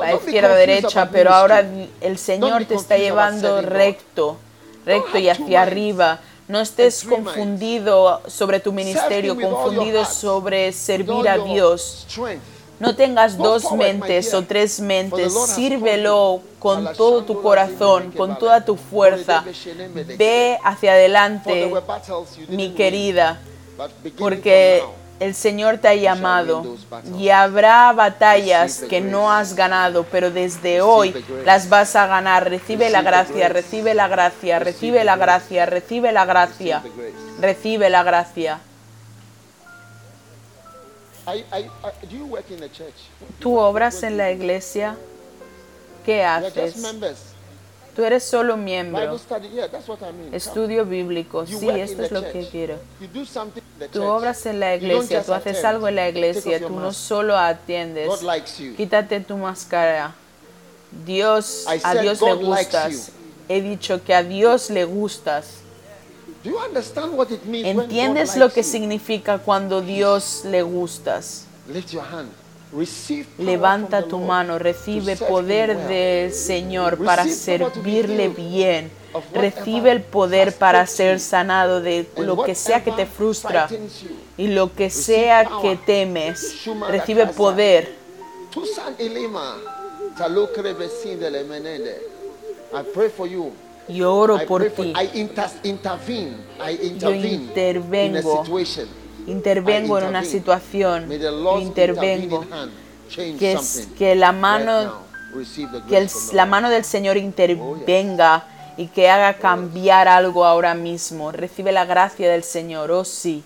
a izquierda, derecha, pero ahora el Señor te está llevando recto, recto y hacia arriba. No estés confundido sobre tu ministerio, confundido sobre servir a Dios. No tengas dos mentes o tres mentes, sírvelo con todo tu corazón, con toda tu fuerza. Ve hacia adelante, mi querida, porque el Señor te ha llamado y habrá batallas que no has ganado, pero desde hoy las vas a ganar. Recibe la gracia, recibe la gracia, recibe la gracia, recibe la gracia, recibe la gracia. ¿Tú obras en la iglesia? ¿Qué haces? Tú eres solo miembro. Estudio bíblico, sí, esto es lo que quiero. Tú obras en la iglesia, tú haces algo en la iglesia, tú no solo atiendes. Quítate tu máscara. Dios, a Dios le gustas. He dicho que a Dios le gustas. Do you understand what it means when God ¿Entiendes lo que significa cuando Dios le gustas? Levanta tu mano, recibe poder del Señor para servirle bien. Recibe el poder para ser sanado de lo que sea que te frustra y lo que sea que temes. Recibe poder. Yo oro por ti. Yo intervengo. Intervengo en una situación. Intervengo. Que, es- que la mano que el- la mano del Señor intervenga y que haga cambiar algo ahora mismo. Recibe la gracia del Señor, oh sí.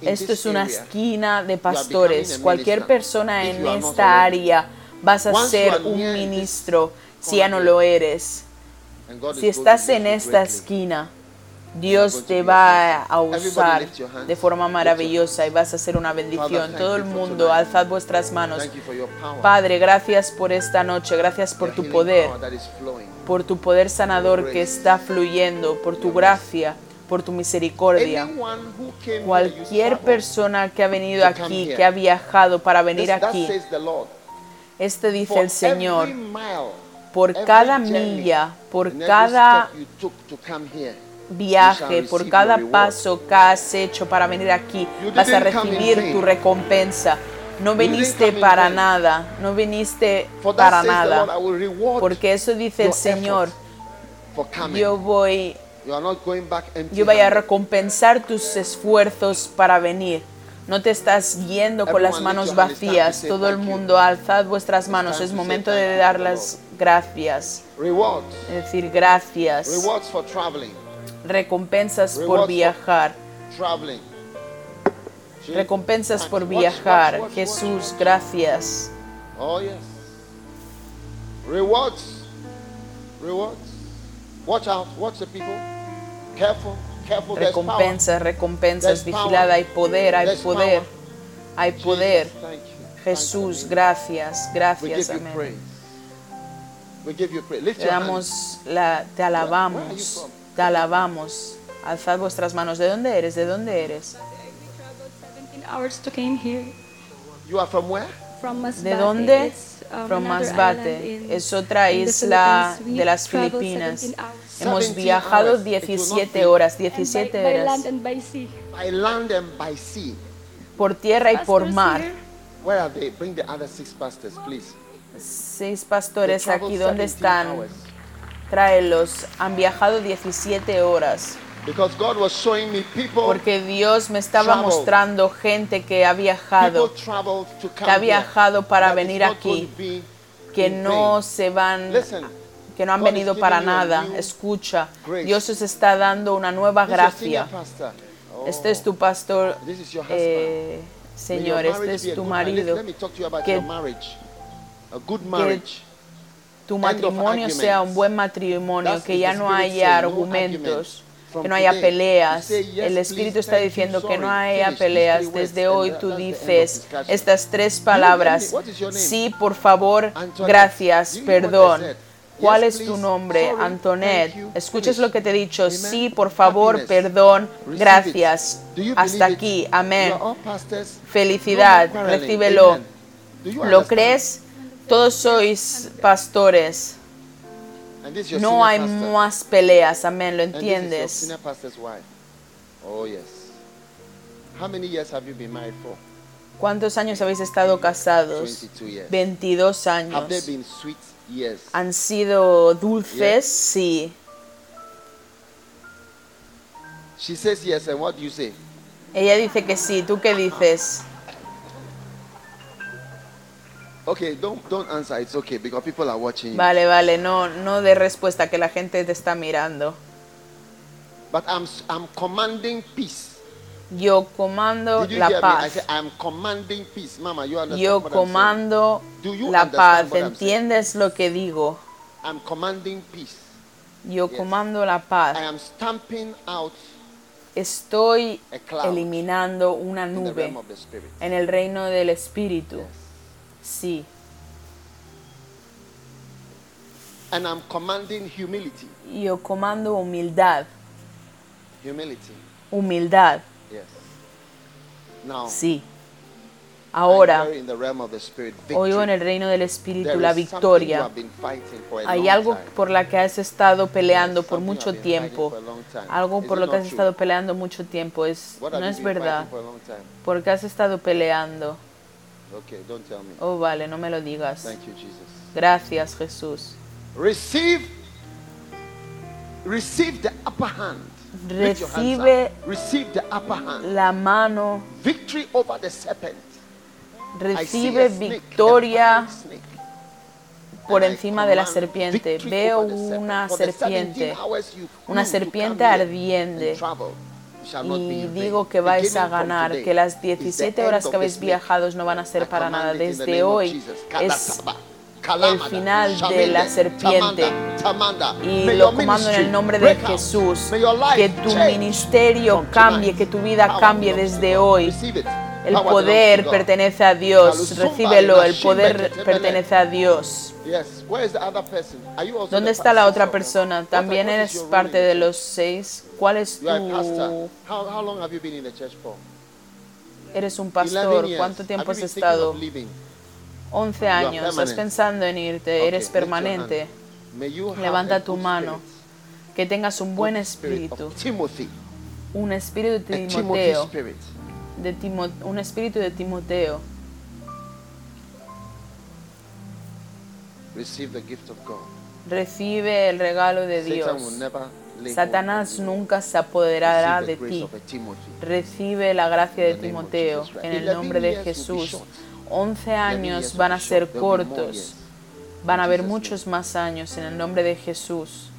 Esto es una esquina de pastores. Cualquier persona en esta área vas a ser un ministro si ya no lo eres. Si estás en esta esquina, Dios te va a usar de forma maravillosa y vas a ser una bendición. Todo el mundo, alzad vuestras manos. Padre, gracias por esta noche, gracias por tu poder, por tu poder sanador que está fluyendo, por tu gracia, por tu misericordia. Cualquier persona que ha venido aquí, que ha viajado para venir aquí, este dice el Señor, por cada milla, por cada viaje, por cada paso que has hecho para venir aquí, vas a recibir tu recompensa. No viniste para nada, no viniste para nada, porque eso dice el Señor, yo voy, yo voy a recompensar tus esfuerzos para venir. No te estás yendo con las manos vacías. Todo el mundo, alzad vuestras manos. Es momento de dar las gracias. Es decir, gracias. Recompensas por viajar. Recompensas por viajar. Jesús, gracias. Oh, yes. Rewards. Rewards. Watch out. Watch the people. Careful. Careful. Recompensas, recompensas. Vigilada, hay poder, hay poder. Hay poder. Jesús, gracias, gracias, amén. Te damos la, te alabamos? Te alabamos. Alzad vuestras manos. ¿De dónde eres? ¿De dónde eres? 17 hours to came here You are from where? from Masbate. ¿De dónde? Um, From Masbate. Es otra isla de las Filipinas. 17 hours. Hemos 17 viajado hours. It will not 17 be- horas, And by, 17 by land horas. and by sea. By land and by sea. Por tierra y por mar. here, Where are they? Bring the other six pastors, please. Seis pastores aquí, ¿dónde 17 están? Tráelos. Han viajado 17 horas. Because God was showing me people, Porque Dios me estaba Travel. mostrando gente que ha viajado, traveled que ha viajado para venir aquí, que no se van, Listen, que no han God venido para nada. Escucha, grace. Dios os está dando una nueva this gracia. Oh, Este es tu pastor, eh, Señor, este es tu marido. Que. A good marriage. Tu matrimonio sea un buen matrimonio, que ya no haya argumentos. que no haya peleas. you say, "Yes, El Espíritu está diciendo que no haya peleas. Desde hoy that- tú dices estas tres palabras. Sí, por favor, gracias, perdón. ¿Cuál es tu nombre? ¿Escuchas finish. lo que te he dicho? Sí, por favor, perdón, gracias. Hasta aquí. Amén. Felicidad, recíbelo. ¿Lo crees? Todos sois pastores. No hay más peleas. Amén. ¿Lo entiendes? Oh yes. How many years have you been married for? ¿Cuántos años habéis estado casados? 22 years. 22 Have they años. ¿Han sido dulces? Sí. She says yes, and what do you say? Ella dice que sí. ¿Tú qué dices? Okay, don't don't answer. It's okay because people are watching you. Vale, vale. No, no de respuesta que la gente te está mirando. But I'm I'm commanding peace. Yo comando Did you la hear me? I paz. said I'm commanding peace. Mama, you understand Yo what I'm saying? comando Do you la paz. what I'm saying? ¿Entiendes lo que digo? I'm commanding peace. Yo Yes. comando la paz. I am stamping out Estoy a cloud eliminando una in the nube realm of the spirit. en el reino del Espíritu. Yes. Sí. And I'm commanding humility. Yo comando humildad. Humility. Humildad. Yes. Now, Sí. Ahora hear in the realm of the spirit oigo en el reino del Espíritu la is something you victoria. have been fighting for a Hay long algo time. por la que has estado peleando por mucho tiempo. for a long time. Algo por lo que has estado peleando mucho tiempo. Es, no es verdad. Porque has estado peleando. Okay, don't tell me. Oh, vale, no me lo digas. Thank you, Jesus. Gracias, Jesús. Receive, receive the upper hand. Recibe. Receive the upper hand. la mano, Victory over the serpent. Recibe victoria por encima de la serpiente. Veo una For the 17 serpiente, una serpiente ardiente. Y digo que vais a ganar, que las is the 17 end horas que habéis viajado no van a ser para nada. Desde hoy es el final de la serpiente. Y lo comando en el nombre de. Jesús. Que tu ministerio cambie, que tu vida cambie desde hoy. El poder pertenece a Dios. Recíbelo, el poder pertenece a Dios. ¿Dónde está la otra persona? ¿También eres parte de los seis? ¿Cuál es tu... Eres un 11 pastor? ¿Cuánto tiempo has estado? of leaving? 11 are años. ¿Estás pensando en irte? Eres permanente. Levanta tu mano. Que tengas un buen espíritu. Un espíritu de Timoteo. De Timo- un espíritu de Timoteo. Receive the gift of God. Recibe el regalo de Satan will Dios. never Satanás nunca se apoderará de ti. Recibe la gracia de Timoteo en el 11 nombre de Jesús. short. 11 años van a ser cortos. Van a haber muchos más años en el nombre de Jesús.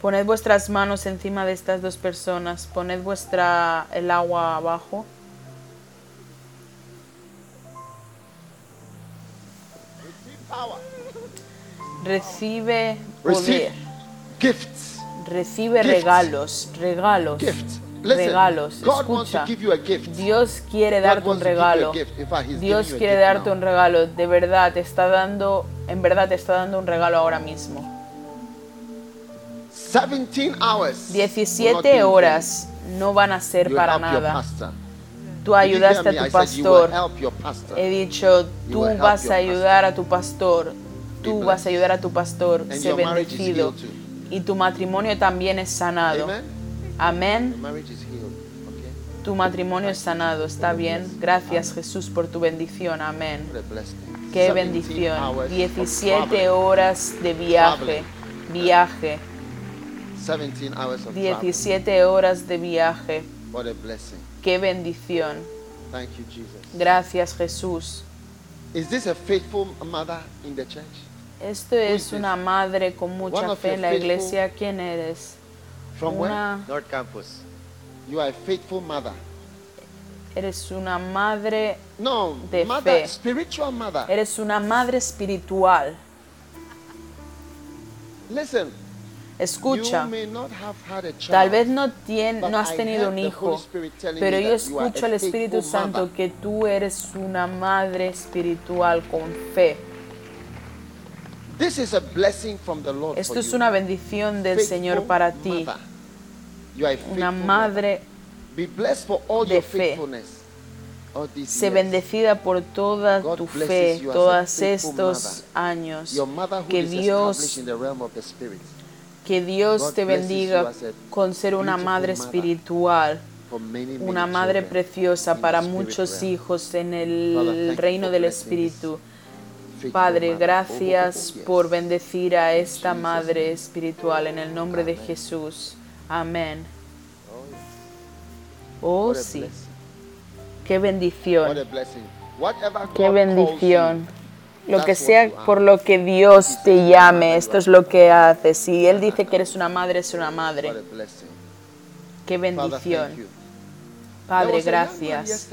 Poned vuestras manos encima de estas dos personas. Poned vuestra el agua abajo. Recibe poder. gifts. Recibe Gifts. regalos, regalos, Gifts. Regalos. Escucha. Dios quiere darte un regalo. Dios quiere darte un regalo. De verdad, te está dando, en verdad te está dando un regalo ahora mismo. 17 hours. will not be 17 in horas no van a ser para nada. Tú ayudaste a tu pastor. He dicho, tú vas a ayudar a tu pastor. Tú vas a ayudar a tu pastor. Sé bendecido. Y tu matrimonio también es sanado. Amén. Tu matrimonio es sanado. Está bien. Gracias Jesús por tu bendición. Amén. Qué 17 bendición. hours of 17 traveling. horas de viaje. Viaje. 17 hours of travel. 17 horas de viaje. What a blessing. Qué bendición. Thank you, Jesus. Gracias Jesús. Is this a faithful mother in the church? Esto es una madre con mucha fe en la iglesia. ¿Quién eres? From Una- where? North Campus. You are a faithful mother. Eres una madre No, de mother, fe. spiritual mother. Eres una madre espiritual. Listen, Escucha, tal vez no, tien- no has tenido un hijo, pero yo escucho al Espíritu Santo que tú eres una madre espiritual con fe. Esto es una bendición del Señor para ti, una madre de fe. years. bendecida por toda tu fe, todos estos años. Que Dios Que Dios te bendiga con ser una madre espiritual, una madre preciosa para muchos hijos en el reino del Espíritu. Padre, gracias over all por years. bendecir a esta madre espiritual en el nombre de. Jesús. Amén. Oh. Oh, sí. Qué bendición. Qué bendición. Lo que sea por lo que Dios te llame, esto es lo que haces. Si Él dice que eres una madre, es una madre. Qué bendición. Padre, gracias.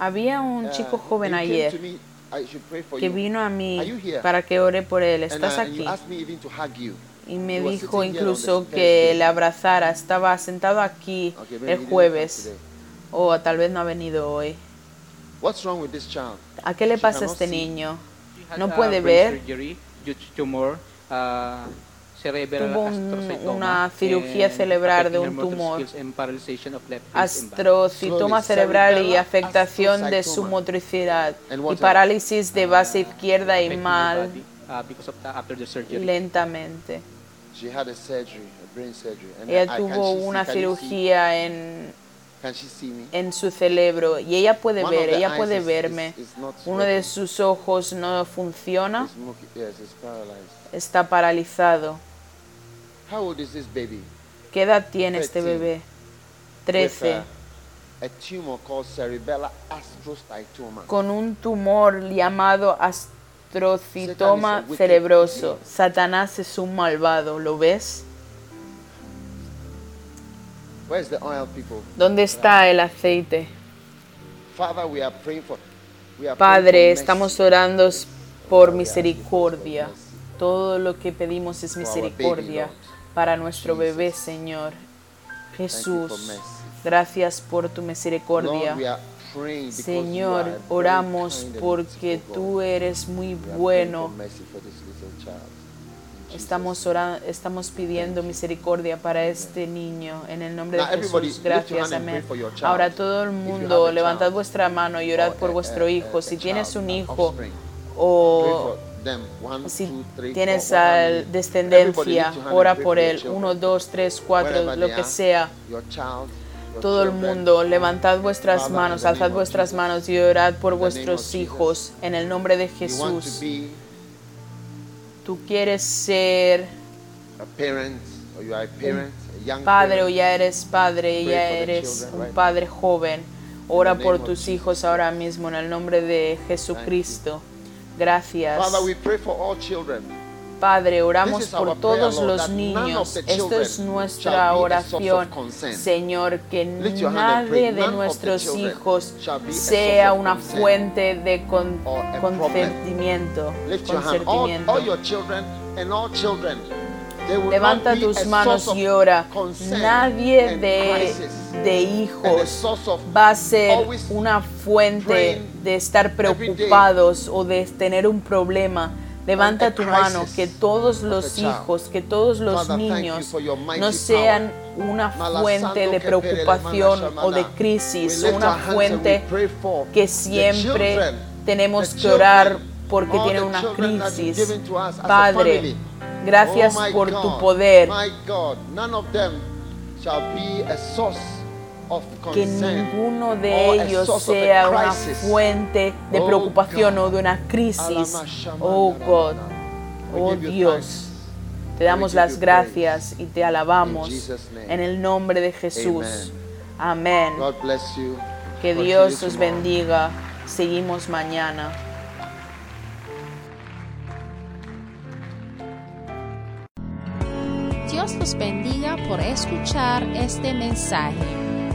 Había un uh, chico joven ayer que vino a mí para que ore por él. ¿Estás uh, aquí? Y me dijo incluso que le abrazara. Estaba sentado aquí el jueves. O tal vez no ha venido hoy. What's wrong with this child? ¿A qué le She pasa a este see. niño? No puede ver. cerebral Tuvo un- una cirugía and cerebral de un tumor. Astrocitoma cerebral y afectación de su motricidad. Y parálisis de base izquierda y mal surgery. lentamente. She had a surgery, a brain surgery. And Ella tuvo una cirugía en, Can she see me? en su cerebro y ella puede One ver, ella puede verme. is- is not Uno de sus ojos no funciona, yes, está paralizado. How old is this baby? ¿Qué edad tiene este 13. bebé? With, 13. uh, a tumor called cerebellar astrocytoma. Con un tumor llamado astrocitoma cerebroso. Satanás es un malvado, ¿lo ves? Where's the oil, people? ¿Dónde está el aceite? Father, we are praying for. We are Padre, estamos orando por misericordia. Todo lo que pedimos es misericordia para nuestro bebé. Señor. Jesús, gracias por tu misericordia. Señor, oramos porque tú eres muy bueno. Estamos orando, estamos pidiendo misericordia para este niño en el nombre de Jesús. Gracias, amén. Ahora todo el mundo, levantad vuestra mano y orad or por vuestro hijo. Si tienes un hijo o si tienes al descendencia, ora por él. Uno, dos, tres, cuatro, lo que sea. Todo el mundo, levantad vuestras manos, alzad vuestras manos y orad por vuestros hijos en el nombre de Jesús. Tú quieres ser a parent, or you are a parent, a young padre o ya eres padre ya eres children un right padre joven. Ora por tus Jesus. hijos ahora mismo en el nombre de Jesucristo. Gracias. Father, we pray for all children. Padre, oramos por todos los niños. Esto es nuestra oración. Señor, que nadie de nuestros hijos sea una fuente de con- consentimiento. Levanta tus manos y ora. Nadie de, hijos va a ser una fuente de estar preocupados o de tener un problema. Levanta tu mano, que todos los hijos, que todos los niños no sean una fuente de preocupación o de crisis, una fuente que siempre tenemos que orar porque tienen una crisis. Padre, gracias Oh por tu poder. Que ninguno de a ellos sea una fuente de Oh preocupación o de una crisis. Oh God, oh Dios, te damos las gracias y te alabamos en el nombre de Jesús. Amén. Que Dios os bendiga. Seguimos mañana. Dios los bendiga por escuchar este mensaje.